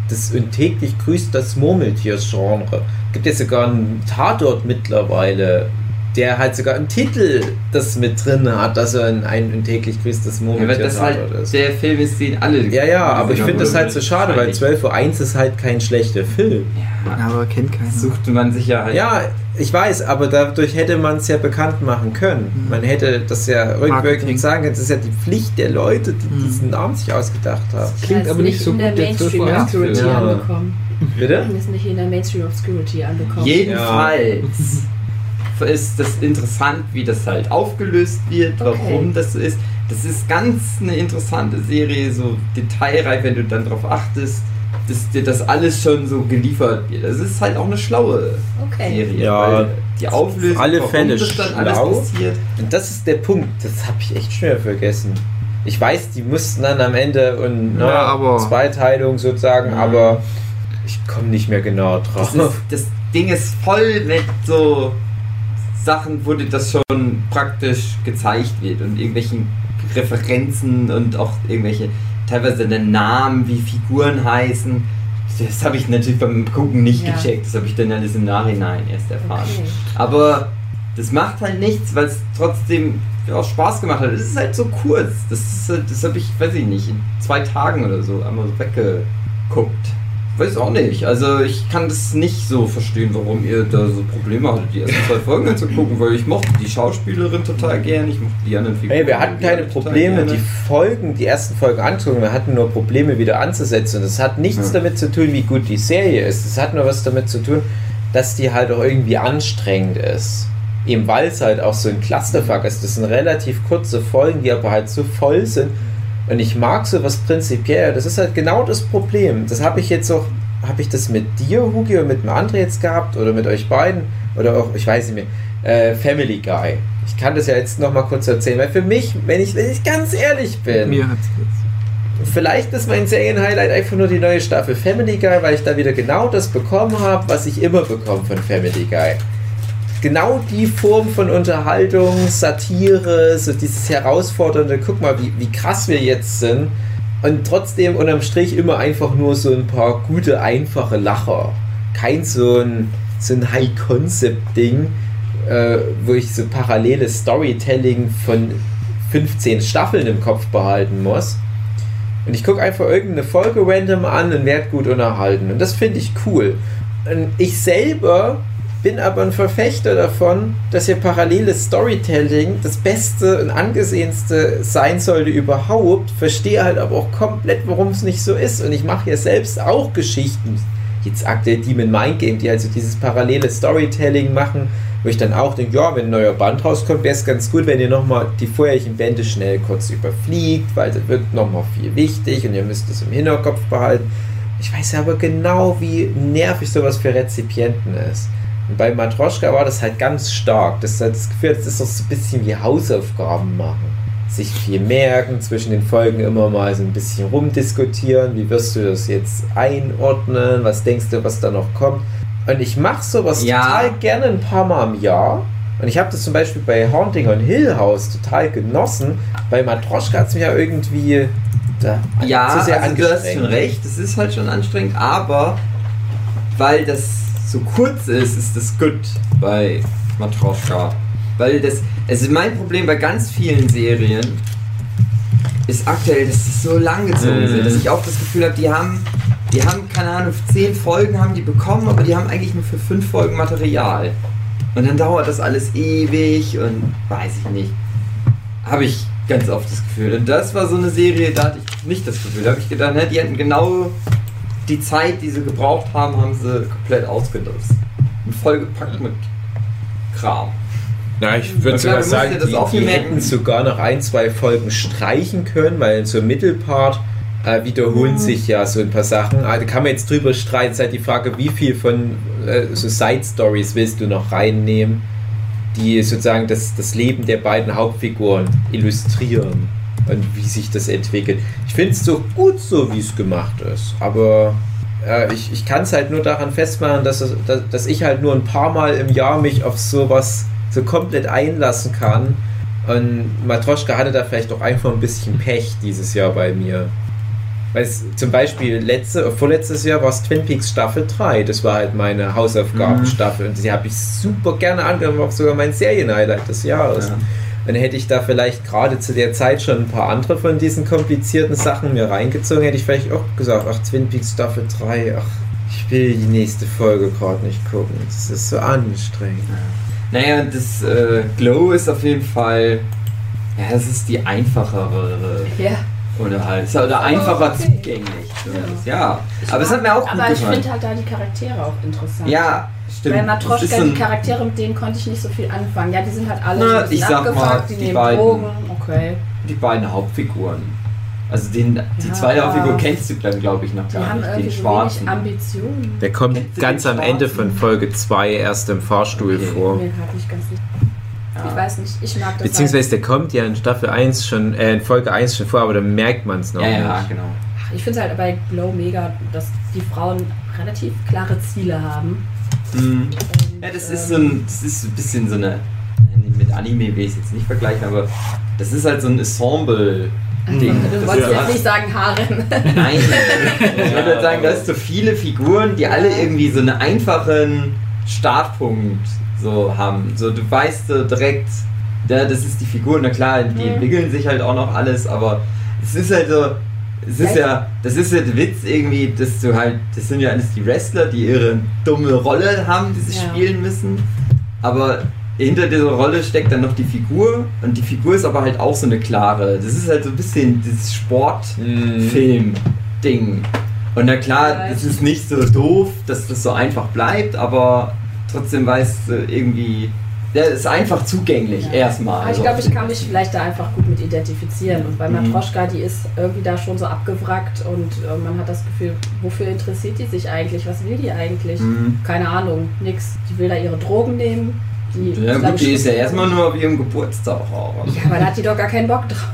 Speaker 2: das und täglich grüßt das Murmeltier-Genre. Gibt jetzt sogar einen Tatort mittlerweile, der halt sogar im Titel das mit drin hat, dass er ein, ein, ein täglich grüßt das
Speaker 1: Ja, das halt
Speaker 2: ist.
Speaker 1: der Film ist, den alle.
Speaker 2: Ja, ja, aber ich finde das halt so schade, weil 12.01 Uhr ist halt kein schlechter Film.
Speaker 1: Ja,
Speaker 6: Aber kennt keiner.
Speaker 1: suchte man sich ja halt.
Speaker 2: Ja, ich weiß, aber dadurch hätte man es ja bekannt machen können.
Speaker 6: Mhm.
Speaker 2: Man hätte das ja rückwirkend sagen können. Das ist ja die Pflicht der Leute, die
Speaker 6: Mhm.
Speaker 2: diesen Namen sich ausgedacht haben.
Speaker 3: Klingt
Speaker 4: Ja, ist
Speaker 3: aber nicht so
Speaker 4: in der
Speaker 3: gut, der 12 Uhr
Speaker 4: Mainstream Obscurity
Speaker 2: Ja.
Speaker 4: angekommen.
Speaker 2: Bitte?
Speaker 4: Ist nicht in der Mainstream Obscurity angekommen.
Speaker 1: Jedenfalls ist das interessant, wie das halt aufgelöst wird,
Speaker 4: Okay.
Speaker 1: warum das so ist. Das ist ganz eine interessante Serie, so detailreich, wenn du dann darauf achtest, dass dir das alles schon so geliefert wird. Das ist halt auch eine schlaue
Speaker 4: Okay.
Speaker 1: Serie.
Speaker 2: Ja,
Speaker 1: weil die Auflösung,
Speaker 2: auf alle
Speaker 1: warum
Speaker 2: Fälle
Speaker 1: das dann
Speaker 2: schlau.
Speaker 1: alles passiert.
Speaker 2: Und das ist der Punkt. Das habe ich echt schnell vergessen. Ich weiß, die mussten dann am Ende und ne,
Speaker 6: Ja, aber-
Speaker 2: Zweiteilung sozusagen,
Speaker 1: Mhm.
Speaker 2: aber ich komme nicht mehr genau
Speaker 1: Das,
Speaker 2: drauf.
Speaker 1: ist, das Ding ist voll mit so Sachen, wo dir das schon praktisch gezeigt wird und irgendwelchen Referenzen und auch irgendwelche teilweise den Namen, wie Figuren heißen. Das habe ich natürlich beim Gucken nicht
Speaker 4: Ja.
Speaker 1: gecheckt. Das habe ich dann alles im Nachhinein erst erfahren.
Speaker 4: Okay.
Speaker 1: Aber das macht halt nichts, weil es trotzdem auch Spaß gemacht hat. Es ist halt so kurz. Das, halt- das habe ich, weiß ich nicht, in zwei Tagen oder so einmal so weggeguckt. Weiß auch nicht. Also ich kann das nicht so verstehen, warum ihr da so Probleme hattet, die ersten zwei Folgen anzugucken, weil ich mochte die Schauspielerin total gern, ich mochte die anderen Figuren.
Speaker 2: Hey, wir hatten keine Probleme, die Folgen, die ersten Folgen anzugucken. Wir hatten nur Probleme wieder anzusetzen. Und das hat nichts
Speaker 1: Ja.
Speaker 2: damit zu tun, wie gut die Serie ist. Es hat nur was damit zu tun, dass die halt auch irgendwie anstrengend ist. Eben weil es halt auch so ein Clusterfuck ist. Das sind relativ kurze Folgen, die aber halt so voll sind. Und ich mag sowas prinzipiell. Das ist halt genau das Problem. Das habe ich jetzt auch, habe ich das mit dir, Hugi, oder mit dem André jetzt gehabt? Oder mit euch beiden? Oder auch, ich weiß nicht mehr, äh, Family Guy. Ich kann das ja jetzt noch mal kurz erzählen, weil für mich, wenn ich, wenn ich ganz ehrlich bin,
Speaker 6: Mir hat's jetzt.
Speaker 2: vielleicht ist mein Serienhighlight einfach nur die neue Staffel Family Guy, weil ich da wieder genau das bekommen habe, was ich immer bekomme von Family Guy. Genau die Form von Unterhaltung, Satire, so dieses herausfordernde, guck mal, wie, wie krass wir jetzt sind. Und trotzdem unterm Strich immer einfach nur so ein paar gute, einfache Lacher. Kein so ein, so ein High-Concept-Ding, äh, wo ich so paralleles Storytelling von 15 Staffeln im Kopf behalten muss. Und ich gucke einfach irgendeine Folge random an und werde gut unterhalten. Und das finde ich cool. Und ich selber bin aber ein Verfechter davon, dass hier paralleles Storytelling das Beste und angesehenste sein sollte überhaupt. Verstehe halt aber auch komplett, warum es nicht so ist. Und ich mache hier selbst auch Geschichten. Jetzt aktuell Demon Mind Game, die also dieses parallele Storytelling machen, wo ich dann auch denke, ja, wenn ein neuer Band rauskommt, wäre es ganz gut, wenn ihr nochmal die vorherigen Bände schnell kurz überfliegt, weil das wird nochmal viel wichtig und ihr müsst es im Hinterkopf behalten. Ich weiß aber genau, wie nervig sowas für Rezipienten ist. Und bei Matroschka war das halt ganz stark. Das hat das Gefühl, das ist doch so ein bisschen wie Hausaufgaben machen. sich viel merken, zwischen den Folgen immer mal so ein bisschen rumdiskutieren. Wie wirst du das jetzt einordnen? Was denkst du, was da noch kommt? Und ich mache sowas
Speaker 1: Ja.
Speaker 2: total gerne ein paar Mal im Jahr. Und ich habe das zum Beispiel bei Haunting on Hill House total genossen. Bei Matroschka hat es mich ja irgendwie da
Speaker 1: Ja,
Speaker 2: zu sehr
Speaker 1: also du hast schon
Speaker 2: angestrengt.
Speaker 1: recht, das ist halt schon anstrengend, aber weil das so kurz ist, ist das gut bei Matroschka. Weil das, also mein Problem bei ganz vielen Serien ist aktuell, dass die so lang gezogen
Speaker 2: Mhm.
Speaker 1: sind, dass ich auch das Gefühl habe, die haben, die haben, keine Ahnung, zehn Folgen haben die bekommen, aber die haben eigentlich nur für fünf Folgen Material. Und dann dauert das alles ewig und weiß ich nicht. Habe ich ganz oft das Gefühl. Und das war so eine Serie, da hatte ich nicht das Gefühl. Da habe ich gedacht, ne, die hätten genau die Zeit, die sie gebraucht haben, haben sie komplett ausgenutzt. Und vollgepackt mit Kram.
Speaker 2: Na, ich würde sogar sagen, die, die hätten sogar noch ein, zwei Folgen streichen können, weil so im Mittelpart äh, wiederholen
Speaker 1: Mhm.
Speaker 2: sich ja so ein paar Sachen. Da kann man jetzt drüber streiten. Ist halt die Frage, wie viel von äh, so Side Stories willst du noch reinnehmen, die sozusagen das, das Leben der beiden Hauptfiguren illustrieren und wie sich das entwickelt. Ich finde es so gut, so wie es gemacht ist, aber äh, ich, ich kann es halt nur daran festmachen, dass, es, dass, dass ich halt nur ein paar Mal im Jahr mich auf sowas so komplett einlassen kann. Und Matroschka hatte da vielleicht auch einfach ein bisschen Pech dieses Jahr bei mir. Weil es zum Beispiel letzte, vorletztes Jahr war es Twin Peaks Staffel 3. Das war halt meine Hausaufgabenstaffel. Und die habe ich super gerne angenommen, auch sogar mein Serienhighlight des Jahres.
Speaker 1: Ja.
Speaker 2: Dann hätte ich da vielleicht gerade zu der Zeit schon ein paar andere von diesen komplizierten Sachen mir reingezogen, hätte ich vielleicht auch gesagt, ach, Twin Peaks Staffel 3, ach, ich will die nächste Folge gerade nicht gucken. Das ist so anstrengend.
Speaker 1: Naja, und das äh, Glow ist auf jeden Fall, ja, das ist die einfachere
Speaker 4: Ja.
Speaker 1: Unterhaltung. Ist Oder einfacher
Speaker 4: okay.
Speaker 1: zugänglich. zumindest. Ja, aber es hat mir auch gut
Speaker 4: Aber ich finde halt da die Charaktere auch interessant.
Speaker 1: Ja, stimmt. Ist
Speaker 4: Matroschka, die Charaktere, mit denen konnte ich nicht so viel anfangen. Ja, die sind halt alle
Speaker 1: Na,
Speaker 4: so
Speaker 1: ich sag mal,
Speaker 4: die,
Speaker 1: die
Speaker 4: nehmen
Speaker 1: beiden.
Speaker 4: Drogen. Okay.
Speaker 1: die beiden Hauptfiguren. Also den, die
Speaker 4: Ja,
Speaker 1: zweite Hauptfigur kennst du dann, glaube ich, noch
Speaker 4: Die
Speaker 1: gar
Speaker 4: haben
Speaker 1: nicht. Den schwarzen.
Speaker 4: wenig Ambitionen.
Speaker 2: Der kommt ganz am Ende von Folge 2 erst im Fahrstuhl
Speaker 1: Okay.
Speaker 2: vor.
Speaker 4: Mir
Speaker 1: Ja.
Speaker 4: Ich weiß nicht, ich mag das.
Speaker 2: Beziehungsweise der kommt ja in Staffel 1 schon, äh, in Folge 1 schon vor, aber dann merkt man es noch
Speaker 1: Ja,
Speaker 2: nicht.
Speaker 1: ja, genau.
Speaker 4: halt, ich finde es halt bei Glow mega, dass die Frauen relativ klare Ziele haben.
Speaker 1: Mhm.
Speaker 4: Und,
Speaker 1: Ja, das ist
Speaker 4: ähm,
Speaker 1: so ein, das ist ein bisschen so eine, mit Anime will ich es jetzt nicht vergleichen, aber das ist halt so ein Ensemble. Ding.
Speaker 4: Du
Speaker 1: Das
Speaker 4: wolltest
Speaker 1: ist-
Speaker 4: jetzt nicht sagen Haaren.
Speaker 1: Nein, ich würde halt sagen, da ist so viele Figuren, die alle irgendwie so einen einfachen Startpunkt so haben. So, du weißt so direkt, ja, das ist die Figur, na klar, die
Speaker 4: Mhm.
Speaker 1: entwickeln sich halt auch noch alles, aber es ist halt so, es ist ja, das ist ja der Witz irgendwie, dass du halt, das sind ja alles die Wrestler, die ihre dumme Rolle haben, die sie
Speaker 4: Ja.
Speaker 1: spielen müssen, aber hinter dieser Rolle steckt dann noch die Figur und die Figur ist aber halt auch so eine klare, das ist halt so ein bisschen dieses Sport,
Speaker 2: Mhm.
Speaker 1: Und na klar, es ist nicht so doof, dass das so einfach bleibt, aber trotzdem weißt du irgendwie, der ist einfach zugänglich
Speaker 4: Ja.
Speaker 1: erstmal.
Speaker 4: Aber ich
Speaker 1: Also,
Speaker 4: glaube, ich kann mich vielleicht da einfach gut mit identifizieren. Und bei
Speaker 1: Mhm.
Speaker 4: Matroschka, die ist irgendwie da schon so abgewrackt und äh, man hat das Gefühl, wofür interessiert die sich eigentlich? Was will die eigentlich?
Speaker 1: Mhm.
Speaker 4: Keine Ahnung, nix. Die will da ihre Drogen nehmen. Die,
Speaker 1: Ja gut, die ist ja erstmal nur auf ihrem Geburtstag auch.
Speaker 4: Ja, aber da hat die doch gar keinen Bock drauf.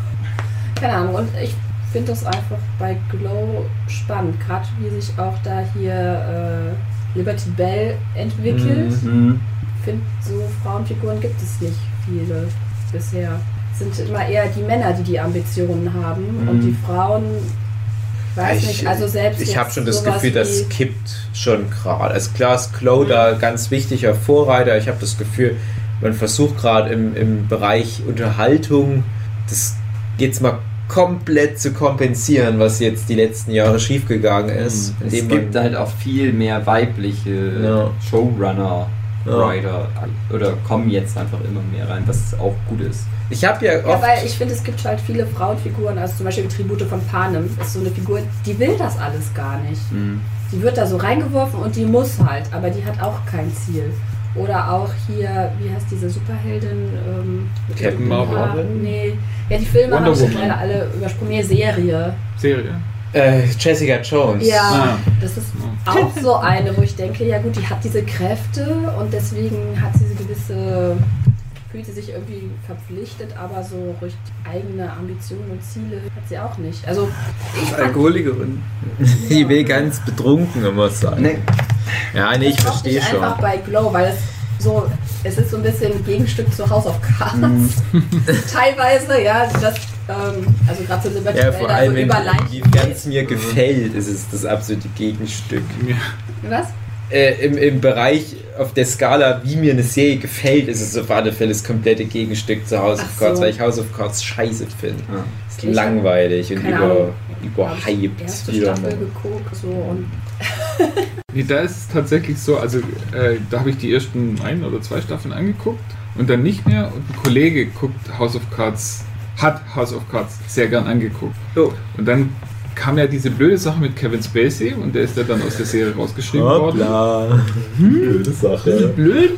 Speaker 4: Keine Ahnung. Und ich finde das einfach bei Glow spannend. Gerade wie sich auch da hier äh, Liberty Bell entwickelt.
Speaker 1: Mhm.
Speaker 4: Ich finde, so Frauenfiguren gibt es nicht viele bisher. Es sind immer eher die Männer, die die Ambitionen haben.
Speaker 1: Mhm.
Speaker 4: Und die Frauen, weiß
Speaker 2: Ich-
Speaker 4: nicht, also selbst.
Speaker 2: Ich habe schon das Gefühl, das kippt schon gerade. Also klar ist Chloe da ganz wichtiger Vorreiter. Ich habe das Gefühl, man versucht gerade im, im Bereich Unterhaltung das jetzt mal komplett zu kompensieren, was jetzt die letzten Jahre schiefgegangen ist.
Speaker 1: Es gibt halt auch viel mehr weibliche
Speaker 2: Ja.
Speaker 1: Showrunner,
Speaker 2: Ja.
Speaker 1: Writer oder kommen jetzt einfach immer mehr rein, was auch gut ist.
Speaker 2: ich habe ja
Speaker 4: Ja,
Speaker 2: oft
Speaker 4: weil ich finde, es gibt halt viele Frauenfiguren, also zum Beispiel die Tribute von Panem, ist so eine Figur, die will das alles gar nicht.
Speaker 1: Mhm.
Speaker 4: Die wird da so reingeworfen und die muss halt, aber die hat auch kein Ziel. Oder auch hier, wie heißt diese Superheldin? Ähm,
Speaker 2: Captain
Speaker 4: den
Speaker 3: Marvel?
Speaker 4: Haaren? Nee. Ja, die Filme
Speaker 3: Wonder
Speaker 4: habe ich leider alle übersprungen. Nee, Serie.
Speaker 3: Serie.
Speaker 2: äh, Jessica Jones.
Speaker 4: Ja,
Speaker 3: Ah.
Speaker 4: das ist auch so eine, wo ich denke, ja gut, die hat diese Kräfte und deswegen hat sie so gewisse fühlt sie sich irgendwie verpflichtet, aber so richtig eigene Ambitionen und Ziele hat sie auch nicht. Also ich
Speaker 6: Alkoholikerin.
Speaker 2: Die will ganz betrunken immer sein.
Speaker 1: Nee.
Speaker 2: Ja, nee, ich verstehe
Speaker 4: ich
Speaker 2: schon.
Speaker 4: einfach bei Glow, weil es so, es ist so ein bisschen ein Gegenstück zu House of Cards.
Speaker 2: Mhm.
Speaker 4: Teilweise, ja, das, ähm, also gerade so Liberty
Speaker 2: Ja, vor
Speaker 4: da so
Speaker 2: allem, wenn es mir gefällt, ist es das absolute Gegenstück.
Speaker 4: Was?
Speaker 2: Äh, im, Im Bereich auf der Skala, wie mir eine Serie gefällt, ist es auf alle Fälle das komplette Gegenstück zu House of
Speaker 4: Ach
Speaker 2: Cards,
Speaker 4: so.
Speaker 2: weil ich House of Cards scheiße finde.
Speaker 1: Ja.
Speaker 2: Ist
Speaker 4: Ich hab-
Speaker 2: langweilig und über, überhyped.
Speaker 4: erste Staffel geguckt so und
Speaker 3: Nee, da ist es tatsächlich so, also äh, da habe ich die ersten ein oder zwei Staffeln angeguckt und dann nicht mehr und ein Kollege guckt House of Cards, hat House of Cards sehr gern angeguckt.
Speaker 6: Oh.
Speaker 3: Und dann kam ja diese blöde Sache mit Kevin Spacey und der ist ja dann aus der Serie rausgeschrieben worden.
Speaker 2: Hoppla.
Speaker 5: Blöde Sache.
Speaker 3: Blöd.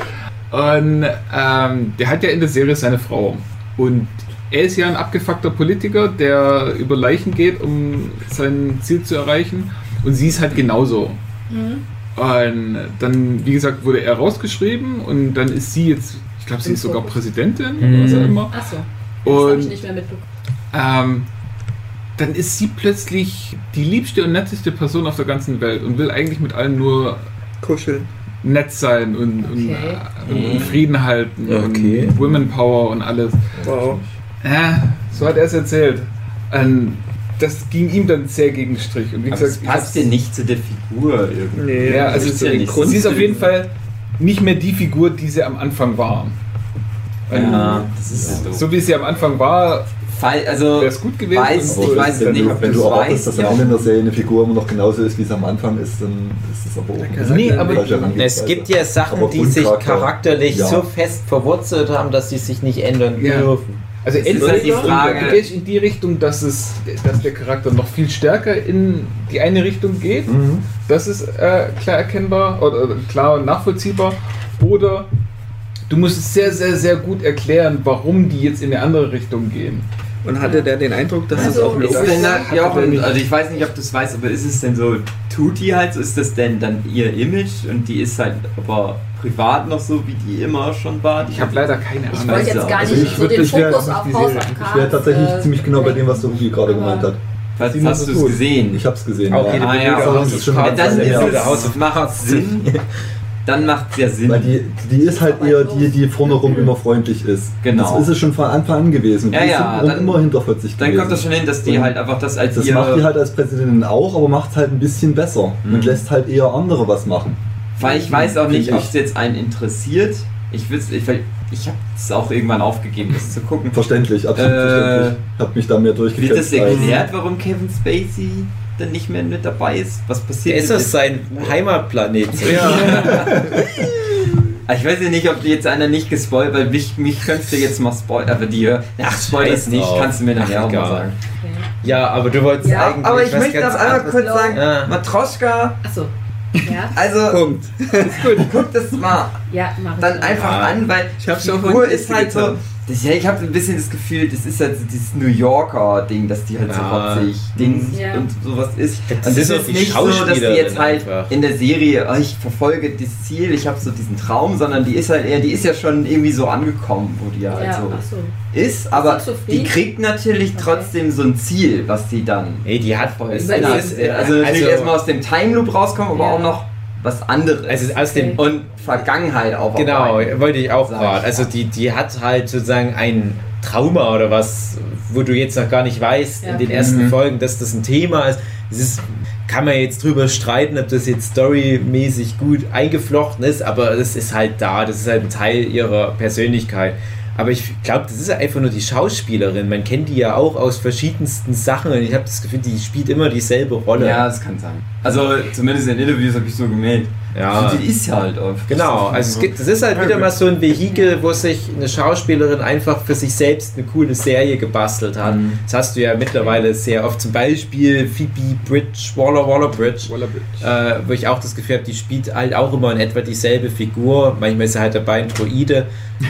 Speaker 3: Und ähm, der hat ja in der Serie seine Frau. Und er ist ja ein abgefuckter Politiker, der über Leichen geht, um sein Ziel zu erreichen. Und sie ist halt genauso. Und dann, wie gesagt, wurde er rausgeschrieben und dann ist sie jetzt, ich glaube, sie
Speaker 4: Im
Speaker 3: ist sogar
Speaker 4: Fokus.
Speaker 3: Präsidentin
Speaker 2: Mhm.
Speaker 3: oder was auch immer.
Speaker 4: achso. Das habe ich
Speaker 3: Und
Speaker 4: nicht mehr mitbekommen.
Speaker 3: ähm, dann ist sie plötzlich die liebste und netteste Person auf der ganzen Welt und will eigentlich mit allen nur
Speaker 6: Kuscheln.
Speaker 3: nett sein und, und,
Speaker 4: Okay.
Speaker 3: äh, und, und Frieden halten
Speaker 2: Okay.
Speaker 3: und Women Power und alles.
Speaker 6: Wow.
Speaker 3: Ja, so hat er es erzählt. Ähm, das ging ihm dann sehr gegen den Strich. Und wie
Speaker 1: Aber
Speaker 3: gesagt,
Speaker 1: es
Speaker 3: ich
Speaker 1: passt
Speaker 3: hab's-
Speaker 1: dir nicht zu der Figur irgendwie.
Speaker 6: Nee,
Speaker 3: Ja, also
Speaker 6: so
Speaker 1: ist ja
Speaker 6: Grund.
Speaker 3: sie ist auf jeden Fall nicht mehr die Figur, die sie am Anfang war. Ähm,
Speaker 1: Ja, das ist so.
Speaker 3: So wie sie am Anfang war,
Speaker 1: also
Speaker 3: wäre es gut gewesen.
Speaker 1: weiß, ich weiß
Speaker 3: es
Speaker 1: nicht,
Speaker 5: wenn
Speaker 1: du weißt,
Speaker 5: dass
Speaker 1: ja.
Speaker 5: am Ende in der Serie eine Figur immer noch genauso ist, wie es am Anfang ist, dann ist es aber auch
Speaker 3: Nee, aber-.
Speaker 2: Es gibt ja Sachen, die sich charakterlich
Speaker 5: ja.
Speaker 2: so fest verwurzelt haben, dass sie sich nicht ändern
Speaker 3: Ja.
Speaker 2: dürfen.
Speaker 3: Also
Speaker 1: Es ist
Speaker 3: entweder
Speaker 1: halt die Frage-
Speaker 3: du gehst in die Richtung, dass, es, dass der Charakter noch viel stärker in die eine Richtung geht.
Speaker 5: Mhm.
Speaker 3: Das ist äh, klar erkennbar oder, klar und nachvollziehbar. Oder du musst es sehr, sehr, sehr gut erklären, warum die jetzt in eine andere Richtung gehen.
Speaker 6: Und hatte der den Eindruck, dass es
Speaker 4: Also,
Speaker 6: auch
Speaker 1: Ist
Speaker 6: logisch
Speaker 1: denn da, ja, also ich weiß nicht, ob du es weißt, aber ist es denn so, tut die halt so, ist das denn dann ihr Image und die ist halt aber privat noch so, wie die immer schon war? Die
Speaker 3: Ich habe leider keine
Speaker 4: Ich
Speaker 3: Ahnung.
Speaker 4: wollte jetzt
Speaker 1: auch.
Speaker 4: gar
Speaker 5: Also
Speaker 4: nicht
Speaker 5: ich
Speaker 4: so den
Speaker 5: ich
Speaker 4: Fokus auf House
Speaker 3: Serie-
Speaker 4: of
Speaker 5: Ich wäre tatsächlich
Speaker 4: äh,
Speaker 5: ziemlich genau bei dem, was der Ruby gerade gemeint hat.
Speaker 1: Was
Speaker 3: Sie
Speaker 1: hast du
Speaker 3: es
Speaker 1: es gesehen?
Speaker 5: Ich hab's gesehen.
Speaker 2: Auch
Speaker 5: ja.
Speaker 1: Ah, ja,
Speaker 2: House
Speaker 5: das ist schon
Speaker 1: Ja, dann
Speaker 5: Ja,
Speaker 1: ist
Speaker 5: ja.
Speaker 1: es, macht. Sinn. Dann macht es ja Sinn.
Speaker 5: Weil die, die ist halt eher die, die vorne rum immer freundlich ist.
Speaker 1: Genau.
Speaker 5: Das ist es schon von Anfang an gewesen.
Speaker 1: Ja,
Speaker 5: die
Speaker 1: ja,
Speaker 5: hintenrum
Speaker 1: dann-
Speaker 5: immer hinterfotzig
Speaker 1: Dann
Speaker 5: gewesen.
Speaker 1: kommt das schon hin, dass die
Speaker 5: Und
Speaker 1: halt einfach das als
Speaker 5: Das
Speaker 1: ihr...
Speaker 5: macht die halt als Präsidentin auch, aber macht es halt ein bisschen besser
Speaker 1: Mhm.
Speaker 5: und lässt halt eher andere was machen.
Speaker 1: Weil ich weiß auch nicht, ob es jetzt einen interessiert. Ich will ich, weil ich habe es auch irgendwann aufgegeben, das zu gucken.
Speaker 5: Verständlich, absolut
Speaker 1: Äh,
Speaker 5: verständlich. Hab mich da mehr
Speaker 1: Wird das
Speaker 5: durchgekämpft.
Speaker 1: erklärt, warum Kevin Spacey dann nicht mehr mit dabei ist? Was passiert
Speaker 2: Ist
Speaker 1: mit
Speaker 2: das sein Heimatplanet?
Speaker 1: Ah, Ich weiß ja nicht, ob die jetzt einer nicht gespoilt, weil mich, mich könntest du jetzt mal spoilern, aber die, ach, spoil es nicht,
Speaker 2: drauf.
Speaker 1: kannst du mir nachher
Speaker 2: Ach,
Speaker 1: auch mal sagen.
Speaker 2: Ja, aber du wolltest
Speaker 4: Ja,
Speaker 2: eigentlich
Speaker 1: Aber ich möchte noch einmal kurz sagen,
Speaker 2: Ja.
Speaker 1: Matroschka,
Speaker 4: Achso. Ja,
Speaker 1: also
Speaker 6: Punkt.
Speaker 1: guck das mal
Speaker 4: ja,
Speaker 1: dann
Speaker 4: dann.
Speaker 1: einfach
Speaker 2: Ja.
Speaker 1: an, weil
Speaker 6: Ich hab's
Speaker 1: die
Speaker 6: schon
Speaker 1: Figur ist halt so. Das, ja, ich habe ein bisschen das Gefühl, das ist halt so dieses New Yorker Ding, dass die halt so
Speaker 2: Ja.
Speaker 1: rotzig Dings
Speaker 4: Ja.
Speaker 1: und sowas ist.
Speaker 2: Das
Speaker 1: Also
Speaker 2: ist
Speaker 1: es
Speaker 2: auch
Speaker 1: ist nicht so, dass die jetzt halt
Speaker 2: einfach.
Speaker 1: in der Serie, oh, ich verfolge das Ziel, ich habe so diesen Traum, sondern die ist halt eher, die ist ja schon irgendwie so angekommen, wo die ja, halt
Speaker 4: Ja,
Speaker 1: so
Speaker 4: achso.
Speaker 1: ist, aber
Speaker 4: sie
Speaker 1: die kriegt natürlich
Speaker 4: Okay.
Speaker 1: trotzdem so ein Ziel, was die dann
Speaker 2: Ey, die hat
Speaker 4: die
Speaker 2: ist,
Speaker 1: also, also natürlich
Speaker 2: also,
Speaker 1: erstmal aus dem Time Loop rauskommen, aber
Speaker 4: Ja.
Speaker 1: auch noch was anderes.
Speaker 2: also aus dem
Speaker 4: Okay.
Speaker 1: und Vergangenheit auch.
Speaker 2: Genau, wollte ich auch gerade. Also die, die hat halt sozusagen ein Trauma oder was, wo du jetzt noch gar nicht weißt
Speaker 4: Ja.
Speaker 2: in den ersten
Speaker 1: Mhm.
Speaker 2: Folgen, dass das ein Thema ist. Es ist, kann man jetzt drüber streiten, ob das jetzt storymäßig gut eingeflochten ist, aber es ist halt da, das ist halt ein Teil ihrer Persönlichkeit. Aber ich glaube, das ist einfach nur die Schauspielerin. Man kennt die ja auch aus verschiedensten Sachen und ich habe das Gefühl, die spielt immer dieselbe Rolle.
Speaker 1: Ja, das kann sein. Also zumindest in Interviews habe ich so gemerkt.
Speaker 2: Ja.
Speaker 1: Die ist ja halt oft.
Speaker 2: Genau, also es gibt, das ist halt wieder mal so ein Vehikel, wo sich eine Schauspielerin einfach für sich selbst eine coole Serie gebastelt hat.
Speaker 1: Mhm.
Speaker 2: Das hast du ja mittlerweile sehr oft. Zum Beispiel Phoebe Bridge, Waller Waller Bridge,
Speaker 3: Waller-Bridge.
Speaker 2: äh, wo ich auch das Gefühl habe, die spielt halt auch immer in etwa dieselbe Figur. Manchmal ist sie halt dabei ein Droide.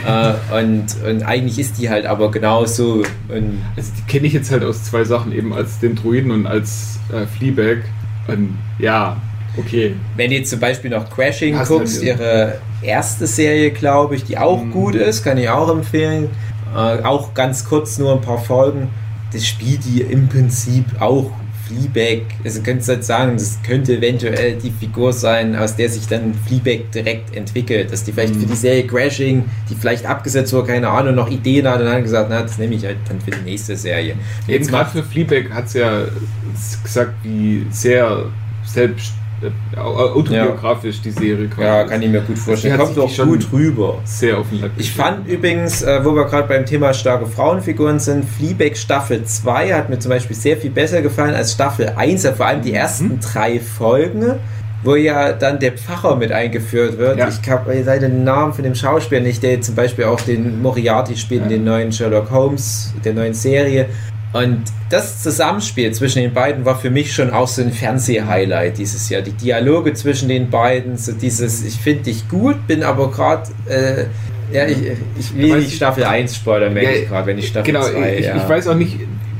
Speaker 2: äh, und, und eigentlich ist die halt aber genauso. Und
Speaker 3: Also die kenne ich jetzt halt aus zwei Sachen, eben als den Druiden und als äh, Fleabag. Und ja, Okay.
Speaker 2: Wenn du jetzt zum Beispiel noch Crashing
Speaker 3: Hast
Speaker 2: guckst, ihre erste Serie, glaube ich, die auch
Speaker 3: Mhm.
Speaker 2: gut ist, kann ich auch empfehlen. Äh, auch ganz kurz nur ein paar Folgen. Das spielt die im Prinzip auch Fleabag. Also könntest halt sagen, das könnte eventuell die Figur sein, aus der sich dann Fleabag direkt entwickelt. Dass die vielleicht
Speaker 3: Mhm.
Speaker 2: für die Serie Crashing, die vielleicht abgesetzt wurde, keine Ahnung, noch Ideen hat und dann gesagt, na, das nehme ich halt dann für die nächste Serie.
Speaker 3: Eben
Speaker 2: Jetzt
Speaker 3: gerade
Speaker 2: macht
Speaker 3: für Fleabag hat es ja gesagt, wie sehr selbst äh, au- autobiografisch die Serie quasi
Speaker 2: ja, kann ich mir gut vorstellen.
Speaker 3: hat
Speaker 2: Kommt
Speaker 3: schon-
Speaker 2: gut rüber.
Speaker 3: sehr auf den
Speaker 2: Ich fand übrigens, äh, wo wir gerade beim Thema starke Frauenfiguren sind, Fleabag Staffel 2 hat mir zum Beispiel sehr viel besser gefallen als Staffel 1, ja, vor allem die ersten drei Folgen, wo ja dann der Pfarrer mit eingeführt wird.
Speaker 3: Ja.
Speaker 2: Ich habe leider den Namen von dem Schauspieler nicht, der zum Beispiel auch den Moriarty spielt in
Speaker 3: Ja.
Speaker 2: den neuen Sherlock Holmes, der neuen Serie. Und das Zusammenspiel zwischen den beiden war für mich schon auch so ein Fernseh-Highlight dieses Jahr. Die Dialoge zwischen den beiden, so dieses, ich finde dich gut, bin aber gerade, äh, ja, ich, ich will nicht
Speaker 3: ich-
Speaker 2: Staffel 1 spoilern, merke
Speaker 3: Ja,
Speaker 2: ich gerade, wenn ich Staffel
Speaker 3: Genau,
Speaker 2: 2,
Speaker 3: ich,
Speaker 2: ja.
Speaker 3: ich weiß auch nicht,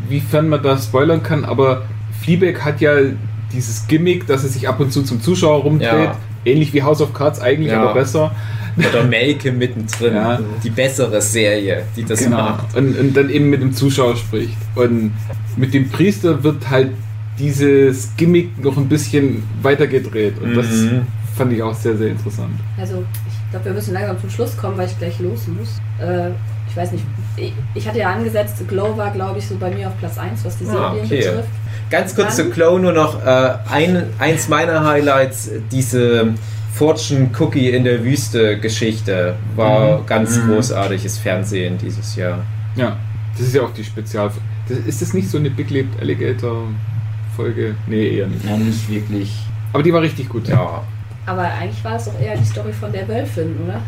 Speaker 3: wiefern man das spoilern kann, aber Fleabag hat ja dieses Gimmick, dass er sich ab und zu zum Zuschauer rumdreht.
Speaker 2: Ja.
Speaker 3: Ähnlich wie House of Cards eigentlich, aber besser.
Speaker 2: Oder Melke mittendrin,
Speaker 3: Ja.
Speaker 2: die bessere Serie, die das
Speaker 3: Genau.
Speaker 2: macht.
Speaker 3: Und, und dann eben mit dem Zuschauer spricht. Und mit dem Priester wird halt dieses Gimmick noch ein bisschen weitergedreht. Und das
Speaker 2: Mhm.
Speaker 3: fand ich auch sehr, sehr interessant.
Speaker 4: Also, ich glaube, wir müssen langsam zum Schluss kommen, weil ich gleich los muss. Äh, ich weiß nicht, ich, ich hatte ja angesetzt, Glow war, glaube ich, so bei mir auf Platz 1, was die
Speaker 2: Ah,
Speaker 4: Serien
Speaker 2: okay.
Speaker 4: betrifft.
Speaker 2: Ganz kurz
Speaker 4: Dann-
Speaker 2: zu Clow nur noch äh, ein, eins meiner Highlights, diese Fortune Cookie in der Wüste Geschichte war
Speaker 3: Mhm.
Speaker 2: ganz
Speaker 1: Mhm.
Speaker 2: großartiges Fernsehen dieses Jahr.
Speaker 3: Ja, das ist ja auch die Spezial. Das, ist das nicht so eine Big Leap Alligator Folge? Nee, eher nicht.
Speaker 1: Ja, nicht wirklich.
Speaker 3: Aber die war richtig gut.
Speaker 2: Ja.
Speaker 4: Aber eigentlich war es doch eher die Story von der Wölfin, oder?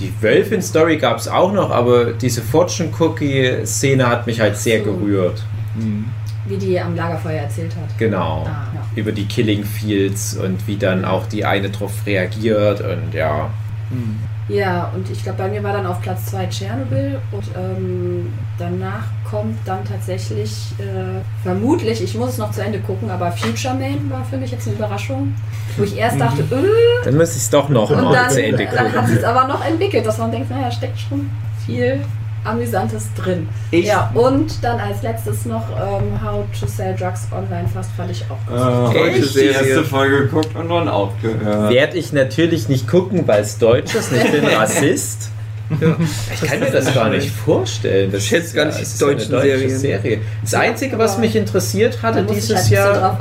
Speaker 2: Die Wölfin-Story gab es auch noch, aber diese Fortune Cookie-Szene hat mich halt sehr
Speaker 4: So.
Speaker 2: gerührt.
Speaker 3: Mhm.
Speaker 4: Wie die am Lagerfeuer erzählt hat.
Speaker 2: Genau.
Speaker 4: Ah, ja.
Speaker 2: Über die Killing Fields und wie dann auch die eine drauf reagiert und ja.
Speaker 3: Mhm.
Speaker 4: Ja, und ich glaube, bei mir war dann auf Platz 2 Tschernobyl und ähm, danach kommt dann tatsächlich, äh, vermutlich, ich muss es noch zu Ende gucken, aber Future Man war für mich jetzt eine Überraschung, wo ich erst dachte, äh,
Speaker 2: Dann muss ich es doch noch
Speaker 4: und
Speaker 2: mal
Speaker 4: dann,
Speaker 2: zu Ende
Speaker 4: dann hat
Speaker 2: gucken.
Speaker 4: es aber noch entwickelt, dass man denkt, naja, steckt schon viel Amüsantes drin.
Speaker 1: Ich-
Speaker 4: ja, und dann als letztes noch ähm, How to Sell Drugs Online Fast fand ich auch gut.
Speaker 1: Äh,
Speaker 6: Deutsche
Speaker 1: die erste. Folge geguckt und dann aufgehört.
Speaker 2: Werde ich natürlich nicht gucken, weil es Deutsch ist ich bin Rassist. Ich kann mir das gar nicht vorstellen. Das
Speaker 6: Ich schätze
Speaker 2: ist
Speaker 6: gar
Speaker 2: ja-
Speaker 6: nicht die
Speaker 2: ja eine
Speaker 6: deutschen
Speaker 2: deutsche
Speaker 6: Serien.
Speaker 2: Serie. Das
Speaker 4: Ja,
Speaker 2: Einzige, was mich interessiert hatte dieses
Speaker 4: halt
Speaker 2: Jahr,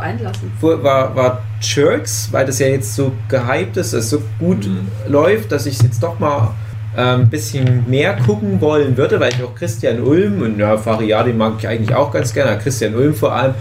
Speaker 2: war, war Jerks, weil das ja jetzt so gehypt ist, es so gut
Speaker 1: Mhm.
Speaker 2: läuft, dass ich es jetzt doch mal ähm, ein bisschen mehr gucken wollen würde, weil ich auch Christian Ulm und ja, Fariadi mag ich eigentlich auch ganz gerne, Christian Ulm vor allem,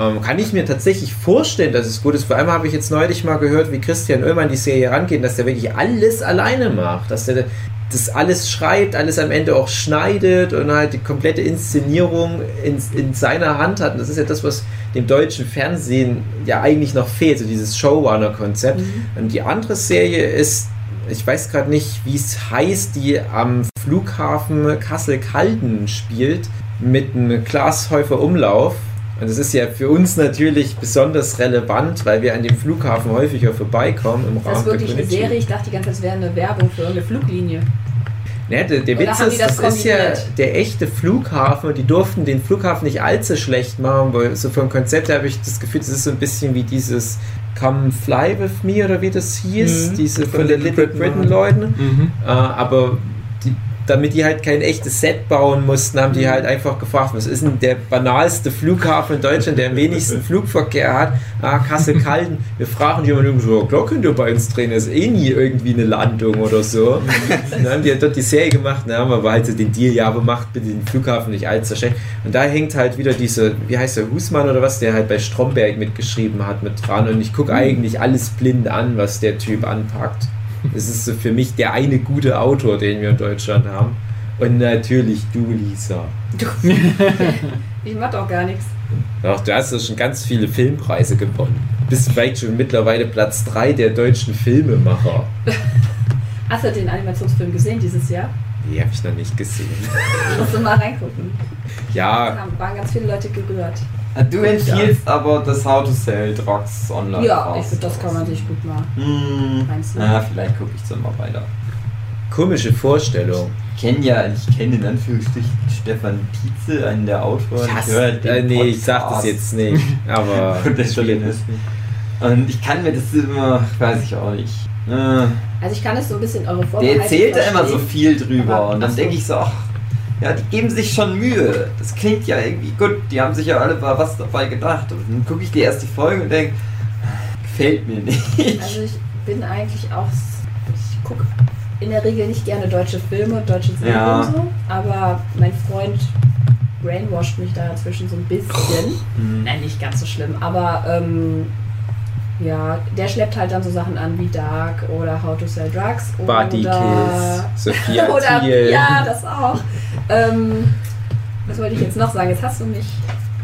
Speaker 2: ähm, kann ich mir tatsächlich vorstellen, dass es gut ist. Vor allem habe ich jetzt neulich mal gehört, wie Christian Ulm an die Serie rangeht, dass der wirklich alles alleine macht, dass der das alles schreibt, alles am Ende auch schneidet und halt die komplette Inszenierung in, in seiner Hand hat. Und das ist ja das, was dem deutschen Fernsehen ja eigentlich noch fehlt, so dieses Showrunner-Konzept. Und die andere Serie ist, ich weiß gerade nicht, wie es heißt, die am Flughafen Kassel-Calden spielt, mit einem Glashäufer-Umlauf. Und das ist ja für uns natürlich besonders relevant, weil wir an dem Flughafen häufiger vorbeikommen im
Speaker 4: Ist das
Speaker 2: Rahmen
Speaker 4: wirklich eine. Serie? Ich dachte die ganze Zeit, es wäre eine Werbung für irgendeine Fluglinie.
Speaker 2: Ja, der, der Witz ist,
Speaker 4: das
Speaker 2: das, ist ja der echte Flughafen und die durften den Flughafen nicht allzu schlecht machen, weil so vom Konzept her habe ich das Gefühl, das ist so ein bisschen wie dieses Come Fly With Me oder wie das hieß,
Speaker 6: Mhm.
Speaker 2: diese
Speaker 6: Von
Speaker 2: den
Speaker 6: Little Britain
Speaker 2: Britain Leuten.
Speaker 3: Mhm.
Speaker 2: Äh, aber damit die halt kein echtes Set bauen mussten, haben
Speaker 6: Mhm.
Speaker 2: die halt einfach gefragt, was ist denn der banalste Flughafen in Deutschland, der am wenigsten Flugverkehr hat? Ah, Kassel-Calden. Wir fragen jemanden so, klar könnt ihr bei uns drehen, das ist eh nie irgendwie eine Landung oder so. dann haben die halt dort die Serie gemacht, dann haben wir aber halt so den Deal, ja, aber macht bitte den Flughafen nicht allzu schlecht. Und da hängt halt wieder diese, wie heißt der, Husmann oder was, der halt bei Stromberg mitgeschrieben hat mit dran und ich gucke eigentlich alles blind an, was der Typ anpackt. Das ist so für mich der eine gute Autor, den wir in Deutschland haben. Und natürlich du, Lisa.
Speaker 4: Ich mach doch gar nichts.
Speaker 2: Doch, du hast ja schon ganz viele Filmpreise gewonnen. Bist vielleicht schon mittlerweile Platz 3 der deutschen Filmemacher.
Speaker 4: Hast du den Animationsfilm gesehen dieses Jahr?
Speaker 2: Die habe ich noch nicht gesehen.
Speaker 4: Musst du mal reingucken.
Speaker 2: Ja,
Speaker 4: Da waren ganz viele Leute gerührt.
Speaker 1: Du empfiehlst aber das How to Sell Drugs online.
Speaker 4: Ja,
Speaker 1: raus.
Speaker 4: ich finde, das kann man sich gut mal
Speaker 1: Hm.
Speaker 4: reinziehen.
Speaker 1: Na, vielleicht gucke ich dann mal weiter.
Speaker 2: Komische Vorstellung.
Speaker 1: Ich kenne ja, ich kenne in Anführungsstrichen Stefan Tietze, einen der Autoren.
Speaker 2: Ich
Speaker 1: höre den
Speaker 2: äh, nee, ich sag das
Speaker 1: Podcast.
Speaker 2: jetzt nicht. Aber
Speaker 1: Und das ist. Und ich kann mir das immer, weiß ich auch nicht. Äh,
Speaker 4: Also ich kann es so ein bisschen eure
Speaker 1: Der
Speaker 4: Vorbehalte
Speaker 1: erzählt da immer so viel drüber
Speaker 4: Aber-
Speaker 1: und dann denke ich so, ach, ja, die geben sich schon Mühe. Das klingt ja irgendwie gut, die haben sich ja alle was dabei gedacht. Und dann gucke ich die erste Folge und denke, gefällt mir nicht.
Speaker 4: Also ich bin eigentlich auch, ich gucke in der Regel nicht gerne deutsche Filme, deutsche Serien
Speaker 1: Ja.
Speaker 4: und so, aber mein Freund brainwasht mich da inzwischen so ein bisschen.
Speaker 1: Hm.
Speaker 4: Nein, nicht ganz so schlimm, aber ähm, ja, der schleppt halt dann so Sachen an wie Dark oder How to Sell Drugs
Speaker 2: Body
Speaker 4: oder
Speaker 2: Kiss, Sophia
Speaker 4: oder
Speaker 2: Thiel.
Speaker 4: ja, das auch. Ähm, was wollte ich jetzt noch sagen? Jetzt hast du mich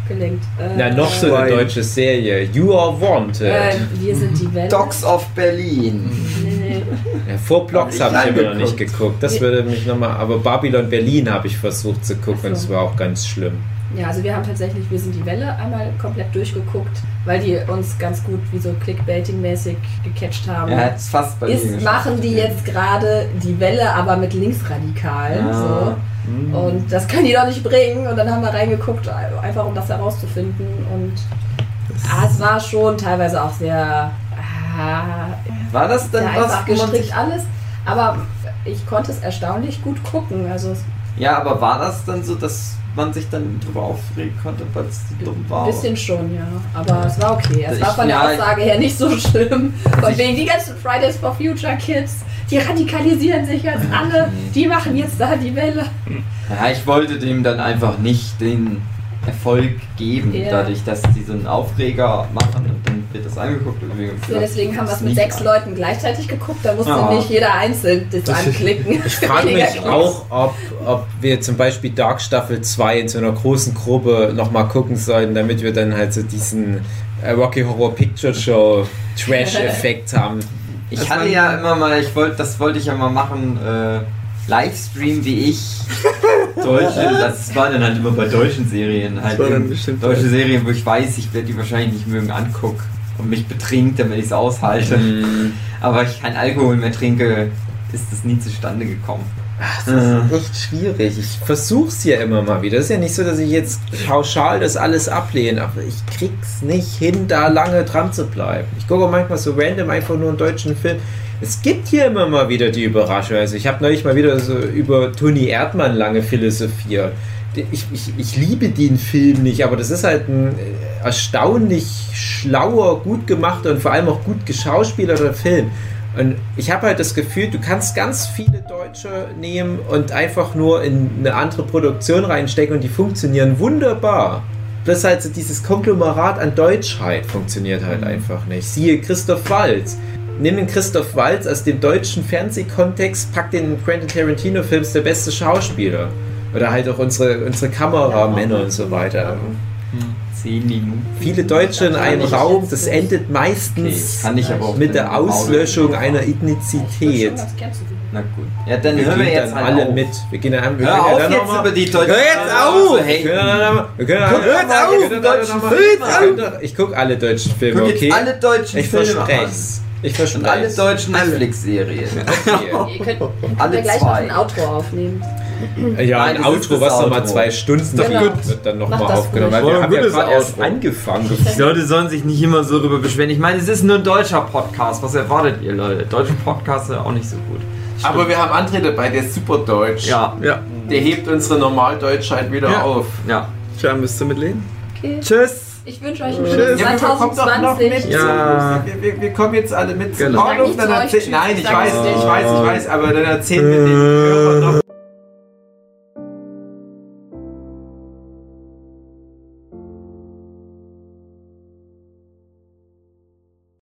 Speaker 4: gelenkt. Äh,
Speaker 2: Na, noch so eine deutsche Serie. You Are Wanted.
Speaker 4: Äh, wir sind die Welt.
Speaker 1: Dogs of Berlin.
Speaker 4: Nee, nee.
Speaker 2: Ja, vor Blocks
Speaker 1: Hab ich
Speaker 2: habe ich immer noch nicht geguckt. Das würde mich nochmal. Aber Babylon Berlin habe ich versucht zu gucken
Speaker 4: so.
Speaker 2: das war auch ganz schlimm.
Speaker 4: Ja, also wir haben tatsächlich Wir sind die Welle einmal komplett durchgeguckt, weil die uns ganz gut wie so Clickbaiting-mäßig gecatcht haben.
Speaker 1: Hat es fast bei mir
Speaker 4: Ist,
Speaker 1: geschafft.
Speaker 4: machen die jetzt gerade die Welle, aber mit Linksradikalen.
Speaker 1: Ah.
Speaker 4: So. Und das können die doch nicht bringen. Und dann haben wir reingeguckt, einfach um das herauszufinden. Und ah, es war schon teilweise auch sehr, ah,
Speaker 1: War das denn was,
Speaker 4: einfach gestrickt alles. Aber ich konnte es erstaunlich gut gucken. Also
Speaker 1: Ja, aber war das dann so, dass man sich dann drüber aufregen konnte, weil es so dumm war?
Speaker 4: Ein bisschen schon, ja. Aber es war okay. Es
Speaker 1: Ich-
Speaker 4: war von der
Speaker 1: ja,
Speaker 4: Aussage her nicht so schlimm. Von
Speaker 1: ich-
Speaker 4: wegen die ganzen Fridays for Future Kids, die radikalisieren sich jetzt alle. Die machen jetzt da die Welle.
Speaker 1: Ja, ich wollte dem dann einfach nicht den Erfolg geben,
Speaker 4: Ja.
Speaker 1: dadurch, dass die so einen Aufreger machen wird das angeguckt. Und deswegen,
Speaker 4: Ja, deswegen haben wir es mit sechs
Speaker 1: an.
Speaker 4: Leuten gleichzeitig geguckt. Da musste
Speaker 1: Ja.
Speaker 4: nicht jeder einzeln das anklicken.
Speaker 2: Ich frage mich auch, ob, ob wir zum Beispiel Dark Staffel 2 in so einer großen Gruppe nochmal gucken sollten, damit wir dann halt so diesen äh, Rocky Horror Picture Show Trash-Effekt haben.
Speaker 1: Ich hatte ja immer mal, ich wollte, das wollte ich ja mal machen, äh, Livestream wie ich deutsche, das war dann halt immer bei deutschen Serien, halt
Speaker 6: war dann
Speaker 1: eben
Speaker 6: bestimmt
Speaker 1: deutsche
Speaker 6: geil.
Speaker 1: Serien, wo ich weiß, ich werde die wahrscheinlich nicht mögen, anguck und mich betrinkt, damit ich es aushalte.
Speaker 2: Mhm.
Speaker 1: Aber ich keinen Alkohol mehr trinke, ist das nie zustande gekommen.
Speaker 2: Das ist echt schwierig. Ich versuch's ja immer mal wieder. Es ist ja nicht so, dass ich jetzt pauschal das alles ablehne, aber ich krieg's nicht hin, da lange dran zu bleiben. Ich gucke manchmal so random einfach nur einen deutschen Film. Es gibt hier immer mal wieder die Überraschung. Also ich habe neulich mal wieder so über Toni Erdmann lange philosophiert. Ich, ich, ich liebe den Film nicht, aber das ist halt ein äh, erstaunlich schlauer, gut gemachter und vor allem auch gut geschauspielerter Film. Und ich habe halt das Gefühl, du kannst ganz viele Deutsche nehmen und einfach nur in eine andere Produktion reinstecken und die funktionieren wunderbar. Bloß halt so dieses Konglomerat an Deutschheit funktioniert halt einfach nicht. Siehe Christoph Waltz. Nimm den Christoph Waltz aus dem deutschen Fernsehkontext, pack den in Quentin Tarantino-Film, ist der beste Schauspieler. Oder halt auch unsere, unsere Kameramänner und so weiter.
Speaker 1: Zehn Minuten.
Speaker 2: Viele Deutsche in einem
Speaker 4: ich
Speaker 2: Raum, das endet
Speaker 1: Okay,
Speaker 2: meistens
Speaker 1: kann ich aber auch
Speaker 2: mit der Auslöschung einer
Speaker 4: Ich
Speaker 2: Ethnizität.
Speaker 1: Na gut. Ja, dann
Speaker 2: Wir
Speaker 1: hören wir jetzt
Speaker 2: dann
Speaker 1: halt
Speaker 2: alle
Speaker 1: auf.
Speaker 2: mit. Wir gehen dann, wir
Speaker 1: Hör auf
Speaker 2: dann
Speaker 1: jetzt über die deutschen
Speaker 2: Hör jetzt auf! Wir können dann mal- wir können dann-
Speaker 1: mal, deutschen
Speaker 2: wir können doch- Ich gucke alle deutschen Filme,
Speaker 1: Guck
Speaker 2: okay?
Speaker 1: alle deutschen
Speaker 2: Ich
Speaker 1: Filme
Speaker 2: verspreche Ich
Speaker 1: an. Und alle
Speaker 2: verspreche
Speaker 1: deutschen Netflix-Serien.
Speaker 2: Okay.
Speaker 4: Ihr könnt, könnt
Speaker 1: Alle
Speaker 4: gleich
Speaker 1: zwei.
Speaker 4: noch ein Outro aufnehmen.
Speaker 2: Ja,
Speaker 1: Nein,
Speaker 2: ein Outro,
Speaker 1: das
Speaker 2: was nochmal zwei Stunden
Speaker 4: Genau.
Speaker 2: wird dann nochmal aufgenommen. Weil wir haben ja gerade erst angefangen.
Speaker 1: Die Leute sollen sich nicht immer so darüber beschweren. Ich meine, es ist nur ein deutscher Podcast. Was erwartet ihr, Leute? Deutsche Podcasts sind auch nicht so gut.
Speaker 7: Aber wir haben André dabei, der ist super deutsch.
Speaker 1: Ja,
Speaker 6: Ja,
Speaker 7: Der hebt unsere Normaldeutschheit wieder
Speaker 6: Ja.
Speaker 7: auf.
Speaker 1: ja.
Speaker 6: tja, müsst ihr mitleben.
Speaker 4: Okay.
Speaker 6: Tschüss.
Speaker 4: Ich wünsche euch ein
Speaker 6: Tschüss.
Speaker 4: schönes
Speaker 7: Ja, aber wir kommen doch noch
Speaker 4: 2020.
Speaker 7: mit.
Speaker 6: Ja.
Speaker 7: Wir, wir, wir kommen jetzt alle mit.
Speaker 6: Genau.
Speaker 4: Sag nicht
Speaker 7: dann erzähl- Nein, ich weiß, ich weiß, ich weiß, aber dann erzählen wir den Hörern noch